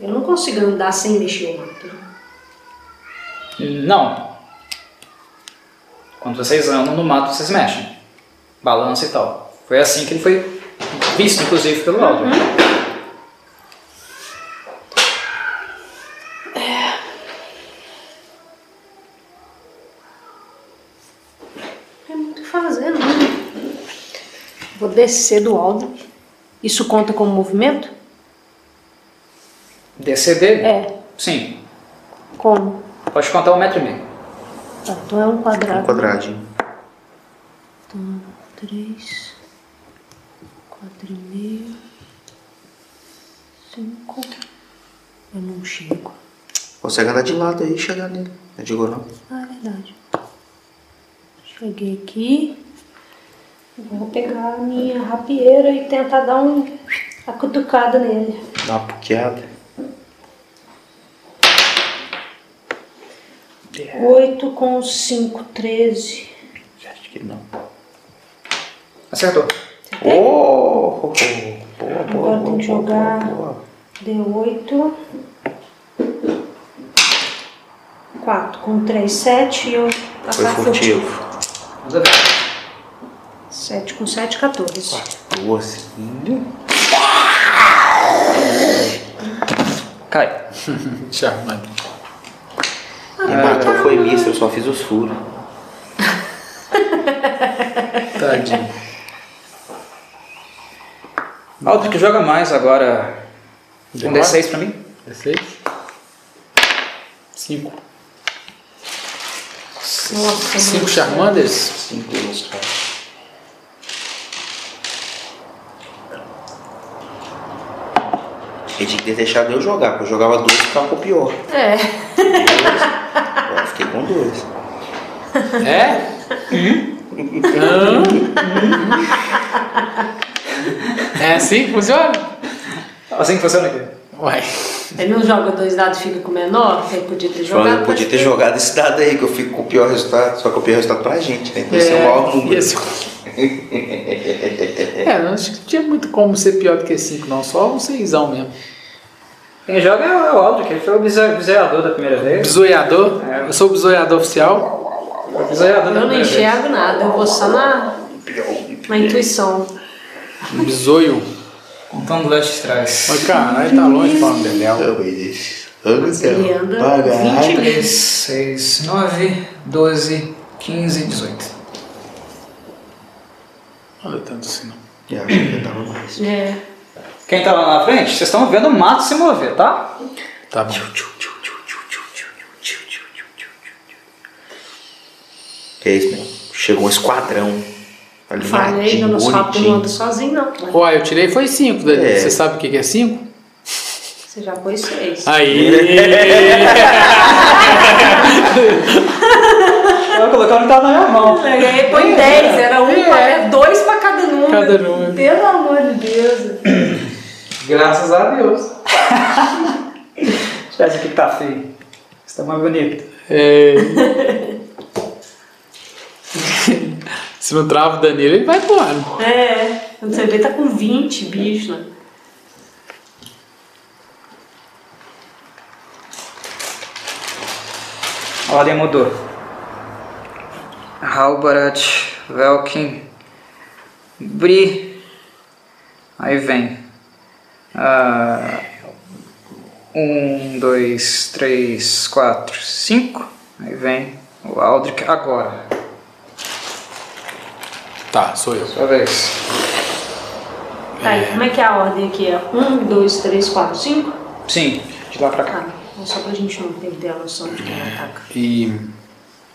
Eu não consigo andar sem mexer o mato. Não. Quando vocês andam no mato, vocês mexem. Balança e tal. Foi assim que ele foi visto, inclusive, pelo Aldo. Não tem muito o que fazer, não. Vou descer do Aldo. Isso conta como movimento? Descer dele? É. Sim. Como? Pode contar um metro e meio. Tá, então é um quadrado. Um quadradinho. Então, três, quatro e meio, cinco. Eu não chego. Consegue andar de lado aí e chegar nele. Não digo não. Ah, é verdade. Cheguei aqui. Vou pegar a minha rapieira e tentar dar um, a cutucada nele. Dá uma puqueada. Oito com cinco, treze. Acho que não. Acertou. Oh! Boa, boa, boa. Agora tem que boa, jogar. boa, boa. Deu oito. Quatro com três, sete e eu Foi furtivo. Vamos ver. Sete com sete, 14. Boa, sim. Cai. Charmante. Quem matou foi Mister, eu só fiz os furos. Tadinho. Aldo que joga mais agora. Um Decora? D6 pra mim. D6. 5. Nossa, 5 Charmanders? Cinco euros, Ele tinha que ter deixado eu jogar, porque eu jogava dois e ficava com o pior. É. Agora eu fiquei com dois. É? Hã? É assim que funciona? Assim que funciona aqui. Ué. Ele não joga dois dados e fica com o menor? Ele podia ter Joga, jogado. eu podia ter jogado esse dado aí, que eu fico com o pior resultado. Só que o pior resultado pra gente, né? Então esse é o maior número. ser- É, não acho que não tinha muito como ser pior do que 5, não. Só um 6 mesmo. Quem joga é o Aldo, que ele foi o biseador da primeira vez. Bisoiador? É. Eu sou o bisoiador oficial. O da Eu não primeira vez. enxergo nada, eu vou só na, na intuição. Bisoio. Contando lá de trás. Mas caralho, tá longe falando Beléu. Ele anda Pagar. 20 3, 6, 9, 12, 15, 18. Olha tanto assim não. Já, já tava mais. É. Quem tá lá na frente, vocês estão vendo o mato se mover, tá? Tá bom. Que é isso, meu? Chegou um esquadrão Falei, eu não que não anda sozinho, não. Ó, eu tirei foi 5, Dani. É. Você sabe o que é 5? Você já foi seis. Aí! Eu colocar não tá na minha mão. É, põe 10, era um, é. dois pra cada número. Cada número. Pelo amor de Deus. Graças a Deus. Deixa eu ver aqui que tá feio. Esse tá mais bonito. É. Se não trava o Danilo, ele vai embora. É, quando você vê, tá com 20 bichos, né? A ordem mudou. Halbarat, Velkin, Bri. Aí vem. Ah, um, dois, três, quatro, cinco. Aí vem o Aldrich agora. Tá, sou eu. Sua vez. Tá, e como é que é a ordem aqui? É 1, 2, 3, 4, 5? Sim, de lá pra cá. Tá, é só pra gente não perder a noção de quem ataca. E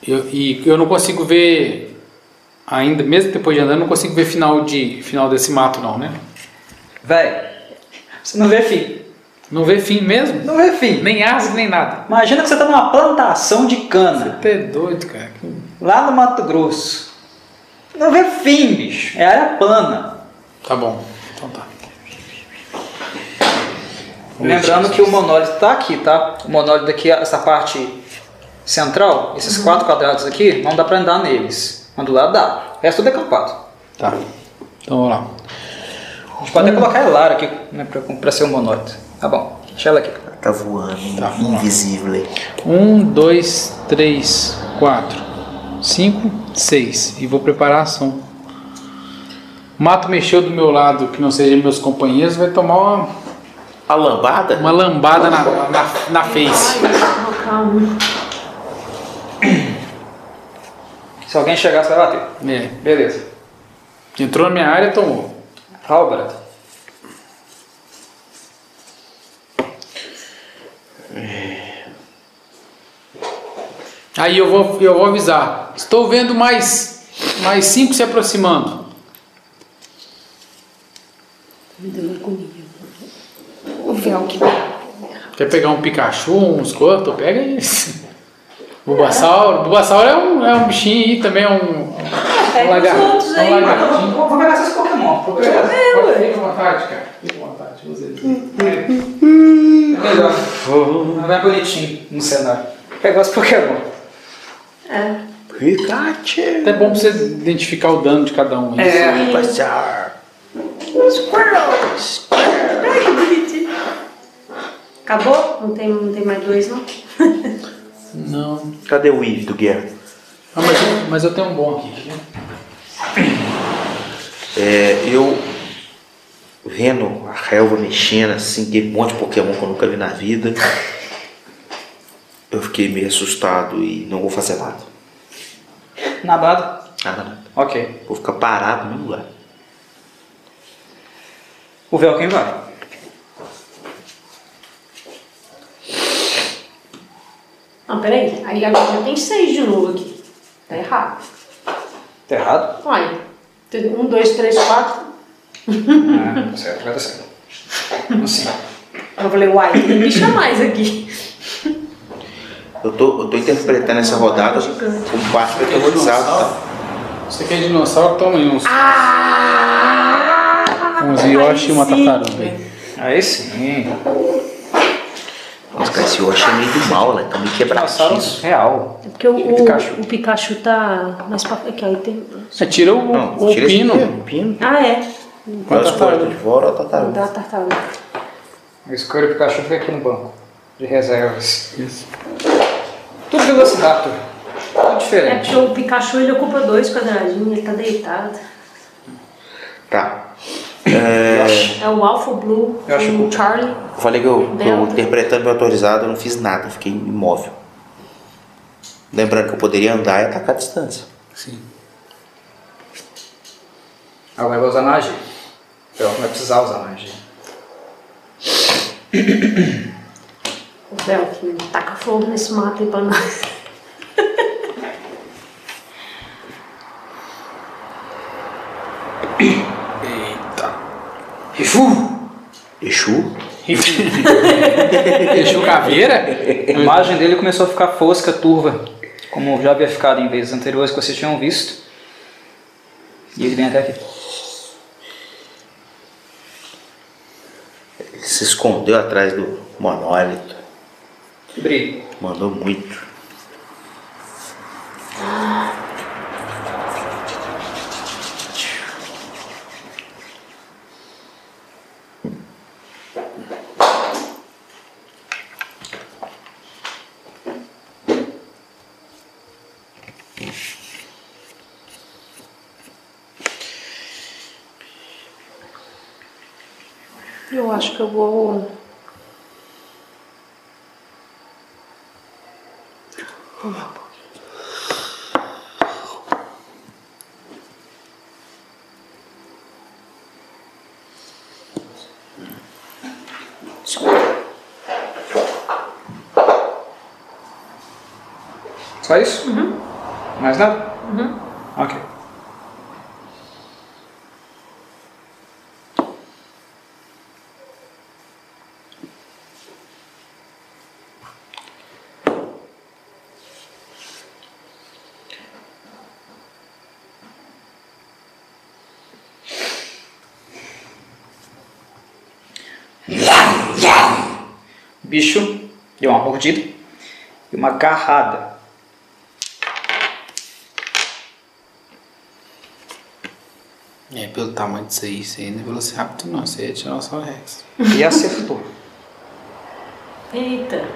eu, e eu não consigo ver ainda, mesmo depois de andando, eu não consigo ver final de final desse mato não, né? Véi, você não vê fim. Não vê fim mesmo? Não vê fim. Nem árvore, nem nada. Imagina que você tá numa plantação de cana. Você é doido, cara. Lá no Mato Grosso. Não vê fim, bicho. É área plana. Tá bom. Então tá. Lembrando que o monólito está aqui, tá? O monólito daqui, essa parte central, esses quatro quadrados aqui, não dá pra andar neles. Mas do lado dá. O resto tudo é campado. Tá. Então vamos lá. A gente pode até colocar a Lara aqui, né, pra, pra ser o monólito. Tá bom. Deixa ela aqui. Tá voando, Tá, invisível. Um, dois, três, quatro, cinco, seis. E vou preparar a ação. O mato mexeu do meu lado, que não seja meus companheiros, vai tomar uma, A lambada? uma lambada na, na, na face. Um. Se alguém chegar, você vai bater. É. Beleza. Entrou na minha área, tomou. Halbert. Aí eu vou, eu vou avisar. Estou vendo mais, mais cinco se aproximando. O. Quer pegar um Pikachu, um Squirtle? Pega esse. Bulbasauro. Bulbasauro é um, é um bichinho aí também, é um, um Pega os lagarto. outros É um aí. lagartinho. Vou pegar esses Pokémon. Vou pegar. À vontade, cara. Fica à vontade. você. É melhor. Vai bonitinho no cenário. Pegar os Pokémon. É. Pikachu. Até bom pra você identificar o dano de cada um. aí. É. Passar. Ai, que bonitinho. Acabou? Não tem, não tem mais dois, não? Não. Cadê o Eve do Guerra? Ah, mas, eu- mas eu tenho um bom aqui. ver? É, eu vendo a relva mexendo assim, tem um monte de Pokémon que eu nunca vi na vida. Eu fiquei meio assustado e não vou fazer nada. Nadado. Nada, nada. Ok. Vou ficar parado no mesmo lugar. O Velkin vai. Não, peraí. Aí agora já tem seis de novo aqui. Tá errado. Tá errado? Olha. Um, dois, três, quatro. Ah, tá certo, vai dar certo. Assim. Eu falei, uai, tem bicho a mais aqui. Eu tô, eu tô interpretando essa rodada como parte aterrorizado, tá? Você quer dinossauro? Toma aí uns, Ah! uns Yoshi e uma tartaruga. aí. Aí sim. Nossa, cara, esse Yoshi é meio do mal, né? Tá meio quebradiço. real. É porque o, o, Pikachu. o Pikachu tá mais pra aqui, aí tem. É, tira o, Não, o tira pino. pino. pino. Ah, é. Vai os cortes de fora ou a tartaruga. Dá a tartaruga. O Escuro e o Pikachu fica aqui no banco. De reservas. Isso. Tudo Velociraptor. Tudo É diferente. porque o Pikachu ele ocupa dois quadradinhos, ele tá deitado. Tá. É, É o Alpha Blue, Eu acho o que- Charlie. eu falei que eu, que eu interpretando meu autorizado, eu não fiz nada, eu fiquei imóvel. Lembrando que eu poderia andar e atacar a distância. Sim. Agora vai usar magia. O Velkin vai precisar usar magia. O Velkin, taca fogo nesse mato aí pra nós. Eita. Rifu! Exu? Deixou caveira? A imagem dele começou a ficar fosca, turva, como já havia ficado em vezes anteriores que vocês tinham visto. E ele vem até aqui. Ele se escondeu atrás do monólito. Bri, Mandou muito. Eu acho que eu vou. só isso? Mais nada? Ok. Bicho deu uma mordida e uma garrada. É, pelo tamanho disso aí, isso aí não é Velociraptor não, isso aí é Tiranossauro Rex. E acertou. Eita.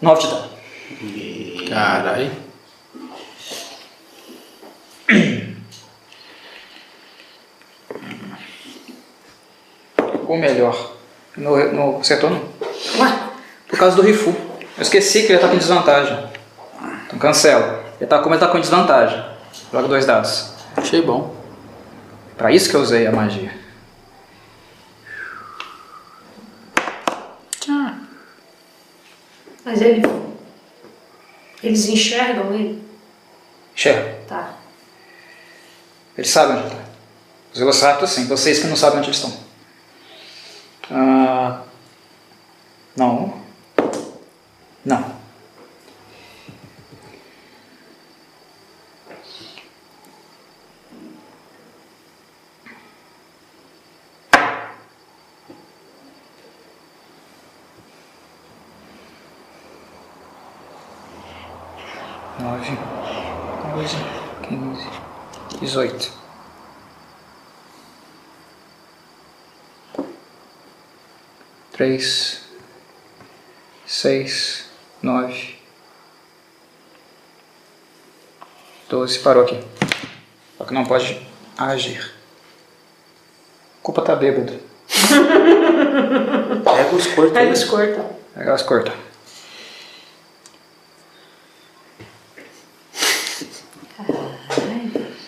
Nove de dano. Caralho. Ou melhor, no, no acertou não. Ué, Por causa do Rifu. Eu esqueci que ele tá com desvantagem. Então cancela. Ele tá, como ele tá com desvantagem. Joga dois dados. Achei bom. Pra isso que eu usei a magia. Tchau. mas ele. Eles enxergam ele? Enxerga. Tá. Eles sabem onde ele tá. Os Velociraptors sim. Vocês que não sabem onde eles estão. Ah, não. Não. Nove, doze, quinze, dezoito. Três, seis, nove, doze. Parou aqui. Só que não pode agir. Culpa tá bêbado. Pega os cortes Pega os corta. Pega as cortas.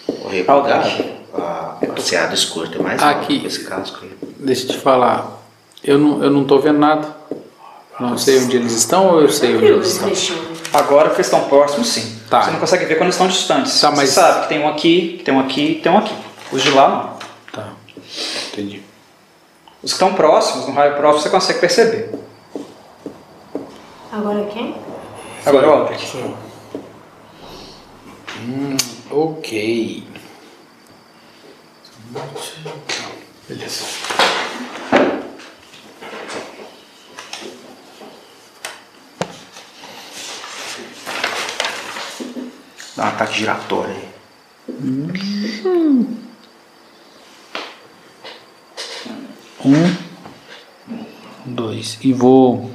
Vou reparar. A passeada escorta é mais Aqui. esse casco aí. Deixa eu te falar. Eu não, eu não tô vendo nada. Não sei onde eles estão ou eu sei onde eles estão? Agora que eles estão próximos, sim. Tá. Você não consegue ver quando eles estão distantes. Tá, mas- Você sabe que tem um aqui, que tem um aqui, que tem um aqui. Os de lá não. Tá. Entendi. Os que estão próximos, no raio próximo, você consegue perceber. Agora quem? Agora, o Aldrich. Ok. Ataque giratório aí. Um, dois. E vou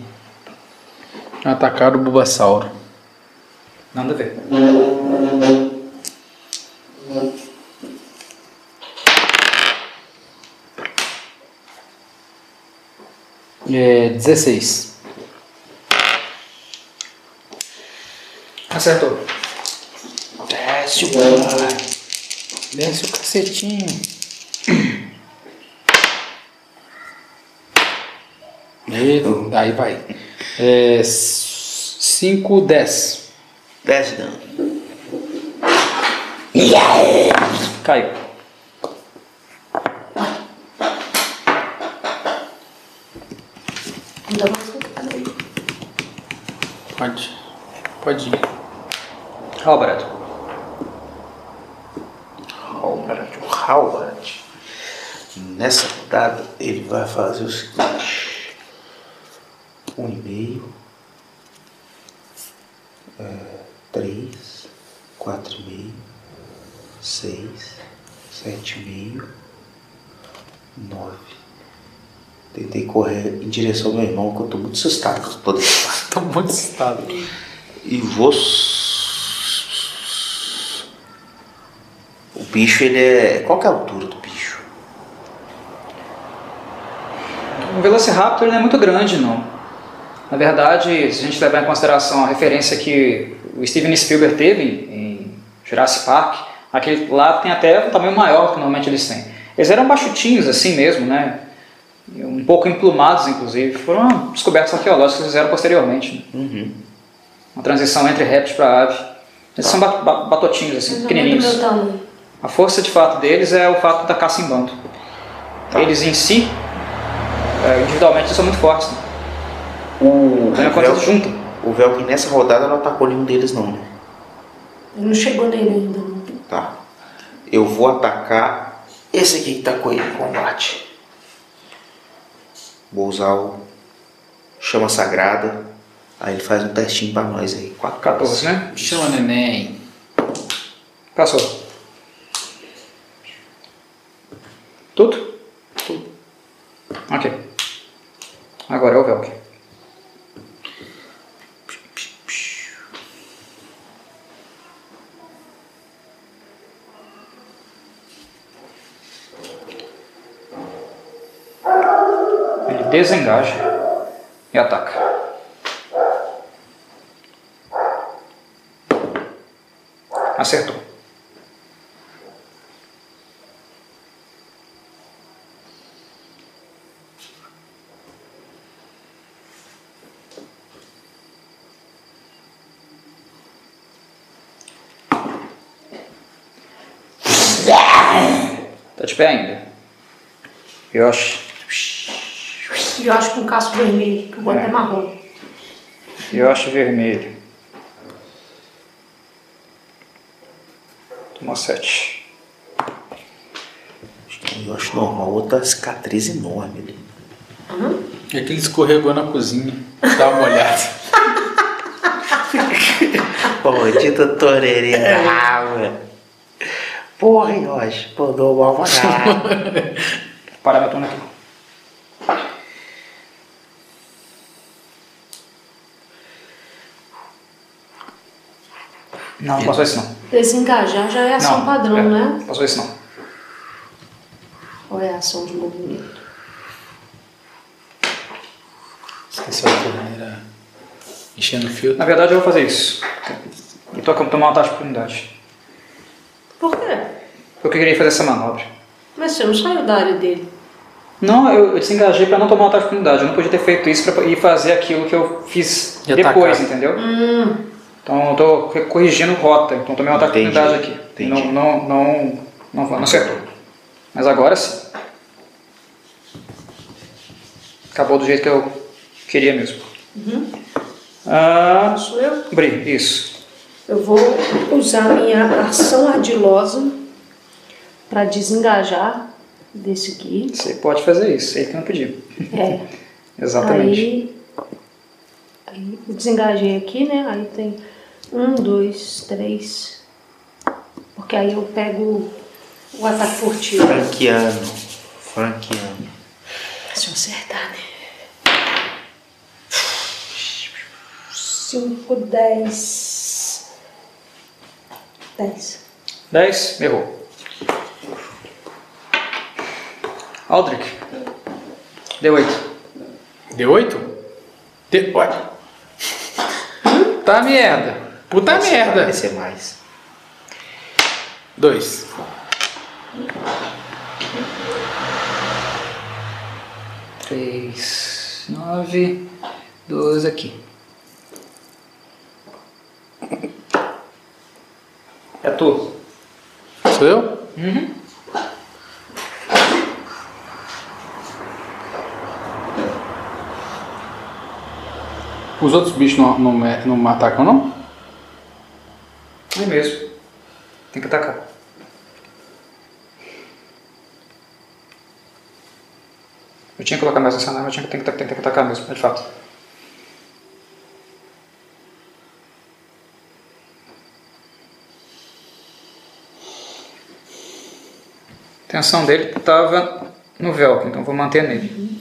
atacar o Bulbasauro. Nada a ver. É 16. Acertou. Desce o cara. Desce o cacetinho. E aí vai. É, 5, 10. 10 de dano. Caiu. Ainda mais. Pode. Pode ir. Halbert. Halbert, o Halbert. Nessa rodada ele vai fazer o seguinte. Um e meio. É, três. Quatro e meio. Seis. Sete e meio. Nove. Tentei correr em direção ao meu irmão, que eu tô muito assustado com todo esse. Tô muito assustado. E vou. O bicho, ele é. Qual que é a altura do O Velociraptor não é muito grande, não. Na verdade, se a gente levar em consideração a referência que o Steven Spielberg teve em Jurassic Park, aquele lá tem até um tamanho maior do que normalmente eles têm. Eles eram baixutinhos assim mesmo, né? Um pouco emplumados, inclusive. Foram descobertas arqueológicas que fizeram posteriormente. né? Uma transição entre réptil para ave. Eles são ba- ba- batotinhos, assim, Mais ou pequenininhos. A força de fato deles é o fato da caça em bando. Eles em si, é, individualmente, eles são muito fortes. Né? O, quando eles juntam, o Velkin nessa rodada não atacou nenhum deles, não, né? Ele não chegou nele ainda. Não. Tá. Eu vou atacar esse aqui que tá com ele em combate. Vou usar o Chama Sagrada. Aí ele faz um testinho pra nós aí. 4 14, né? Chama neném. Passou. Tudo? Tudo. Ok. Agora é o Velk. Ele desengaja e ataca. Acertou. Tá de pé ainda. Yoshi. Eu acho com casco vermelho, que o outro é marrom. Yoshi vermelho. Tomou sete. Eu acho normal. Outra cicatriz enorme ali. É que ele escorregou na cozinha. Dá uma olhada. Maldita toreirinha brava. Porra. Pô, dou pra caralho. Parar meu turno aqui. Não, não passou esse não. Desengajar já é ação não, padrão, é, né? Passou esse não. Ou é ação de movimento? Esqueci a torneira. Enchendo o filtro. Na verdade eu vou fazer isso. E tô tomar uma taxa de oportunidade. Por quê? Eu queria fazer essa manobra. Mas você não saiu da área dele. Não, eu, eu desengajei para não tomar uma oportunidade. Eu não podia ter feito isso para ir fazer aquilo que eu fiz E depois, atacar. entendeu? Hum, Então eu tô corrigindo rota. Então tomei uma Entendi, oportunidade aqui. entendi. Não, não, não, não, não acertou. Mas agora sim. Acabou do jeito que eu queria mesmo. Ah, sou eu. Bri, isso. Eu vou usar minha ação ardilosa para desengajar desse aqui. Você pode fazer isso. Ele que não pediu. É. Exatamente. Aí, aí eu desengajei aqui, né? Aí tem um, dois, três. Porque aí eu pego o ataque furtivo. Franquiano. Franquiano. Se eu acertar, né? 5, 10. 10. 10, errou. Aldrich. Deu 8. Deu oito? De... Olha. Tá merda. Puta merda. Vai ser mais. Dois. Três 9, 12 aqui. É tu. Sou eu? Uhum. Os outros bichos não, não, me- não me atacam, não? É mesmo. Tem que atacar. Eu tinha que colocar mais essa arma, eu tinha que, tem que, tem que atacar mesmo, de fato. A atenção dele estava no Velcro, então vou manter nele.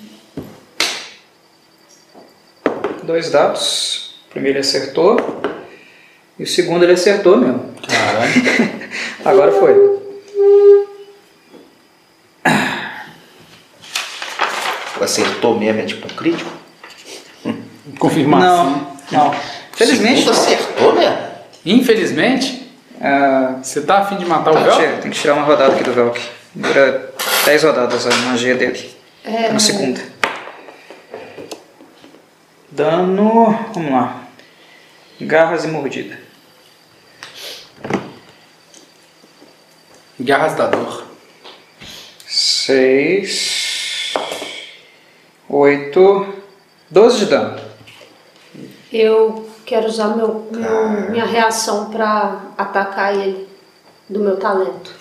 Dois dados. O primeiro ele acertou. E o segundo ele acertou mesmo. Caralho. Agora foi. Acertou mesmo, é tipo um crítico? Confirmação. Não, não. Felizmente. Segundo acertou, né? Infelizmente, ah, você tá afim de matar o tá, véu? chega, tem que tirar uma rodada aqui do Velk. Dura 10 rodadas a magia dele. É, Na segunda. Dano. Vamos lá. Garras e mordida. Garras da dor. 6. 8. 12 de dano. Eu quero usar meu, meu- minha reação pra atacar ele do meu talento.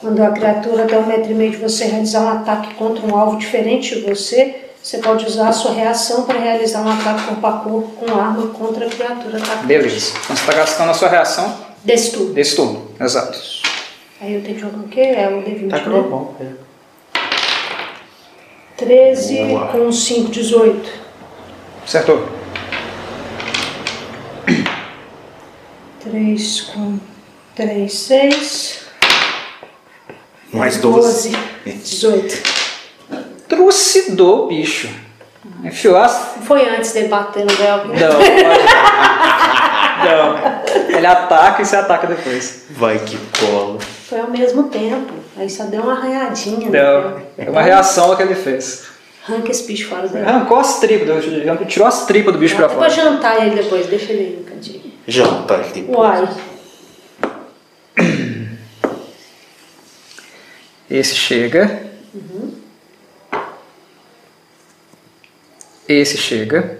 Quando a criatura até um metro e meio de você realizar um ataque contra um alvo diferente de você, você pode usar a sua reação para realizar um ataque corpo a corpo com arma contra a criatura atacante. Beleza. Então você está gastando a sua reação Desse turno. desse turno. Exato. Aí eu tenho que jogar o quê? É o D20, Tá né? bom. 13 Boa. com 5, 18. Acertou. 3 com 3, 6. Mais 12. 18. Trucidou o bicho. Enfiou as. Foi antes dele bater no Velcro. Não. Não. Ele ataca e você ataca depois. Vai que cola. Foi ao mesmo tempo. Aí só deu uma arranhadinha. Não. Né? É uma reação ao que ele fez. Arranca esse bicho fora dele. Arrancou as tripas, do- tirou as tripas do bicho pra Até pra fora. jantar ele depois, deixa ele aí no cantinho. Janta depois. Uai. Esse chega. Esse chega.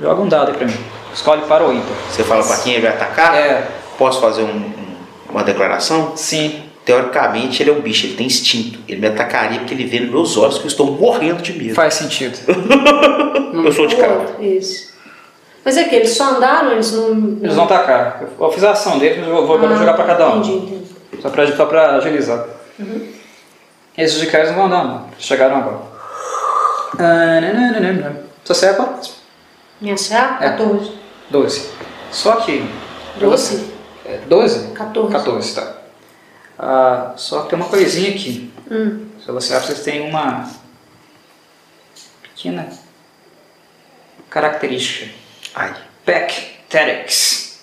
Joga um dado aí pra mim. Escolhe para o ímpar. Você fala pra quem ele vai atacar? É. Posso fazer um- um- uma declaração? Sim. Teoricamente ele é um bicho, ele tem instinto. Ele me atacaria porque ele vê nos meus olhos que eu estou morrendo de medo. Faz sentido. Eu sou de cara. Isso. Mas é que eles só andaram, eles não. Eles vão atacar. Eu fiz a ação deles, mas eu vou Ah, jogar pra cada um. Entendi, entendi. Só pra, só pra agilizar. Esses de cá eles não vão andar, não. Chegaram agora. Ah, nananana. Só serve quanto? Minha CA? É. 14. 12. Só que. 12? É, 12? 14. 14, tá. Ah, só que tem uma coisinha aqui. Hum. Se você vocês têm uma pequena característica. Ai. Pack Tactics.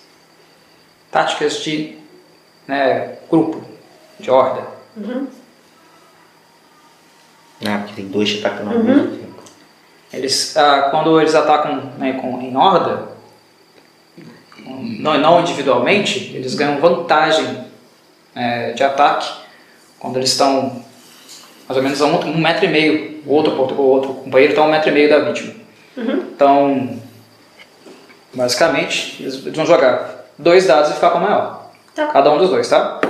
Táticas de né, grupo, de horda. Ah, porque tem dois atacando ao mesmo tempo. Eles, ah, quando eles atacam né, com, em horda, não, não individualmente, eles ganham vantagem eh, de ataque quando eles estão mais ou menos a um, um metro e meio. O outro, o outro companheiro está a um metro e meio da vítima. Então, basicamente, eles, vão jogar dois dados e ficar com o maior. Tá. Cada um dos dois, tá?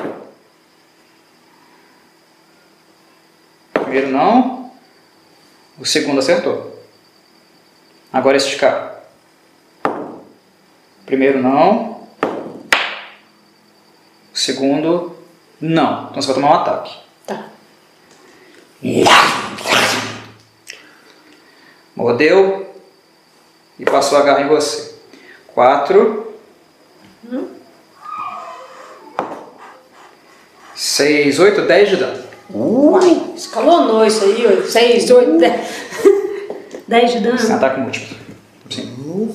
Primeiro não. O segundo acertou. Agora este cara. Primeiro não. O segundo não. Então você vai tomar um ataque. Tá. Mordeu e passou a garra em você. Quatro. Seis, oito, dez de dano. Uai, escalonou isso aí, ó. 6, 8, 10. 10 de dano. Sem ataque múltiplo. Sim.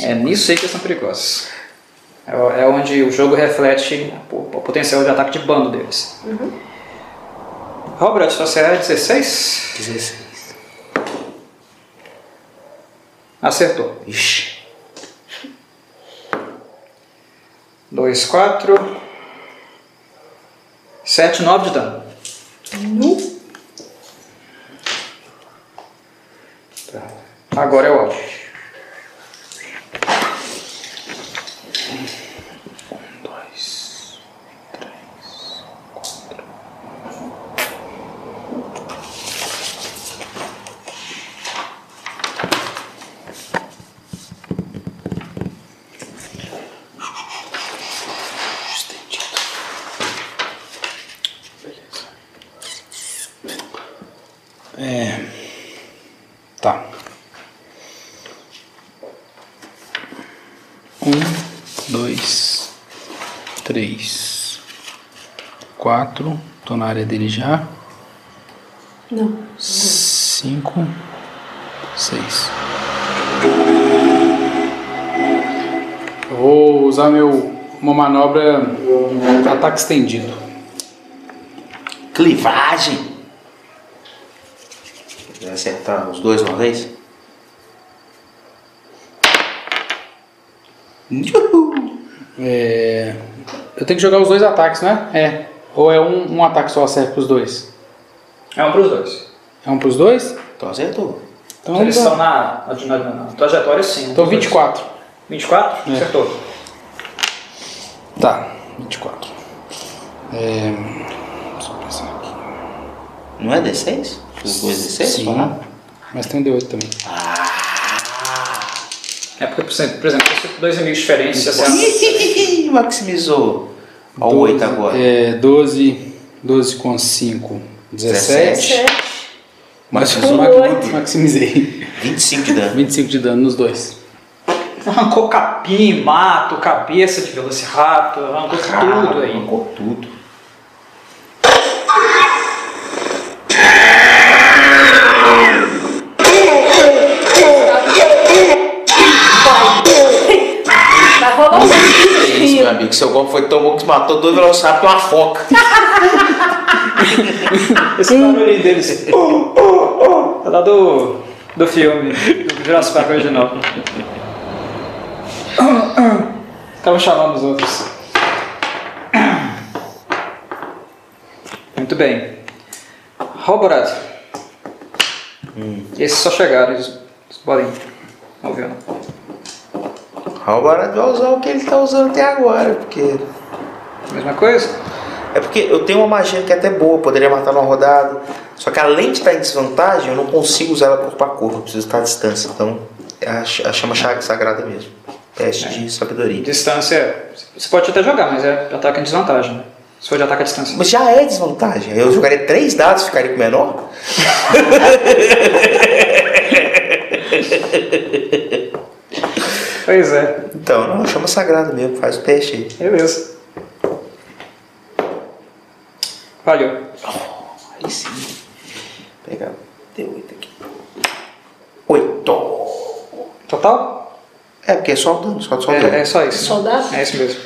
É nisso aí que eles são perigosos. É, é onde o jogo reflete o, potencial de ataque de bando deles. Robert, você é 16? 16. Acertou. Ixi. 2, 4, 7, 9 de dano. Tá. Agora é o Alf. Tô na área dele já. Não. Cinco, seis. Eu vou usar meu uma manobra ataque estendido. Clivagem. Vai acertar os dois uma vez? Uhul. É, eu tenho que jogar os dois ataques, né? É. Ou é um, um ataque só serve pros dois? É um para os dois. É um pros dois? Então acertou. Então, Eles tá. estão na, na, na- na trajetória sim. então pros dois. 24. 24? É. Acertou. Tá, 24. É, deixa eu pensar aqui. Não é D6? Os dois D6? Sim, Falar? mas tem um D8 também. É porque, por exemplo, por exemplo, dois inimigos diferentes, acerta. Maximizou. Olha o 8 agora. É, 12, 12 com 5, 17. Mas Maximizou. maximizei. 25 de dano. 25 de dano nos dois. Arrancou capim, mato, cabeça de velociraptor, arrancou tudo aí. Arrancou tudo. Que isso, meu amigo. Seu golpe foi tão bom que matou dois velociraptors e uma foca. Esse barulho deles. Oh, oh, oh. É lá do, do filme, do Jurassic Park original. Estavam chamando os outros. Muito bem. Roborad. Esses só chegaram, eles, podem mover. não. Agora vai usar o que ele tá usando até agora, porque. Mesma coisa? É porque eu tenho uma magia que é até boa, poderia matar numa rodada. Só que além de estar em desvantagem, eu não consigo usar ela corpo a corpo, eu preciso estar à distância. Então é a, ch- a chama chaga sagrada mesmo. Teste de sabedoria. Distância. Você pode até jogar, mas é ataque em desvantagem, né? Se for de ataque à distância. Mas já é desvantagem. Eu jogaria três dados e ficaria com o menor? Pois é, Então, não, chama sagrada mesmo, faz o teste aí. beleza. Valeu. Aí sim. Vou pegar D8 aqui. Oito. Total? É, porque é só o dano, só, só o dano. É, é só isso. Soldado? É isso mesmo.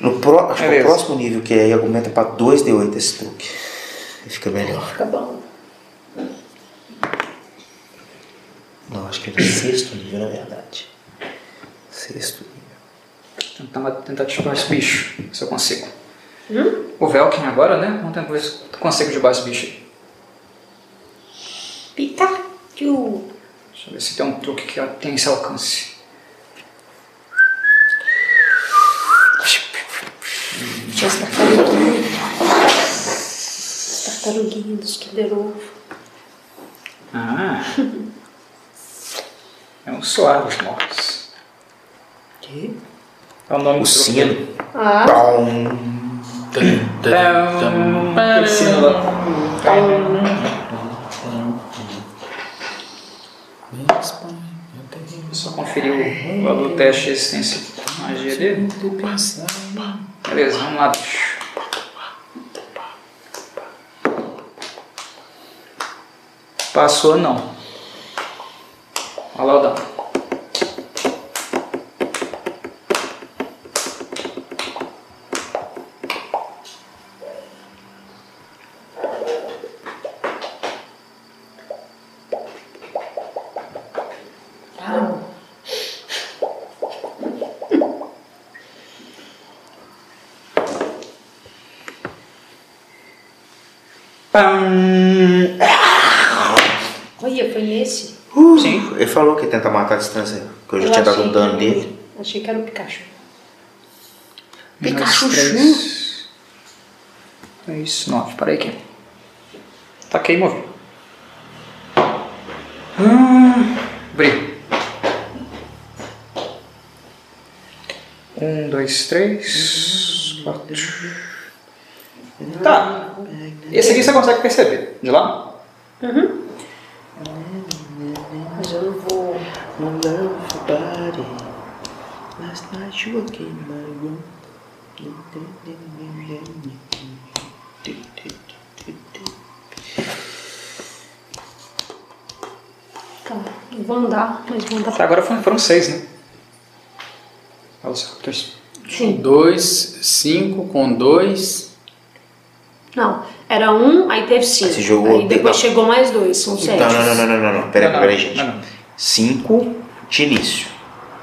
No pró- acho que é o próximo nível, que aí aumenta pra 2D8 esse truque. E fica melhor. Fica bom. Não, acho que é o sexto nível, na verdade. Sexto. Tentar, tentar derrubar esse bicho, se eu consigo. O Velkin agora, né? Vamos tentar ver se eu consigo derrubar esse bicho aí. Pikachu. Deixa eu ver se tem um truque que tem esse alcance. As tartaruguinhas. As tartaruguinhas dos Kinder Ovo. Ah. É um suar dos mortos. Que? É o nome O do sino. Ah, aquele sino lá. Só conferir o valor do teste de resistência da magia dele. Beleza, vamos lá, bicho. Passou não. Olha lá o dano. Pam. Olha, foi nesse. Sim. Ele falou que tenta matar a distância, que eu já Eu tinha dado um dano nele. Achei que era o Pikachu. Pikachu. Três. Três, nove. Parei aqui. Taquei e movi. Hum, brilho. Um, dois, três, quatro. Tá. Esse aqui você consegue perceber. De lá? Mas eu não vou. My love body. Last night you came in my room. Tá, eu vou andar, mas vou andar Até pra. agora foram, foram seis, né? Olha só, dois. Sim. 2, 5 com 2. Não, era um, aí teve cinco. Você jogou aí depois não. chegou mais dois, são sete. Não, não, não, não, não, não, não. Pera Não, aí, pera aí, não, gente. não, não. Cinco de início,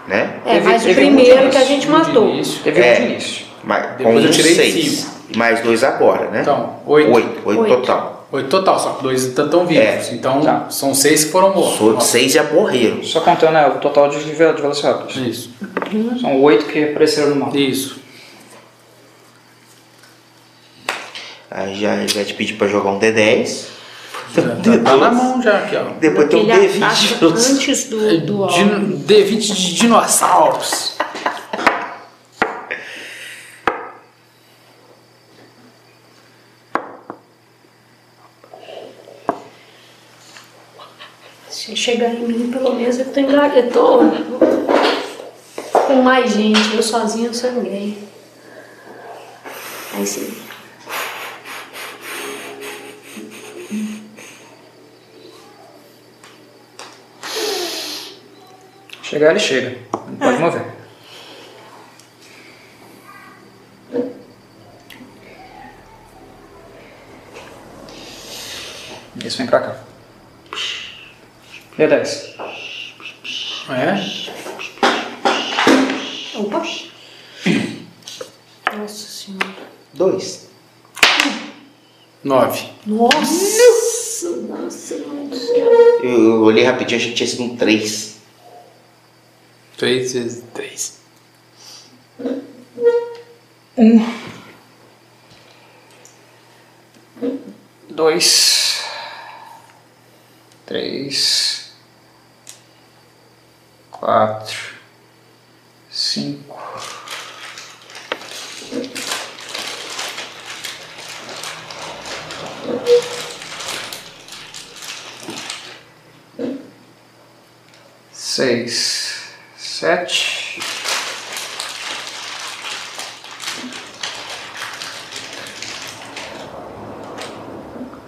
né? É, Teve- mas o teve um de primeiro que a gente um matou. início. Teve É. um de início. Mas, Depois com eu tirei seis. cinco. Mais dois agora, né? Então, 8. Oito, oito Oito. total. 8 total, só que dois estão vivos. É. Então, Tá. são 6 que foram mortos. Os seis já morreram. Só contando né, o total de, de velociraptors. Isso. São oito que apareceram no mapa. Isso. Aí já vai te pedir pra jogar um D10. Já tá, tá na mão já aqui, ó. Depois tem um Aquele ataque D20. antes do, do alvo. Dino- D20 de dinossauros. Se chegar em mim, pelo menos eu tô, enga- eu tô com mais gente. Eu sozinho eu sanguei. Aí sim. Chegar, ele chega. Não pode mover. Isso vem pra cá. D10. É? Opa! Nossa senhora. Dois. 9. Nossa! Nossa. Eu, eu olhei rapidinho, achei que tinha sido um três. 3 vezes 3. Dois. Três. Quatro. Cinco. Seis. Sete.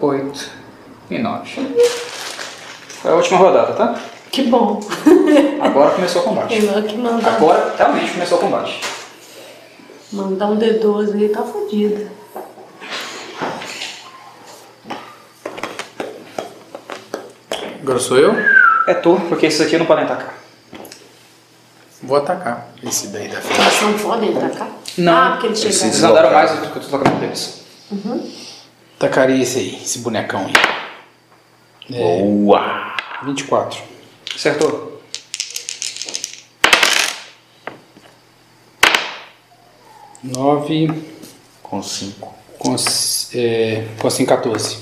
oito e nove. Foi a última rodada, tá? Que bom. Agora começou o combate. Tem que mandar, Agora realmente começou o combate. mandar um D12 aí, tá fodido. Agora sou eu? É tu, porque esses aqui não podem atacar. Vou atacar esse daí da frente. Eles não podem atacar? Não. Ah, porque eles Eles chegaram. andaram mais do que eu tô tocando deles. Atacaria esse aí, esse bonecão aí. É, Boa! 24. Acertou. Nove Com cinco. com, é, com assim 14.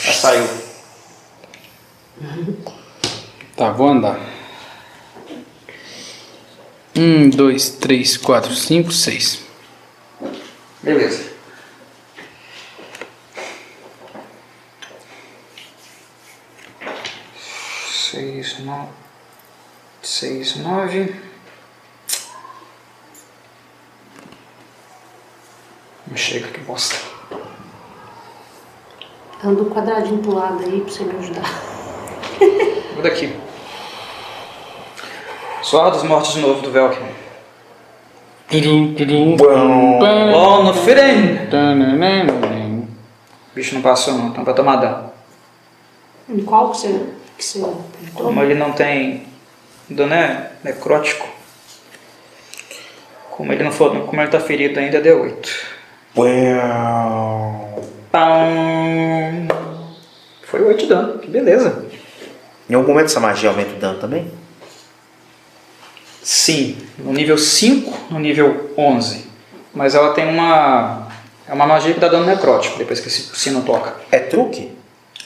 Já saiu. Tá, vou andar. Um, dois, três, quatro, cinco, seis. Beleza. Seis, nove. Seis, nove. Não chega, que bosta. Anda um quadradinho pro lado aí pra você me ajudar. Vou daqui. Suar dos mortos de novo do Velkin. Oh, no Firen! Bicho não passou não, então vai tomar dano. Em qual que você, que você entrou? Como ele não tem dano é necrótico. Como ele não for, como ele tá ferido ainda, deu 8. Uau. Pam. Foi 8 de dano, que beleza. Em algum momento essa magia aumenta o dano também? Sim, no nível 5, no nível 11. Mas ela tem uma. É uma magia que dá dano necrótico depois que esse sino toca. É truque?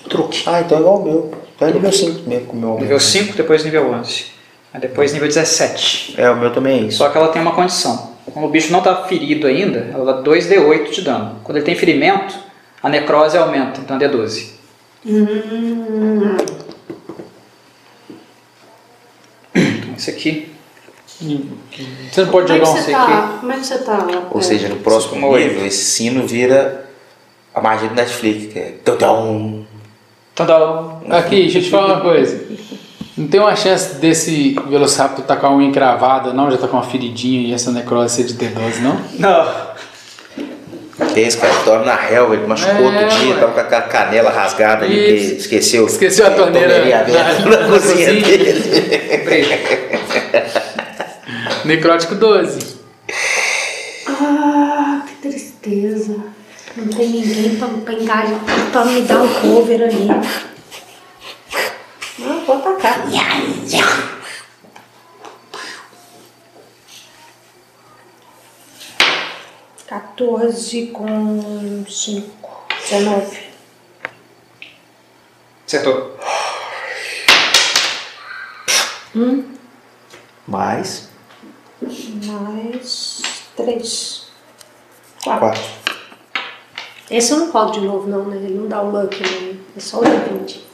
Truque. Ah, então é igual o meu. Então é nível 5 mesmo com o meu. Nível 5, depois nível 11. Aí depois nível 17. É, o meu também é isso. Só que ela tem uma condição. Quando o bicho não está ferido ainda, ela dá 2d8 de dano. Quando ele tem ferimento, a necrose aumenta, então é d12. Então esse aqui. Você não pode é jogar um você sei tá? Como é que você tá? Ou é, seja, no próximo oito. nível, esse sino vira a magia do Netflix, que é. Tudum. Tadá! Aqui, deixa eu te falar uma coisa. Não tem uma chance desse Velociraptor tá com a unha encravada, não? Já tá com uma feridinha e essa necrose ser de D12, não? Não! Que esse cara dorme na relva, ele machucou É, outro dia, tava com aquela canela rasgada ali, esqueceu. Esqueceu a torneira aberta na- na, na cozinha cozinha. dele. Necrótico 12. Ah, que tristeza. Não tem ninguém pra, pra engajar, pra me dar um cover ali. Não, vou atacar. 14 com 5. 19. Acertou. Mais Mais 3. quatro. Esse eu não colo de novo, não, né? Ele não dá o luck, né? É só o de 20.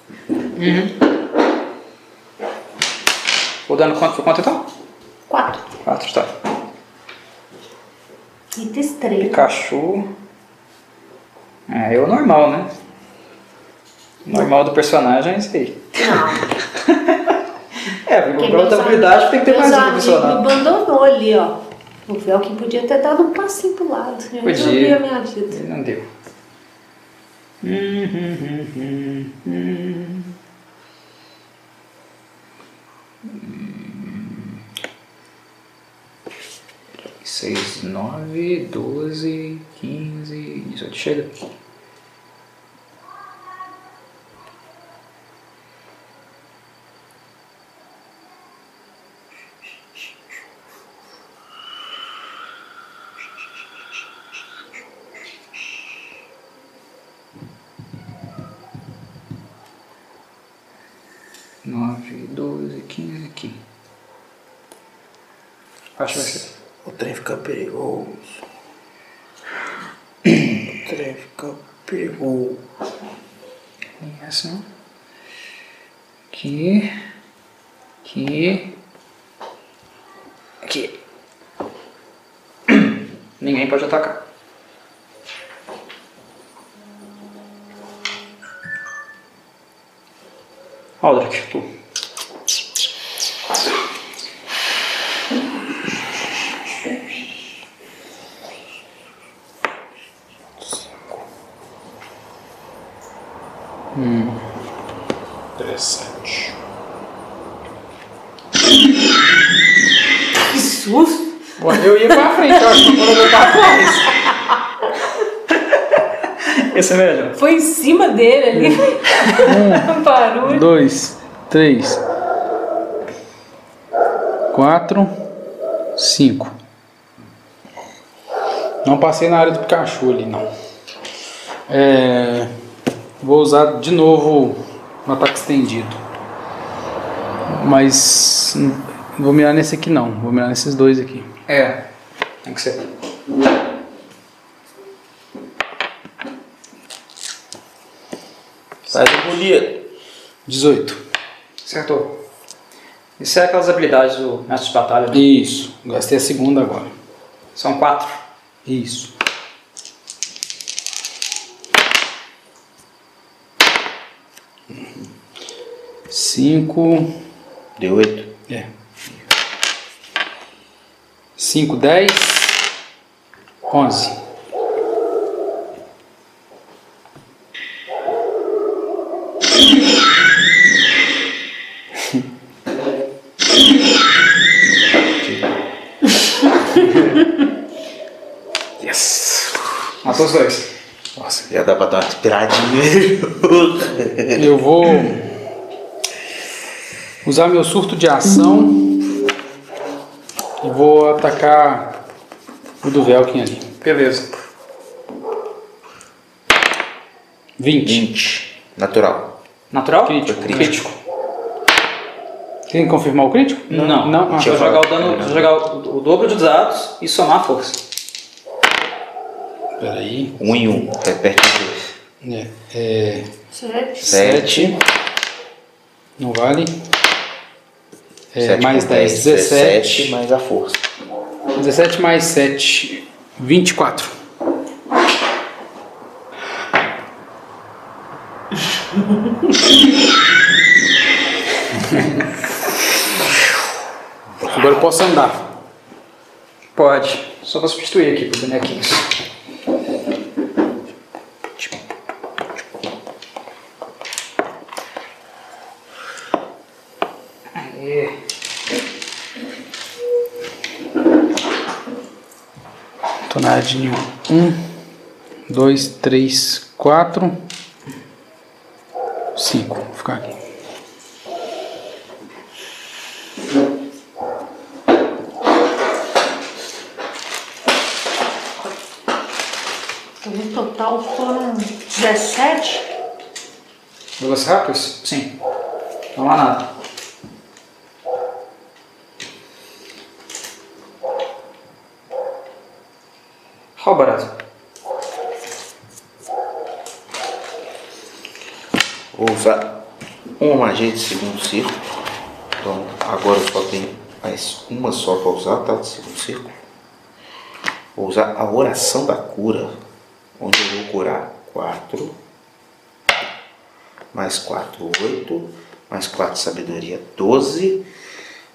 O dano quanto foi quanto então? 4. 4, tá. Item estrela. Pikachu. É, é o normal, né? O normal do personagem é isso aí. Não. É, pra outra meus habilidade tem que ter mais um profissional. me abandonou ali, ó. O Velkin podia ter dado um passinho pro lado. Eu Podia. a minha vida. Não deu. Seis, nove, doze, quinze, dezoito. Chega. Nove, doze, quinze, aqui. Acho que vai ser. O trem fica perigoso. O trem fica perigoso. Essa. Aqui. Aqui. Aqui. Ninguém pode atacar. Aldrich, tu. Interessante. Que susto! Bom, eu ia pra frente, eu acho que quando eu vou pra trás. Esse é melhor. Foi em cima dele ali. Um barulho. Dois, três, quatro, cinco. Não passei na área do Pikachu ali, não. É, vou usar de novo um ataque estendido. Mas não vou mirar nesse aqui não, vou mirar nesses dois aqui. É, tem que ser. Faz engolir. 18. Acertou. Isso é aquelas habilidades do mestre de batalha, né? Isso, gastei a segunda agora. São quatro. Isso. Cinco. Deu oito. É. Cinco, dez. Onze. Yes. Matou os dois. Nossa, já dá pra dar uma inspiradinha. Eu vou usar meu surto de ação e vou atacar o do Velkin ali. Beleza. 20. 20. Natural. Natural? Crítico. Crítico. Tem que confirmar o crítico? Não. Não? Ah, Deixa eu jogar o dano, jogar o, o dobro de dados e somar a força. peraí. Um em um. Repete os dois. É, é, Sete. Sete. não vale. É, mais com 10, 17. mais a força. 17 mais 7, 24. Agora eu posso andar. Pode. Só vou substituir aqui pro bonequinhos. Aê. Tô na área de nível 1, 2, 3, 4, 5. Vou ficar aqui. No total foram 17. Velociraptors? Sim. Não há nada. Qual barato? Uma magia de segundo círculo. Então agora eu só tenho mais uma só para usar, tá? De segundo círculo. Vou usar a oração da cura, onde eu vou curar 4, mais 4, 8, mais 4 sabedoria, 12.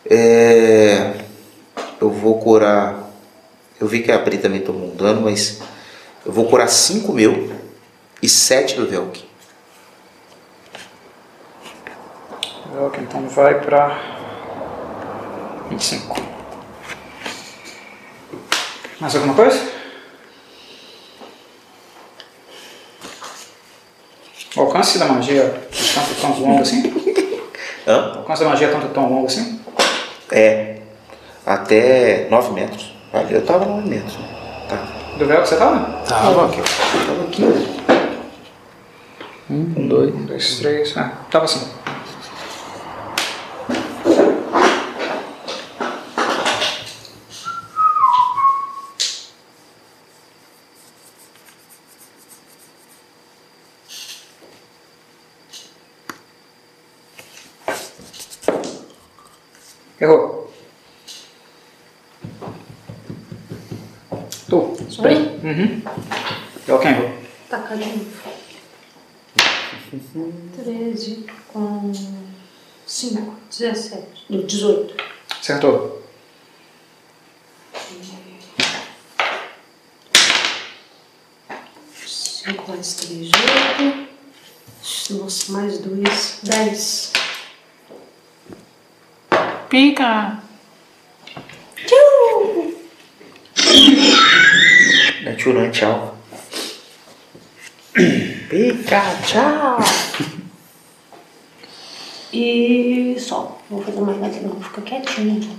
É, eu vou curar. Eu vi que a Pri também tomou um dano, mas eu vou curar 5 meu e 7 do Velk. Ok, então vai pra 25. Mais alguma coisa? O alcance da magia é tanto tão longo assim? Hã? O alcance da magia é tanto tão longo assim? É. Até 9 metros. Ali eu tava 9 metros. né? Tá. Do véu que você tava? Tava. Aqui, ó. Eu tava aqui. Um, dois, um, dois, três. Ah, tava assim. Errou. Tu. Sou eu? Uhum. É o quem errou. Tacar de novo. 13 com 5, 17. Não, 18. Acertou. Cinco mais 3, 8. Nossa, mais 2, 10. Pica! Não é tio, não é tchau. Pica, tchau. E só. Vou fazer mais nada não. Fica quietinho.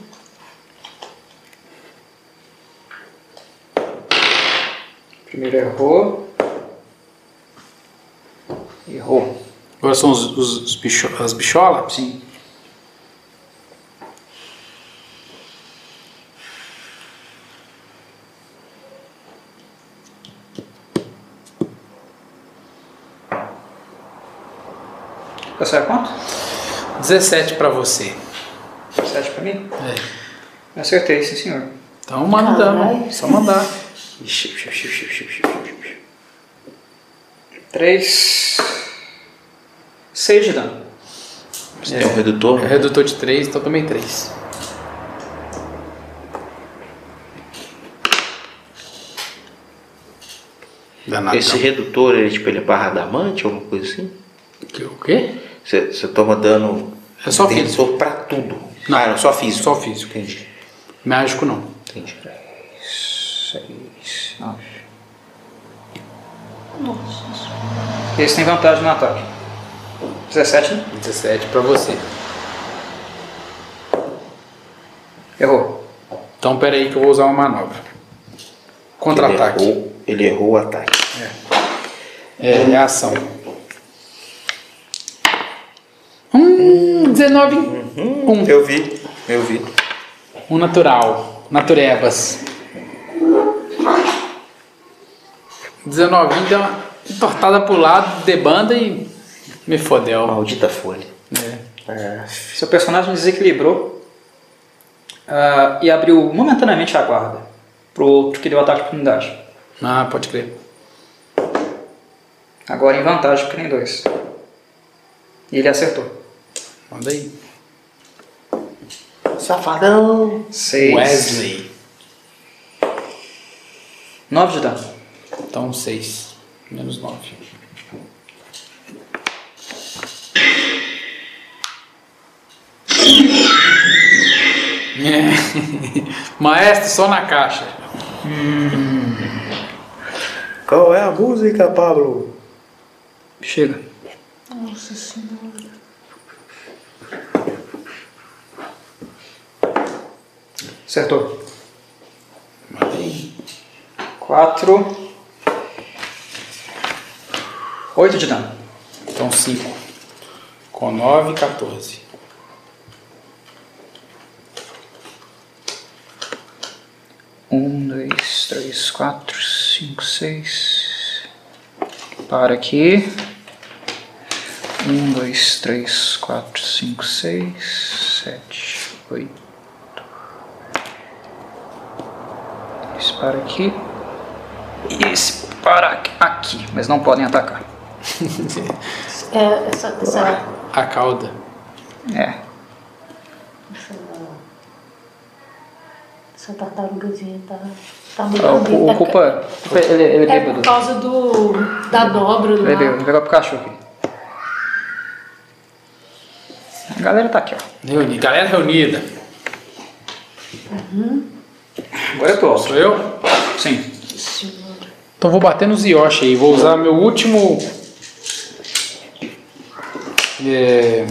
Primeiro errou. Errou. Agora são os, os, os bicho, as bicholas? Sim. Tá certo quanto? 17 pra você. 7 pra mim? É. Acertei, sim senhor. Então manda. Só mandar. 3. 6 de dano. Você tem um redutor? É redutor de 3, então também 3. Danado. Esse redutor, ele, tipo, ele é barra adamante ou alguma coisa assim? O quê? Você toma dano É só redutor físico. pra tudo. Não. Ah, não, só físico. Só físico. Entendi. Mágico não. Entendi. 6, 9. Esse tem vantagem no ataque. 17, né? 17 pra você. Errou. Então pera aí que eu vou usar uma manobra. Contra-ataque. Ele errou, ele errou o ataque. É, é ação. Hum, 19. Um. Eu vi, eu vi. Um natural. Naturevas. 19 deu uma entortada pro lado, debanda e me fodeu. Maldita folha. É. Seu personagem desequilibrou ah, e abriu momentaneamente a guarda pro outro que deu ataque de oportunidade. Ah, pode crer. Agora em vantagem, porque tem dois. E ele acertou. Manda aí. Safadão! Seis. Wesley. Nove de dano. Então 6. Menos 9. É. Maestro, só na caixa. Qual é a música, Pablo? Chega. Acertou. Aí. Quatro. Oito de dano. Então 5. Com 9, 14. Um, dois, três, quatro, cinco, seis. Para aqui. Um, dois, três, quatro, cinco, seis, sete, oito. Esse para aqui. E esse para aqui-. Mas não podem atacar. É, essa, essa, A cauda. É. essa tartarugazinha tá, tá muito o, o culpa. culpa- Ele, ele é É bêbado. por causa do, da dobra do Ele é bêbado. pegar pro cachorro aqui. A galera tá aqui, ó. Reuni. Galera reunida. Agora eu tô. Sou eu? Sim. Então vou bater nos Yoshi aí. Vou usar meu último. É,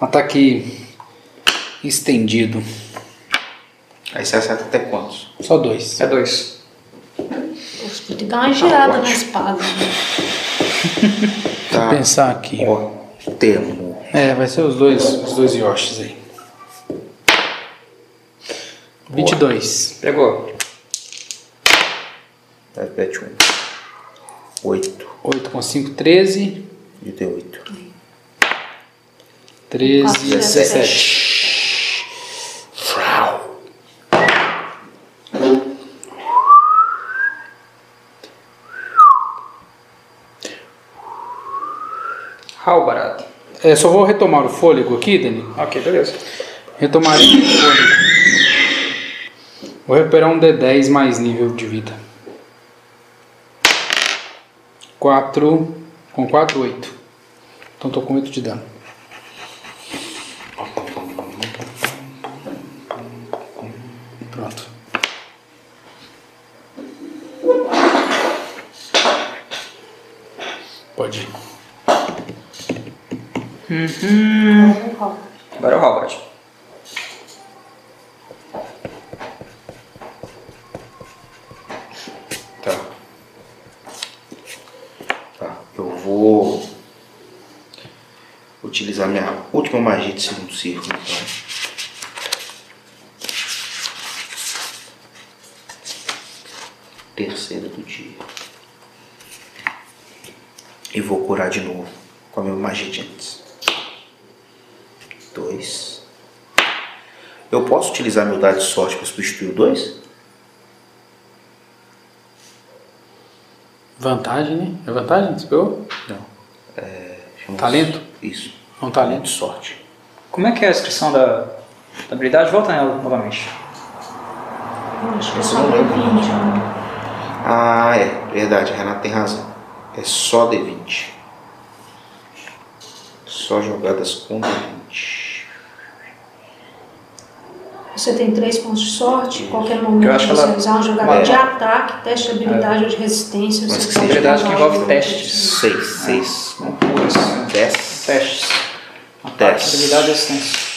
ataque estendido. Aí você acerta até quantos? Só dois. É dois. Tem que dar uma girada na espada. né? Tá. Vou pensar aqui. Ótimo. É, vai ser os dois, os dois Yoshis aí. 22. Pegou. Repete um. Oito. 8 com 5, 13. E deu oito. 13, Quatro, 17. Frau. Halbarad. É, só vou retomar o fôlego aqui, Dani. Ok, beleza. Retomarei o fôlego. Vou recuperar um D10 mais nível de vida. 4. Com 4, 8. Então tô com 8 de dano. Pronto. Pode ir. Agora é o Halbert. Tá. Tá. Eu vou utilizar minha última magia de segundo círculo, então. Terceira do dia. E vou curar de novo com a mesma magia de antes. Dois. Eu posso utilizar meu dado de sorte para substituir o dois? Vantagem, né? É vantagem? Você pegou? Não. É, Talento? Isso. É um De talento. sorte. Como é que é a descrição da, da habilidade? Volta nela novamente. Eu Acho que é só eu não lembro. D20. né? Ah, é. Verdade, a Renata tem razão. É só D20. Só jogadas com D20. Você tem três pontos de sorte. Qualquer momento Eu acho que você ela- realizar um jogada É. de ataque, teste de habilidade ou de resistência. Mas Você que pode habilidade que envolve um testes. Seis, seis, Loucuras. dez. Testes. Ataque, Testes. Habilidade e assistência.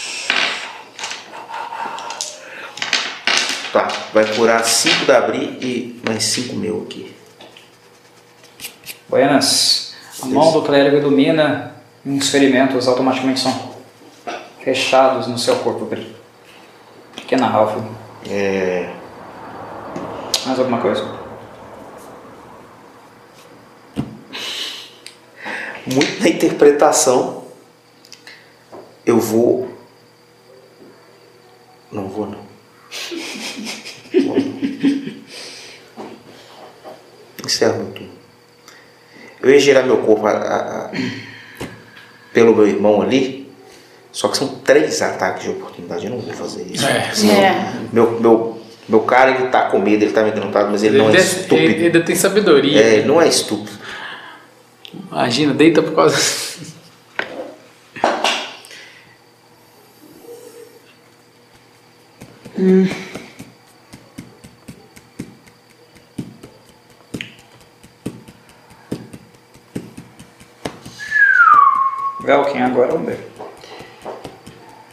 Tá, vai curar 5 da Bri e mais 5 meu aqui. Buenas. A mão do clérigo ilumina e os ferimentos automaticamente são fechados no seu corpo. Bri. Pequena Ralph. É. Mais alguma coisa? Muito na interpretação. Eu vou. Não vou não. Vou não. Encerro meu turno. Eu ia girar meu corpo a- a- a- pelo meu irmão ali. Só que são três ataques de oportunidade. Eu não vou fazer isso. É. É. Meu, meu, meu cara ele tá com medo, ele tá amedrontado, mas ele, não é Ele- estúpido. Ele ainda tem sabedoria. É, ele não é estúpido. Imagina, deita por causa. Velkin, agora ver.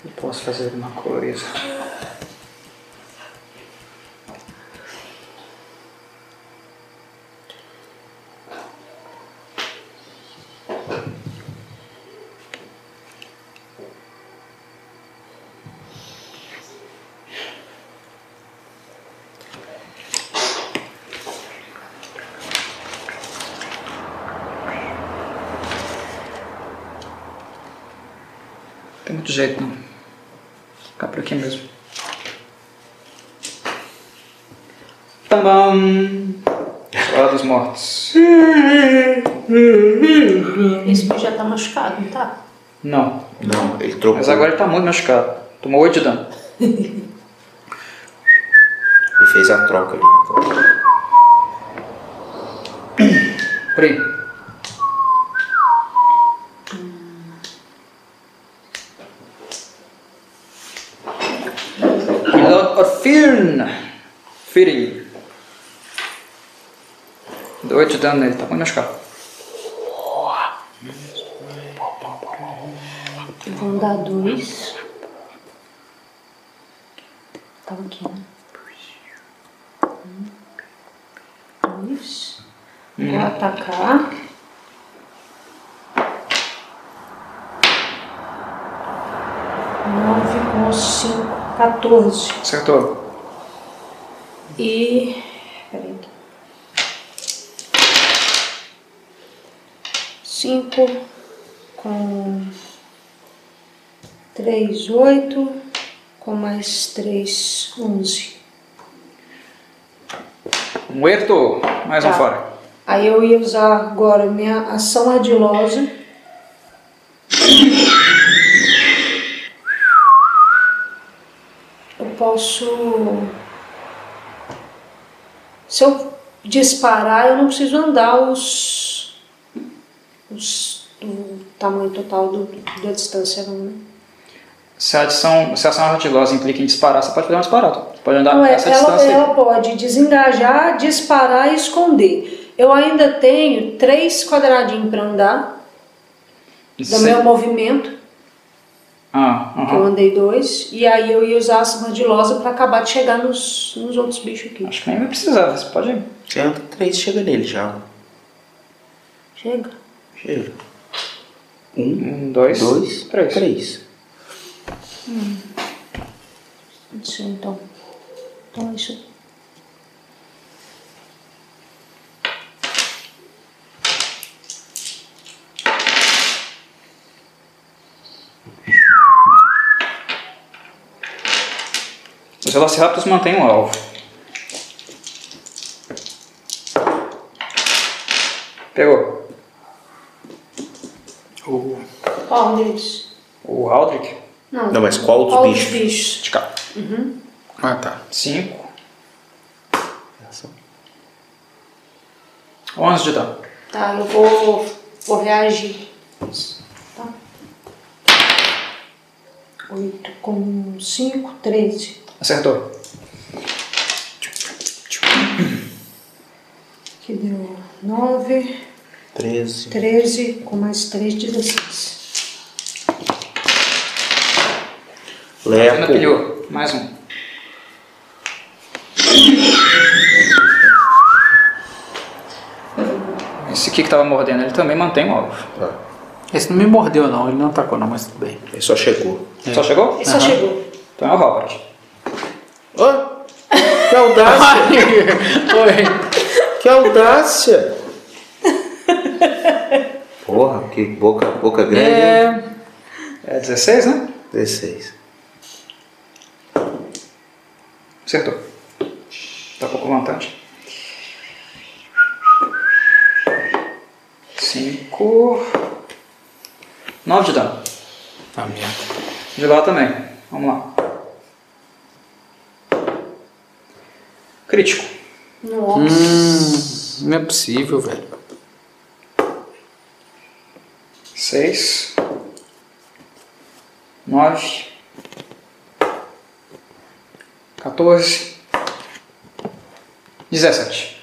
Eu posso fazer uma coisa. Não tem muito jeito não. Vou ficar por aqui mesmo. Bam bam! Hora dos mortos. Esse bicho já tá machucado, não tá? Não. Não, ele trocou. Mas agora ele tá muito machucado. Tomou 8 de dano. Ele fez a troca ali. Por aí. Orfirn. Fearing. Deu 8 de dano nele, tá muito machucado. Vão dar dois. Tava aqui, né? Um, dois. Vou atacar. Nove com cinco, 14. Acertou. E. Peraí. Cinco com três, oito. Com mais três, onze. Um erto, mais um Tá. fora. Aí eu ia usar agora minha ação ardilosa. Posso. Se eu disparar, eu não preciso andar os. os do tamanho total do, da distância, não, né? Se a adição, se a ação ardilosa implica em disparar, você pode fazer um disparado. Você pode andar Não, é, essa ela, distância aí. ela pode desengajar, disparar e esconder. Eu ainda tenho três quadradinhos para andar do Sim. meu movimento, Ah, que eu andei dois, e aí eu ia usar a ação ardilosa para acabar de chegar nos, nos outros bichos aqui. Acho que nem vai precisar, você pode ir. Você anda três, chega nele já. Chega. Chega. Um, Um, dois, dois, três. três. Isso então. Então é isso. Os Velociraptors mantêm o alvo. Pegou. O- Qual deles? O Haldrick, Não. Não, mas qual dos Qual bichos? dos bichos? de cá. Ah, tá. 5. 11 de dano. Tá, eu vou, vou reagir. Tá. 8 com 5, 13. Acertou. Que deu 9, 13. 13, com mais 3, 16. Ainda Leco. pilhou. Mais um. Esse aqui que tava mordendo, ele também mantém o alvo. Tá. Esse não me mordeu não, ele não atacou não, mas tudo bem. Ele só chegou. Só chegou? Ele só chegou. Então é o Robert. Ó! Que audácia! Oi. que audácia! Porra, que boca, boca grande. hein? É, É 16, né? 16. Acertou. Tá pouco vantagem. 5. 9 de dano. ah, merda. De lá também. Vamos lá. Crítico. Nossa. Hum, não é possível, velho. 6. 9. 14. 17.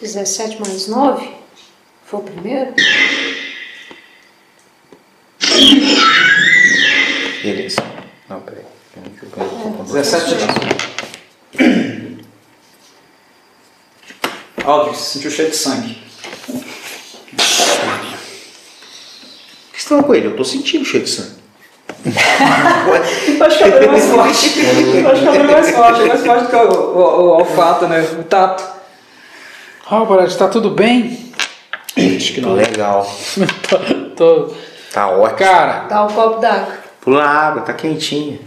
17 mais 9. Foi o primeiro? Beleza. Não, peraí. Eu não joguei, eu tô com 17 de Óbvio, se sentiu cheio de sangue. Que você tá com ele? Eu tô sentindo cheio de sangue. Acho que é mais forte. Acho que é mais forte. É mais forte do que o, o, o olfato, né? O tato. Robert, tá tudo bem? Acho que não. Legal. tô, tô- Tá ótimo. Cara, Dá um copo d'água. Pula a água, tá quentinha.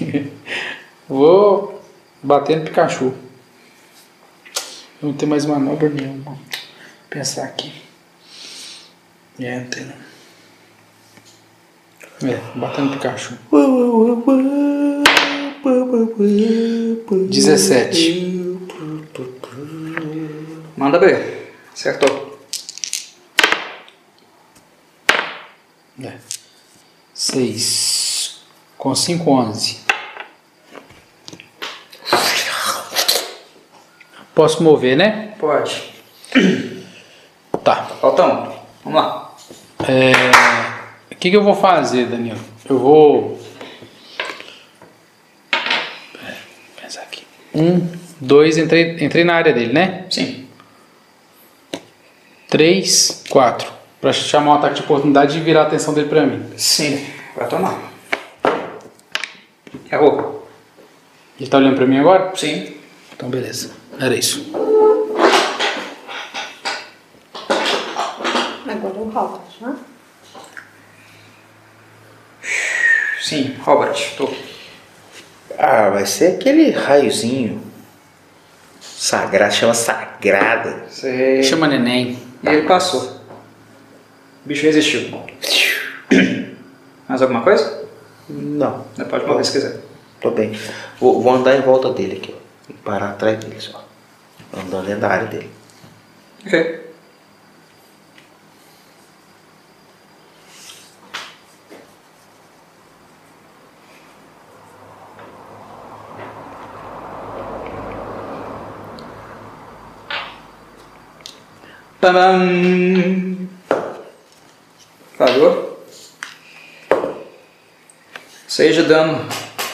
vou bater no Pikachu. Não tenho mais manobra nenhuma. Pensar aqui. É, não tem não. É, batendo Pikachu. 17. Manda ver. Acertou. É. 6. Com 5, 11. Posso mover, né? Pode. Tá. Falta um. Vamos lá. É, O que, que eu vou fazer, Danilo? Eu vou. Pensar aqui. Um, dois, entrei, entrei na área dele, né? Sim. Três, quatro. Pra chamar um ataque de oportunidade e virar a atenção dele pra mim. Sim. Vai tomar. Errou. Ele tá olhando pra mim agora? Sim. Então, beleza. Era isso. Agora o Robert, né? Sim. Robert. Tô. Ah, vai ser aquele raiozinho sagrado, chama sagrada. Você... Chama neném. E ele passou. O bicho resistiu. Mais alguma coisa? Não, pode mover se quiser. tô bem. Vou, vou andar em volta dele aqui, ó. E parar atrás dele só. Da área dele. Ok. Tadam! Seja dano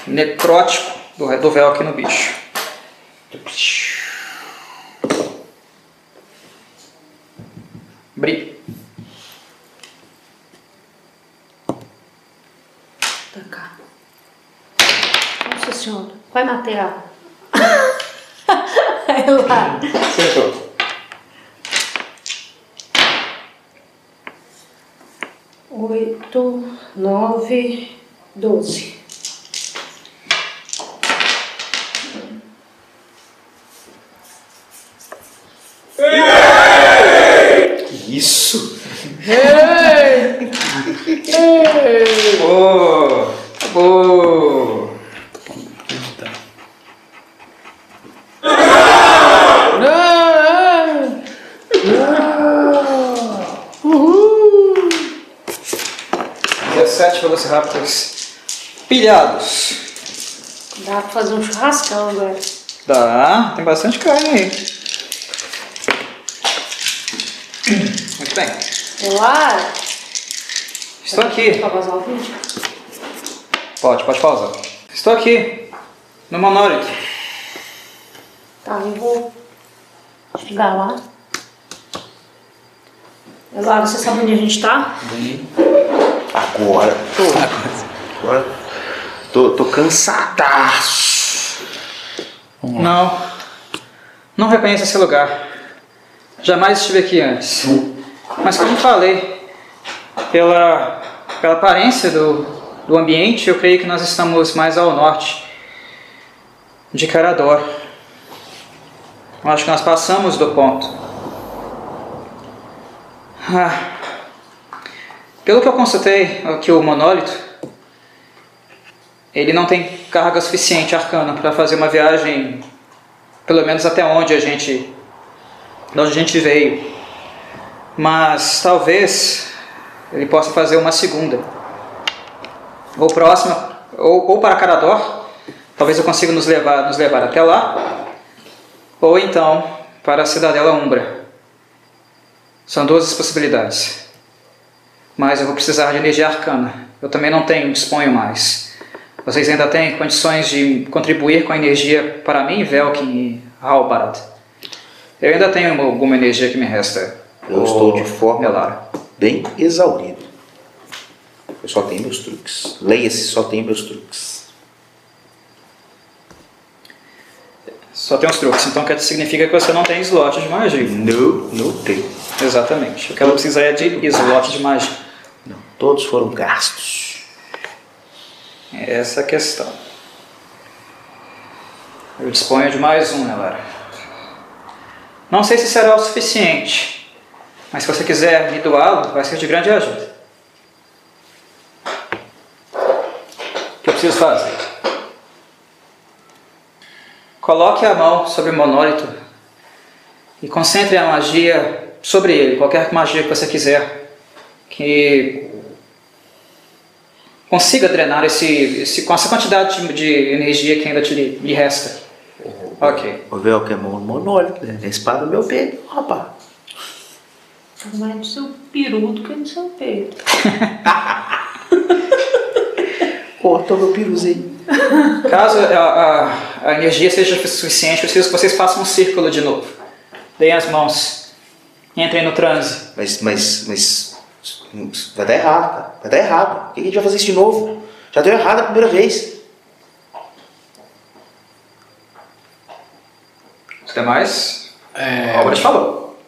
necrótico do, do véu aqui no bicho. Bri. Tá cá. Nossa senhora. Aí lá. Oito, nove, doze. Isso! Acabou! Acabou! Não! Uhul! 17 Velociraptors pilhados. Dá pra churrascão agora. Dá, tem bastante carne aí. Muito bem. Claro. Estou aqui. Pra vazar o vídeo? Pode, pode pausar. Estou aqui. No monólito. Tá, eu vou chegar lá. Eduardo, você sabe onde a gente tá? Agora. Tô. Agora. Tô, tô cansadaço. Não. Não reconheço esse lugar. Jamais estive aqui antes. Mas como falei, pela, pela aparência do, do ambiente, eu creio que nós estamos mais ao norte de Carador. Eu acho que nós passamos do ponto. Ah, pelo que eu consultei aqui o monólito, ele não tem carga suficiente arcana para fazer uma viagem, pelo menos até onde a gente, de onde a gente veio. Mas talvez ele possa fazer uma segunda, ou próxima, ou, ou para Carador. Talvez eu consiga nos levar, nos levar até lá, ou então para a Cidadela Umbra. São duas as possibilidades. Mas eu vou precisar de energia arcana. Eu também não tenho, disponho mais. Vocês ainda têm condições de contribuir com a energia para mim, Velkin e Halbarad? Eu ainda tenho alguma energia que me resta. Eu estou de forma Melara. bem exaurido. Eu só tenho meus truques. Leia-se, só tenho meus truques. Só tem os truques, então quer significa que você não tem slot de magia. Não, não tenho. Exatamente. O que ela precisa é de slot de magia. Não, todos foram gastos. Essa é a questão. Eu disponho de mais um, Melara. Não sei se será o suficiente, mas se você quiser me doá-lo, vai ser de grande ajuda. O que eu preciso fazer? Coloque a mão sobre o monólito e concentre a magia sobre ele, qualquer magia que você quiser, que consiga drenar esse, esse com essa quantidade de, de energia que ainda te, lhe resta. Ok. O véu que é mão monólito, né? A espada do meu peito, rapaz. Mais do seu peru do que do seu peito. Cortou meu piruzinho. Caso a, a, a energia seja suficiente, preciso que vocês façam um círculo de novo. Deem as mãos. Entrem no transe. Mas, mas, mas. Vai dar errado, cara. Vai dar errado. Por que a gente vai fazer isso de novo? Já deu errado a primeira vez. Os demais? É, A Albert falou.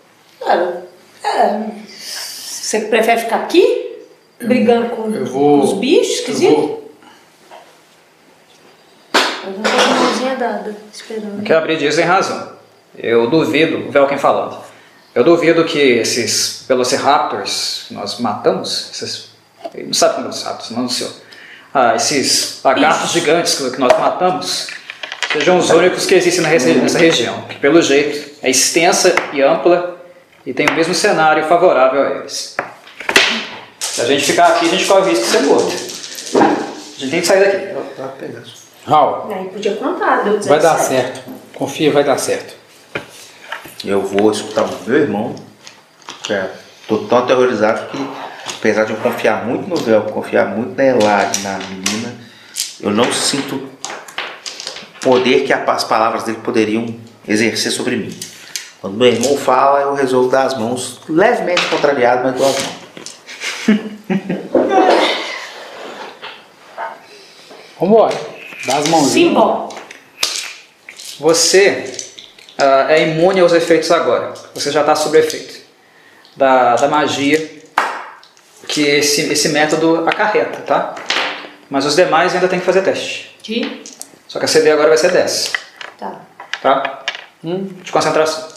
Cara, é. Você prefere ficar aqui? Brigando com, eu vou. com os bichos eu esquisitos? vou- Eu não tenho mãozinha dada, esperando. Que abrir dizem razão. Eu duvido, o Velkin falando. Eu duvido que esses Velociraptors que nós matamos, esses. Não sabe como Velociraptors, não, senhor. Ah, esses lagartos gigantes que nós matamos sejam os únicos que existem nessa região. Que pelo jeito é extensa e ampla e tem o mesmo cenário favorável a eles. Se a gente ficar aqui, a gente corre o risco de ser morto. A gente tem que sair daqui. Tá pegando. Raul, Aí podia contar, deu 17. vai dar certo. Confia, vai dar certo. Eu vou escutar o meu irmão. É, tô tão aterrorizado que, apesar de eu confiar muito no véu, confiar muito na Elade, na menina, eu não sinto o poder que as palavras dele poderiam exercer sobre mim. Quando meu irmão fala, eu resolvo dar as mãos, levemente contrariado, mas dou as mãos. Vambora. Dá as mãozinhas. Simbol. Você ah, é imune aos efeitos agora. Você já está sob efeito da, da magia que esse, esse método acarreta, tá? Mas os demais ainda tem que fazer teste. De? Só que a CD agora vai ser 10, Tá. tá? Hum, De concentração.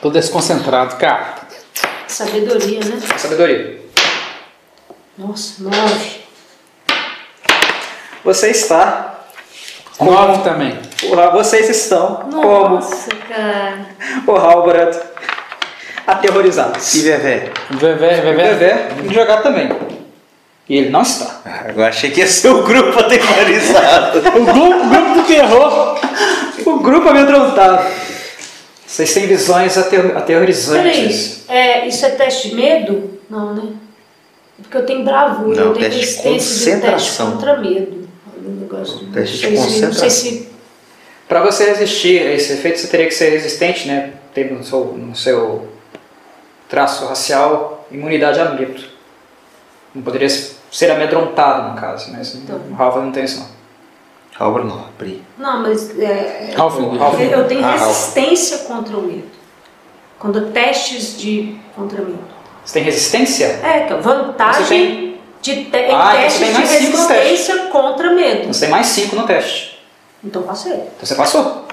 tô desconcentrado, cara. Sabedoria, né? Sabedoria. Nossa, nove. Você está. Nove também. Vocês estão como Nossa, cara. o Halbrand aterrorizados. E Vevé? Vevé, O Vevé. Vevé jogar também. E ele não está. Agora achei que ia ser o grupo aterrorizado. O grupo, o grupo do terror. O grupo amedrontado. Vocês têm visões aterro- aterrorizantes. Peraí, é, isso é teste de medo? Não, né? Porque eu tenho bravura, Não, eu tenho teste de resistência de teste concentração. contra medo. Um negócio, Teste de não sei se- Não sei concentração. se Para você resistir a esse efeito, você teria que ser resistente, né? Ter no seu, no seu traço racial imunidade a medo. Não poderia ser amedrontado, no caso, mas Então. o Ralph não tem isso não. Álvaro não, Pri. Não, mas é, Ralph. eu eu tenho Ah, resistência contra o medo. Quando testes de contra medo. Você tem resistência? É, que é vantagem Você tem- de te, Ah, então você testes tem de mais cinco no teste. resistência contra medo. Você tem mais 5 no teste. Então passei. Então você passou.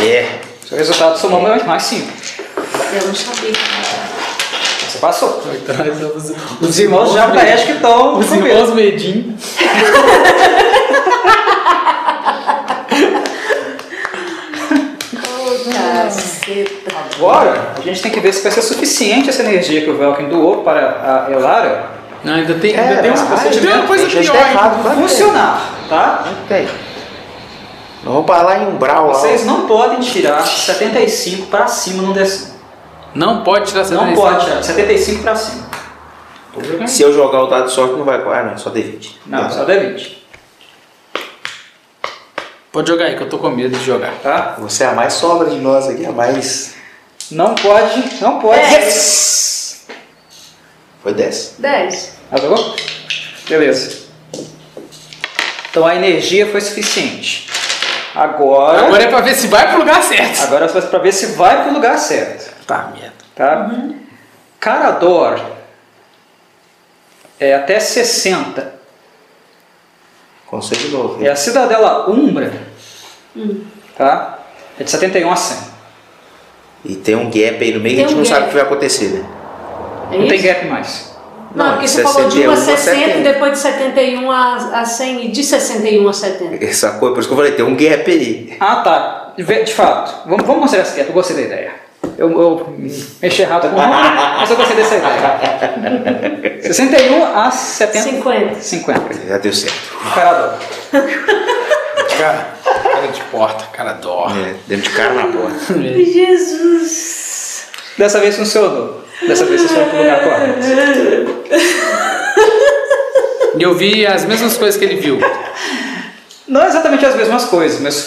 É. Seu resultado somou mais- mais 5. Eu não sabia. Você passou. Os, Os irmãos já parecem que estão Os irmãos medinho. Caceta. Agora, a gente tem que ver se vai ser suficiente essa energia que o Velkin doou para a Elara Não, ainda tem, ainda É, tem, uma, procedimento tem coisa pior. errado, funcionar, tá? Ok. Nós vamos para lá em Umbral lá. Vocês não podem tirar 75 para cima no décimo. Não pode tirar essa Não resistência. pode tirar 75 para cima. Se eu jogar o dado de sorte, não vai. Ah, não, é só D20. Não, só D20, Pode jogar aí, que eu tô com medo de jogar. tá? Você é a mais sobra de nós aqui, a mais. Não pode, não pode. Dez. Foi 10. 10. Adorou? Beleza. Então a energia foi suficiente. Agora, Agora é pra ver se vai pro lugar certo. agora é para ver se vai pro lugar certo. Tá, merda. tá? Carador é até 60. Conselho de novo. E a Cidadela Umbra, tá? É de 71 a 100. E tem um gap aí no meio que a gente um não gap. sabe o que vai acontecer, né? É Não tem gap mais. Não, Não, porque de você falou de 1 a 61 a 60 e 70. depois de 71 a, a 100 e de 61 a 70. Essa coisa, por isso que eu falei, tem um gap aí. Ah, tá. De de fato. Vamos, vamos considerar esse gap. Eu gostei da ideia. Eu, eu mexi errado com o número, mas eu gostei dessa ideia. 61 a 70. 50. 50. Já deu certo. Carador. Cara, cara de porta, cara dó. É, dentro de cara na porta. Jesus. Dessa vez funcionou. Dessa vez vocês foram pro lugar correto. E eu vi as mesmas coisas que ele viu. Não exatamente as mesmas coisas, mas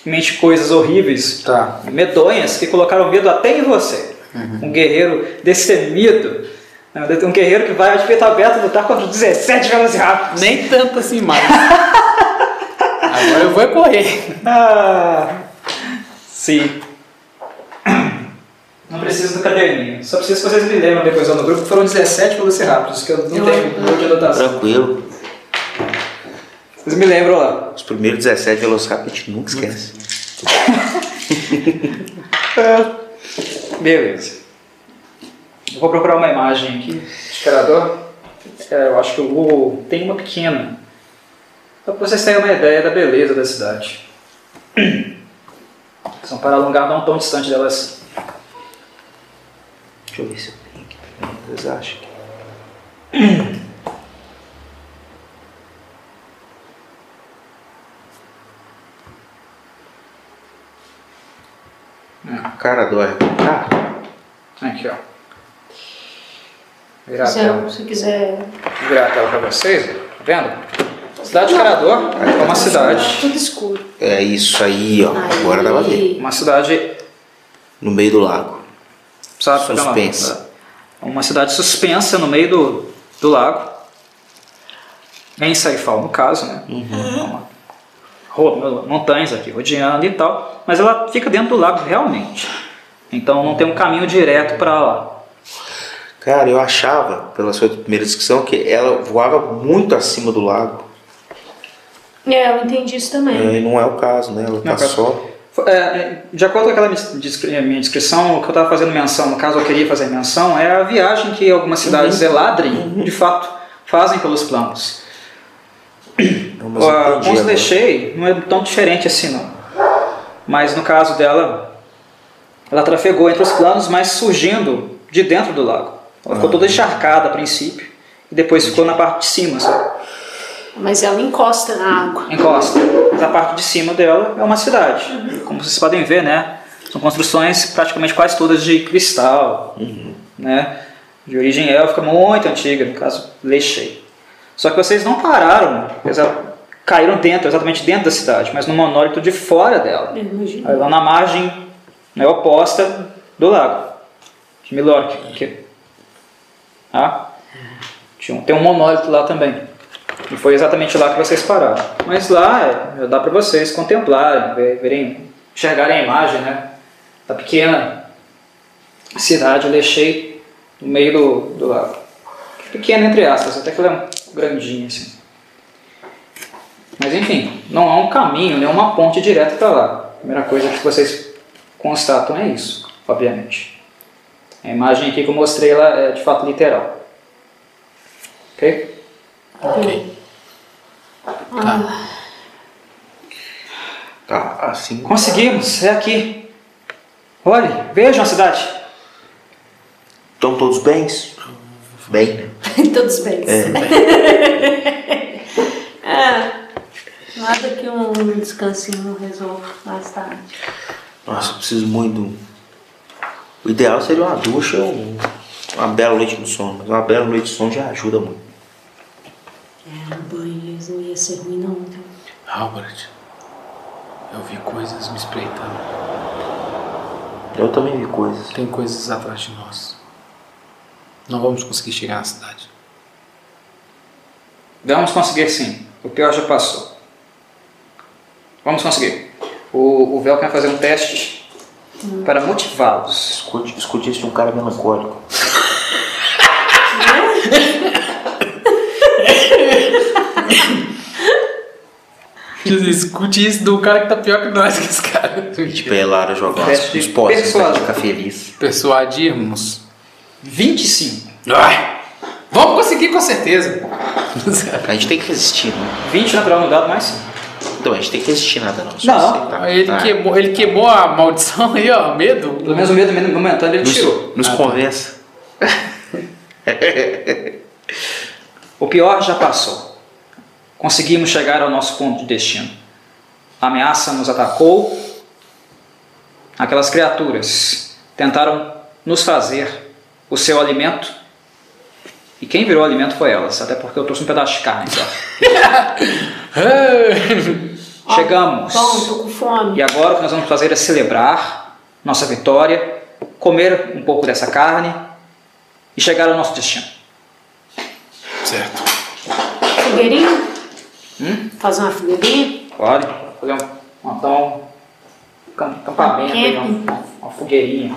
suficientemente coisas horríveis, Tá. medonhas, que colocaram medo até em você. Um guerreiro destemido, né, um guerreiro que vai de peito aberto lutar contra 17 velociraptors. Nem tanto assim mais. Agora eu vou correr. Ah, sim. Não preciso do caderninho, só preciso que vocês me lembram depois lá no grupo que foram 17 velociraptors, que eu não Eu- tenho de anotação. Tranquilo. Vocês me lembram lá. Os primeiros 17 Velociraptor a gente nunca esquece. Beleza. Eu vou procurar uma imagem aqui de carador. É, eu acho que o Google tem uma pequena. Só para vocês terem uma ideia da beleza da cidade. São para lugar não tão distante delas. Deixa eu ver se eu tenho aqui. Vocês acham Cara dói. Ah, Aqui, ó. Virar Se, tela, se quiser. virar a tela para vocês, tá vendo? Cidade de Carador é uma cidade, Tudo escuro. é isso aí, ó. Agora dá pra ver. Aí. uma cidade No meio do lago. sabe? Suspensa. Uma cidade suspensa no meio do, do lago. Em Saifal, no caso, né? Uma- ro- montanhas aqui rodeando e tal. Mas ela fica dentro do lago realmente. Então não tem um caminho direto para lá. Cara, eu achava, pela sua primeira descrição, que ela voava muito acima do lago. É, eu entendi isso também. É, E não é o caso, né? Ela tá cara. só. É, de acordo com aquela minha descrição, o que eu estava fazendo menção, no caso eu queria fazer menção, é a viagem que algumas cidades Eladrin, de fato, fazem pelos planos. Entendi Pons agora. Lechei não é tão diferente assim não. Mas no caso dela, ela trafegou entre os planos, mas surgindo de dentro do lago. Ela ficou Ah. toda encharcada a princípio e depois ficou na parte de cima, sabe? Mas ela encosta na água. encosta. Mas a parte de cima dela é uma cidade. Como vocês podem ver, né? São construções praticamente quase todas de cristal, né? De origem élfica muito antiga, no caso, Lechei. Só que vocês não pararam, caíram dentro, exatamente dentro da cidade, mas no monólito de fora dela. Aí lá na margem né, oposta do lago, de Milork. aqui. Tá? Tinha Tem um monólito lá também. E foi exatamente lá que vocês pararam. Mas lá é, já dá para vocês contemplarem, ver- verem, enxergarem a imagem né, da pequena cidade Lechei no meio do, do lago. Pequena entre aspas, até que ela é grandinha assim. Mas enfim, não há um caminho, nem uma ponte direta para lá. A primeira coisa que vocês constatam é isso, obviamente. A imagem aqui que eu mostrei ela é de fato literal. Ok? Ok. Tá, assim. Conseguimos, é aqui. Olhe, vejam a cidade. Estão todos bens? Bem, né? Todos bem. É. Nada que um descansinho não resolva mais tarde. Nossa, eu preciso muito. O ideal seria uma ducha ou um- uma bela noite no sono. Mas uma bela noite de sono já ajuda muito. É, um banho não ia ser ruim não, viu? Albert, eu vi coisas me espreitando. Eu também vi coisas. Tem coisas atrás de nós. Não vamos conseguir chegar na cidade. Vamos conseguir sim. O pior já passou. Vamos conseguir. O, o Velcro vai fazer um teste para motivá-los. Escute, escute isso de um cara melancólico. Escute isso do cara que tá pior que nós, que esse cara. Tipo, é Lara jogar uns de potes de ficar feliz. Persuadirmos. 25. Ai, vamos conseguir com certeza. A gente tem que resistir, né? 20 natural no dado, mais 5. Então, a gente tem que resistir nada não. Não. Ele, Ah, queimou, ele queimou a maldição aí, ó. Medo. Pelo menos o medo momentâneo ele Nos, tirou. nos Ah, tá. conversa. O pior já passou. Conseguimos chegar ao nosso ponto de destino. A ameaça nos atacou. Aquelas criaturas tentaram nos fazer o seu alimento. E quem virou alimento foi elas, até porque eu trouxe um pedaço de carne. Então. Chegamos. Bom, tô com fome. E agora o que nós vamos fazer é celebrar nossa vitória, comer um pouco dessa carne e chegar ao nosso destino. certo. Fogueirinho? Hum? Fazer uma fogueirinha? Pode fazer um, um cam- acampamento, aí, uma fogueirinha.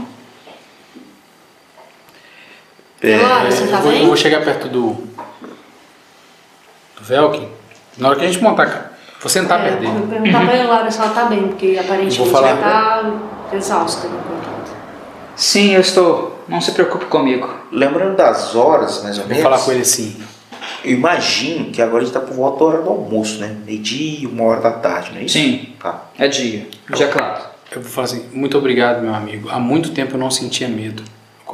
É, Laura, você tá eu, vou, eu vou chegar perto do. do Velkin. Na hora que a gente montar, cara. Vou sentar É, perto dele. vou perguntar pra Laura se ela tá bem, porque aparentemente Vou falar. ela tá exausta. Sim, eu estou. Não se preocupe comigo. Lembrando das horas, mais ou Vou menos. falar com ele assim. Eu imagino que agora a gente tá por volta da hora do almoço, né? Meio-dia, uma hora da tarde, não é isso? Sim, Tá. é dia. Dia claro. Eu vou falar assim, muito obrigado, meu amigo. Há muito tempo eu não sentia medo,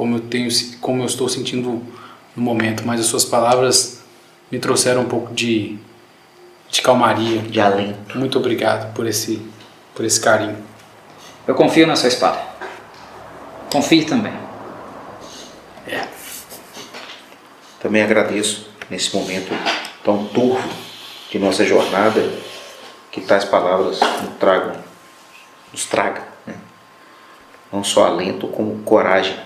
como eu tenho, como eu estou sentindo no momento, mas as suas palavras me trouxeram um pouco de, de calmaria. De alento. Muito obrigado por esse, por esse carinho. Eu confio na sua espada. Confie também. Também agradeço nesse momento tão turvo de nossa jornada que tais palavras nos tragam, nos traga, né? não só alento, como coragem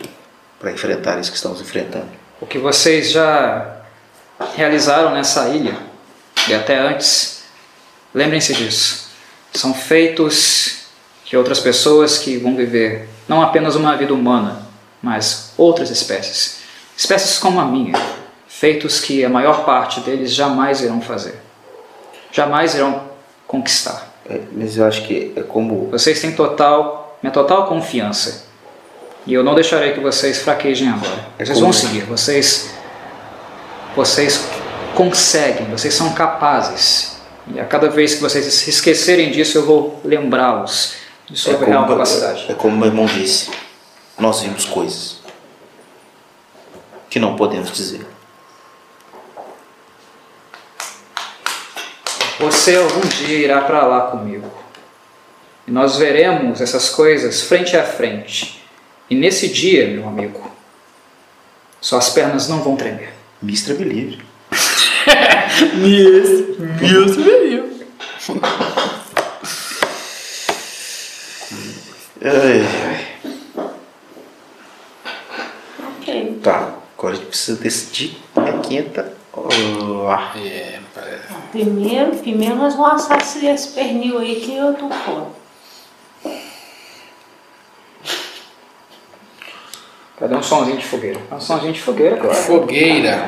para enfrentar isso que estamos enfrentando. O que vocês já realizaram nessa ilha e até antes, lembrem-se disso. São feitos que outras pessoas que vão viver não apenas uma vida humana, mas outras espécies, espécies como a minha, feitos que a maior parte deles jamais irão fazer, jamais irão conquistar. É, mas eu acho que é como Vocês têm total, minha total confiança. E eu não deixarei que vocês fraquejem agora. É vocês vão é. seguir, vocês, vocês conseguem, vocês são capazes. E a cada vez que vocês se esquecerem disso, eu vou lembrá-los de sua é real capacidade. É como meu irmão disse: nós vimos coisas que não podemos dizer. Você algum dia irá para lá comigo. E nós veremos essas coisas frente a frente e nesse dia, meu amigo, suas pernas não vão tremer. Mistra Believe. Yes, meu. Ai, ai. Ok. Tá, agora a gente precisa decidir a quinta. Oh, ah, É, parece. Primeiro, primeiro nós vamos assar esse, esse pernil aí que eu tô fora. Cadê um somzinho de fogueira? Um somzinho de fogueira, claro. Fogueira.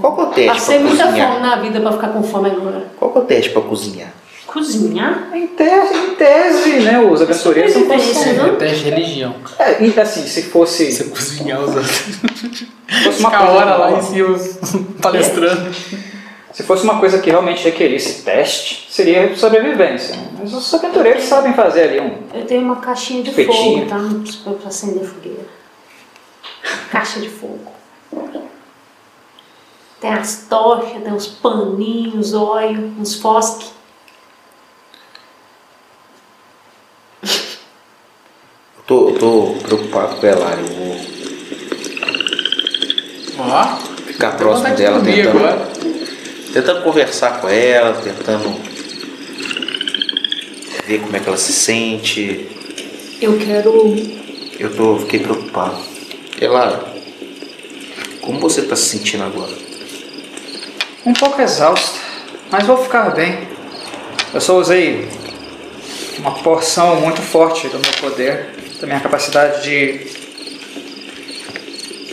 Qual que é o teste Passei pra muita cozinhar? fome na vida pra ficar com fome agora. Qual que é o teste pra cozinhar? Cozinhar? Em tese, em tese né? Os aventureiros não Sobrevivência, fossem. não? É teste de religião. É, e assim, se fosse, Você cozinhar os outros. fosse uma Fica coisa. hora lá em cima palestrando. Se fosse uma coisa que realmente requerisse teste, seria sobrevivência. né? Mas os aventureiros sabem fazer ali um. Eu tenho uma caixinha de fogo, tá? Pra acender fogueira. Caixa de fogo. Tem as tochas, tem uns paninhos, óleo, uns fosques. Eu tô, tô preocupado com ela, eu vou Ó. ficar próximo dela, tentando, agora. tentando conversar com ela, tentando ver como é que ela se sente. Eu quero. Eu tô, fiquei preocupado. Ela, como você tá se sentindo agora? Um pouco exausto, mas vou ficar bem. Eu só usei uma porção muito forte do meu poder, da minha capacidade de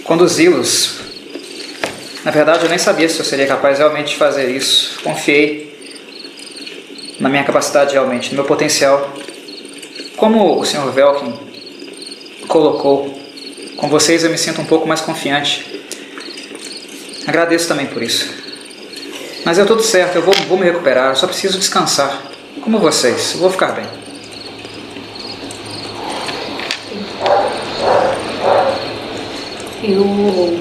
conduzi-los. Na verdade, eu nem sabia se eu seria capaz realmente de fazer isso. Confiei na minha capacidade realmente, no meu potencial. Como o Sr. Velkin colocou, com vocês eu me sinto um pouco mais confiante. Agradeço também por isso. Mas é tudo certo, eu vou, vou me recuperar, eu só preciso descansar. Como vocês, eu vou ficar bem. Eu.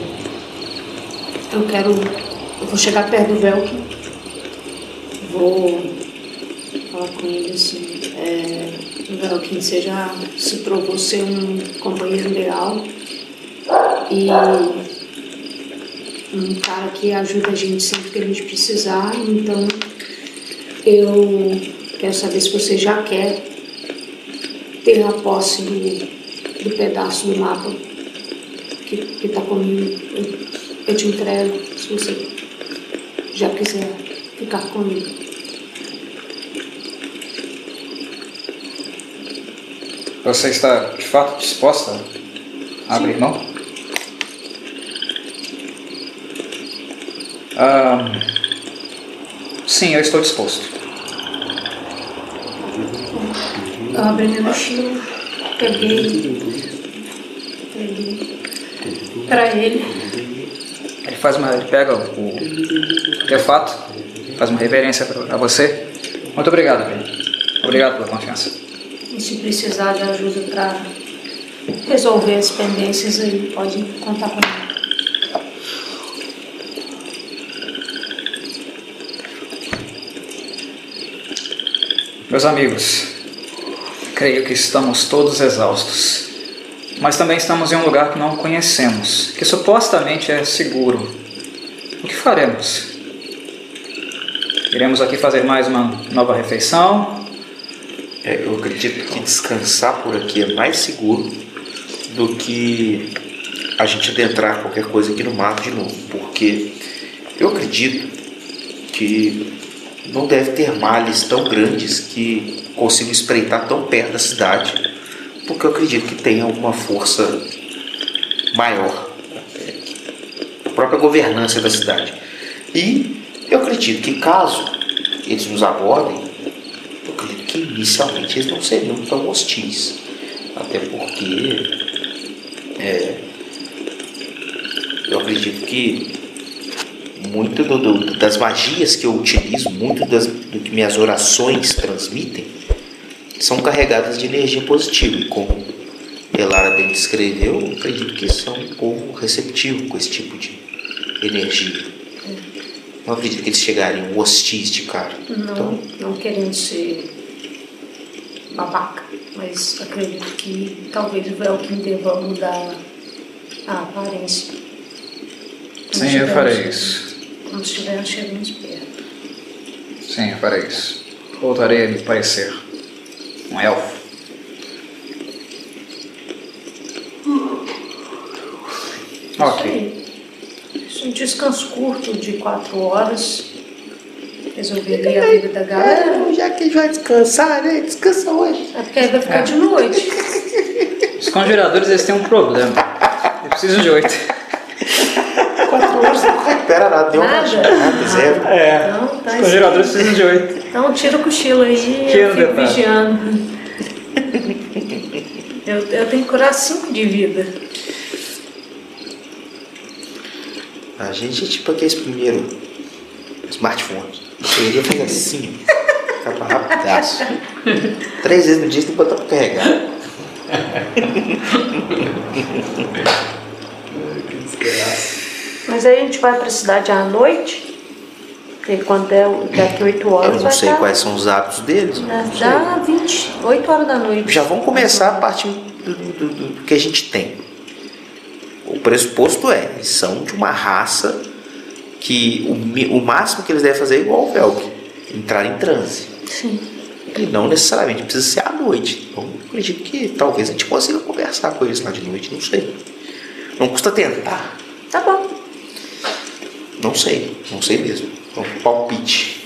Eu quero. Eu vou chegar perto do Velkin. Vou falar com ele assim. É, Velkin, você já se provou ser um companheiro leal. E um cara que ajuda a gente sempre que a gente precisar. Então eu quero saber se você já quer ter a posse do, do pedaço do mapa que, que tá comigo. Eu, eu te entrego se você já quiser ficar comigo. Você está de fato disposta a abrir mão? Ah, sim, eu estou disposto. Eu abri minha mochila, peguei, peguei pra ele. Ele faz uma, ele pega o artefato, faz uma reverência pra- a você. Muito obrigado, Ben. Obrigado pela confiança. E se precisar de ajuda pra resolver as pendências aí, pode contar comigo. Meus amigos, creio que estamos todos exaustos, mas também estamos em um lugar que não conhecemos, que supostamente é seguro. O que faremos? Iremos aqui fazer mais uma nova refeição? É, eu acredito que descansar por aqui é mais seguro do que a gente adentrar qualquer coisa aqui no mato de novo, porque eu acredito que não deve ter males tão grandes que consigam espreitar tão perto da cidade, porque eu acredito que tem alguma força maior, é, a própria governança da cidade. E eu acredito que caso eles nos abordem, eu acredito que inicialmente eles não seriam tão hostis. Até porque é, eu acredito que muito do- do- das magias que eu utilizo, muito das, do que minhas orações transmitem, são carregadas de energia positiva. E como Elara bem descreveu, eu acredito que eles são um povo receptivo com esse tipo de energia. Não acredito que eles chegariam hostis de cara. Não, Então, não querendo ser babaca, mas acredito que talvez o Velkin deva mudar a aparência. Sim, eu farei isso. Quando estivermos chegando perto. Sim, eu farei isso. Voltarei a lhe parecer um elfo. Ok. Isso, Um descanso curto de quatro horas. Resolveria a vida da galera. já que já descansar, né? Descansa hoje. É porque vai ficar de noite. Os congeladores eles têm um problema. Eles precisam de oito. Recupera nada, deu Nada? nada, zero. É. Não, tá Os congeladores precisam de oito. Então tira o cochilo aí e eu fico detalhe. vigiando. Eu, eu tenho que curar cinco de vida. A gente é tipo aqueles primeiro smartphones. Eu iria fazer assim, acaba rapidaço. Três vezes no dia você tem que botar pra carregar. Mas aí a gente vai pra cidade à noite. E quando é daqui 8 horas Eu não sei dar, quais são os hábitos deles. dá, não sei. dá 20, 8 horas da noite. Já vamos começar a partir do, do- do- que a gente tem. O pressuposto é, eles são de uma raça que o, o máximo que eles devem fazer é igual o Velk, entrar em transe. Sim. E não necessariamente precisa ser à noite. Então, eu acredito que talvez a gente consiga conversar com eles lá de noite, não sei. Não custa tentar. Tá bom. Não sei, não sei mesmo. É um palpite.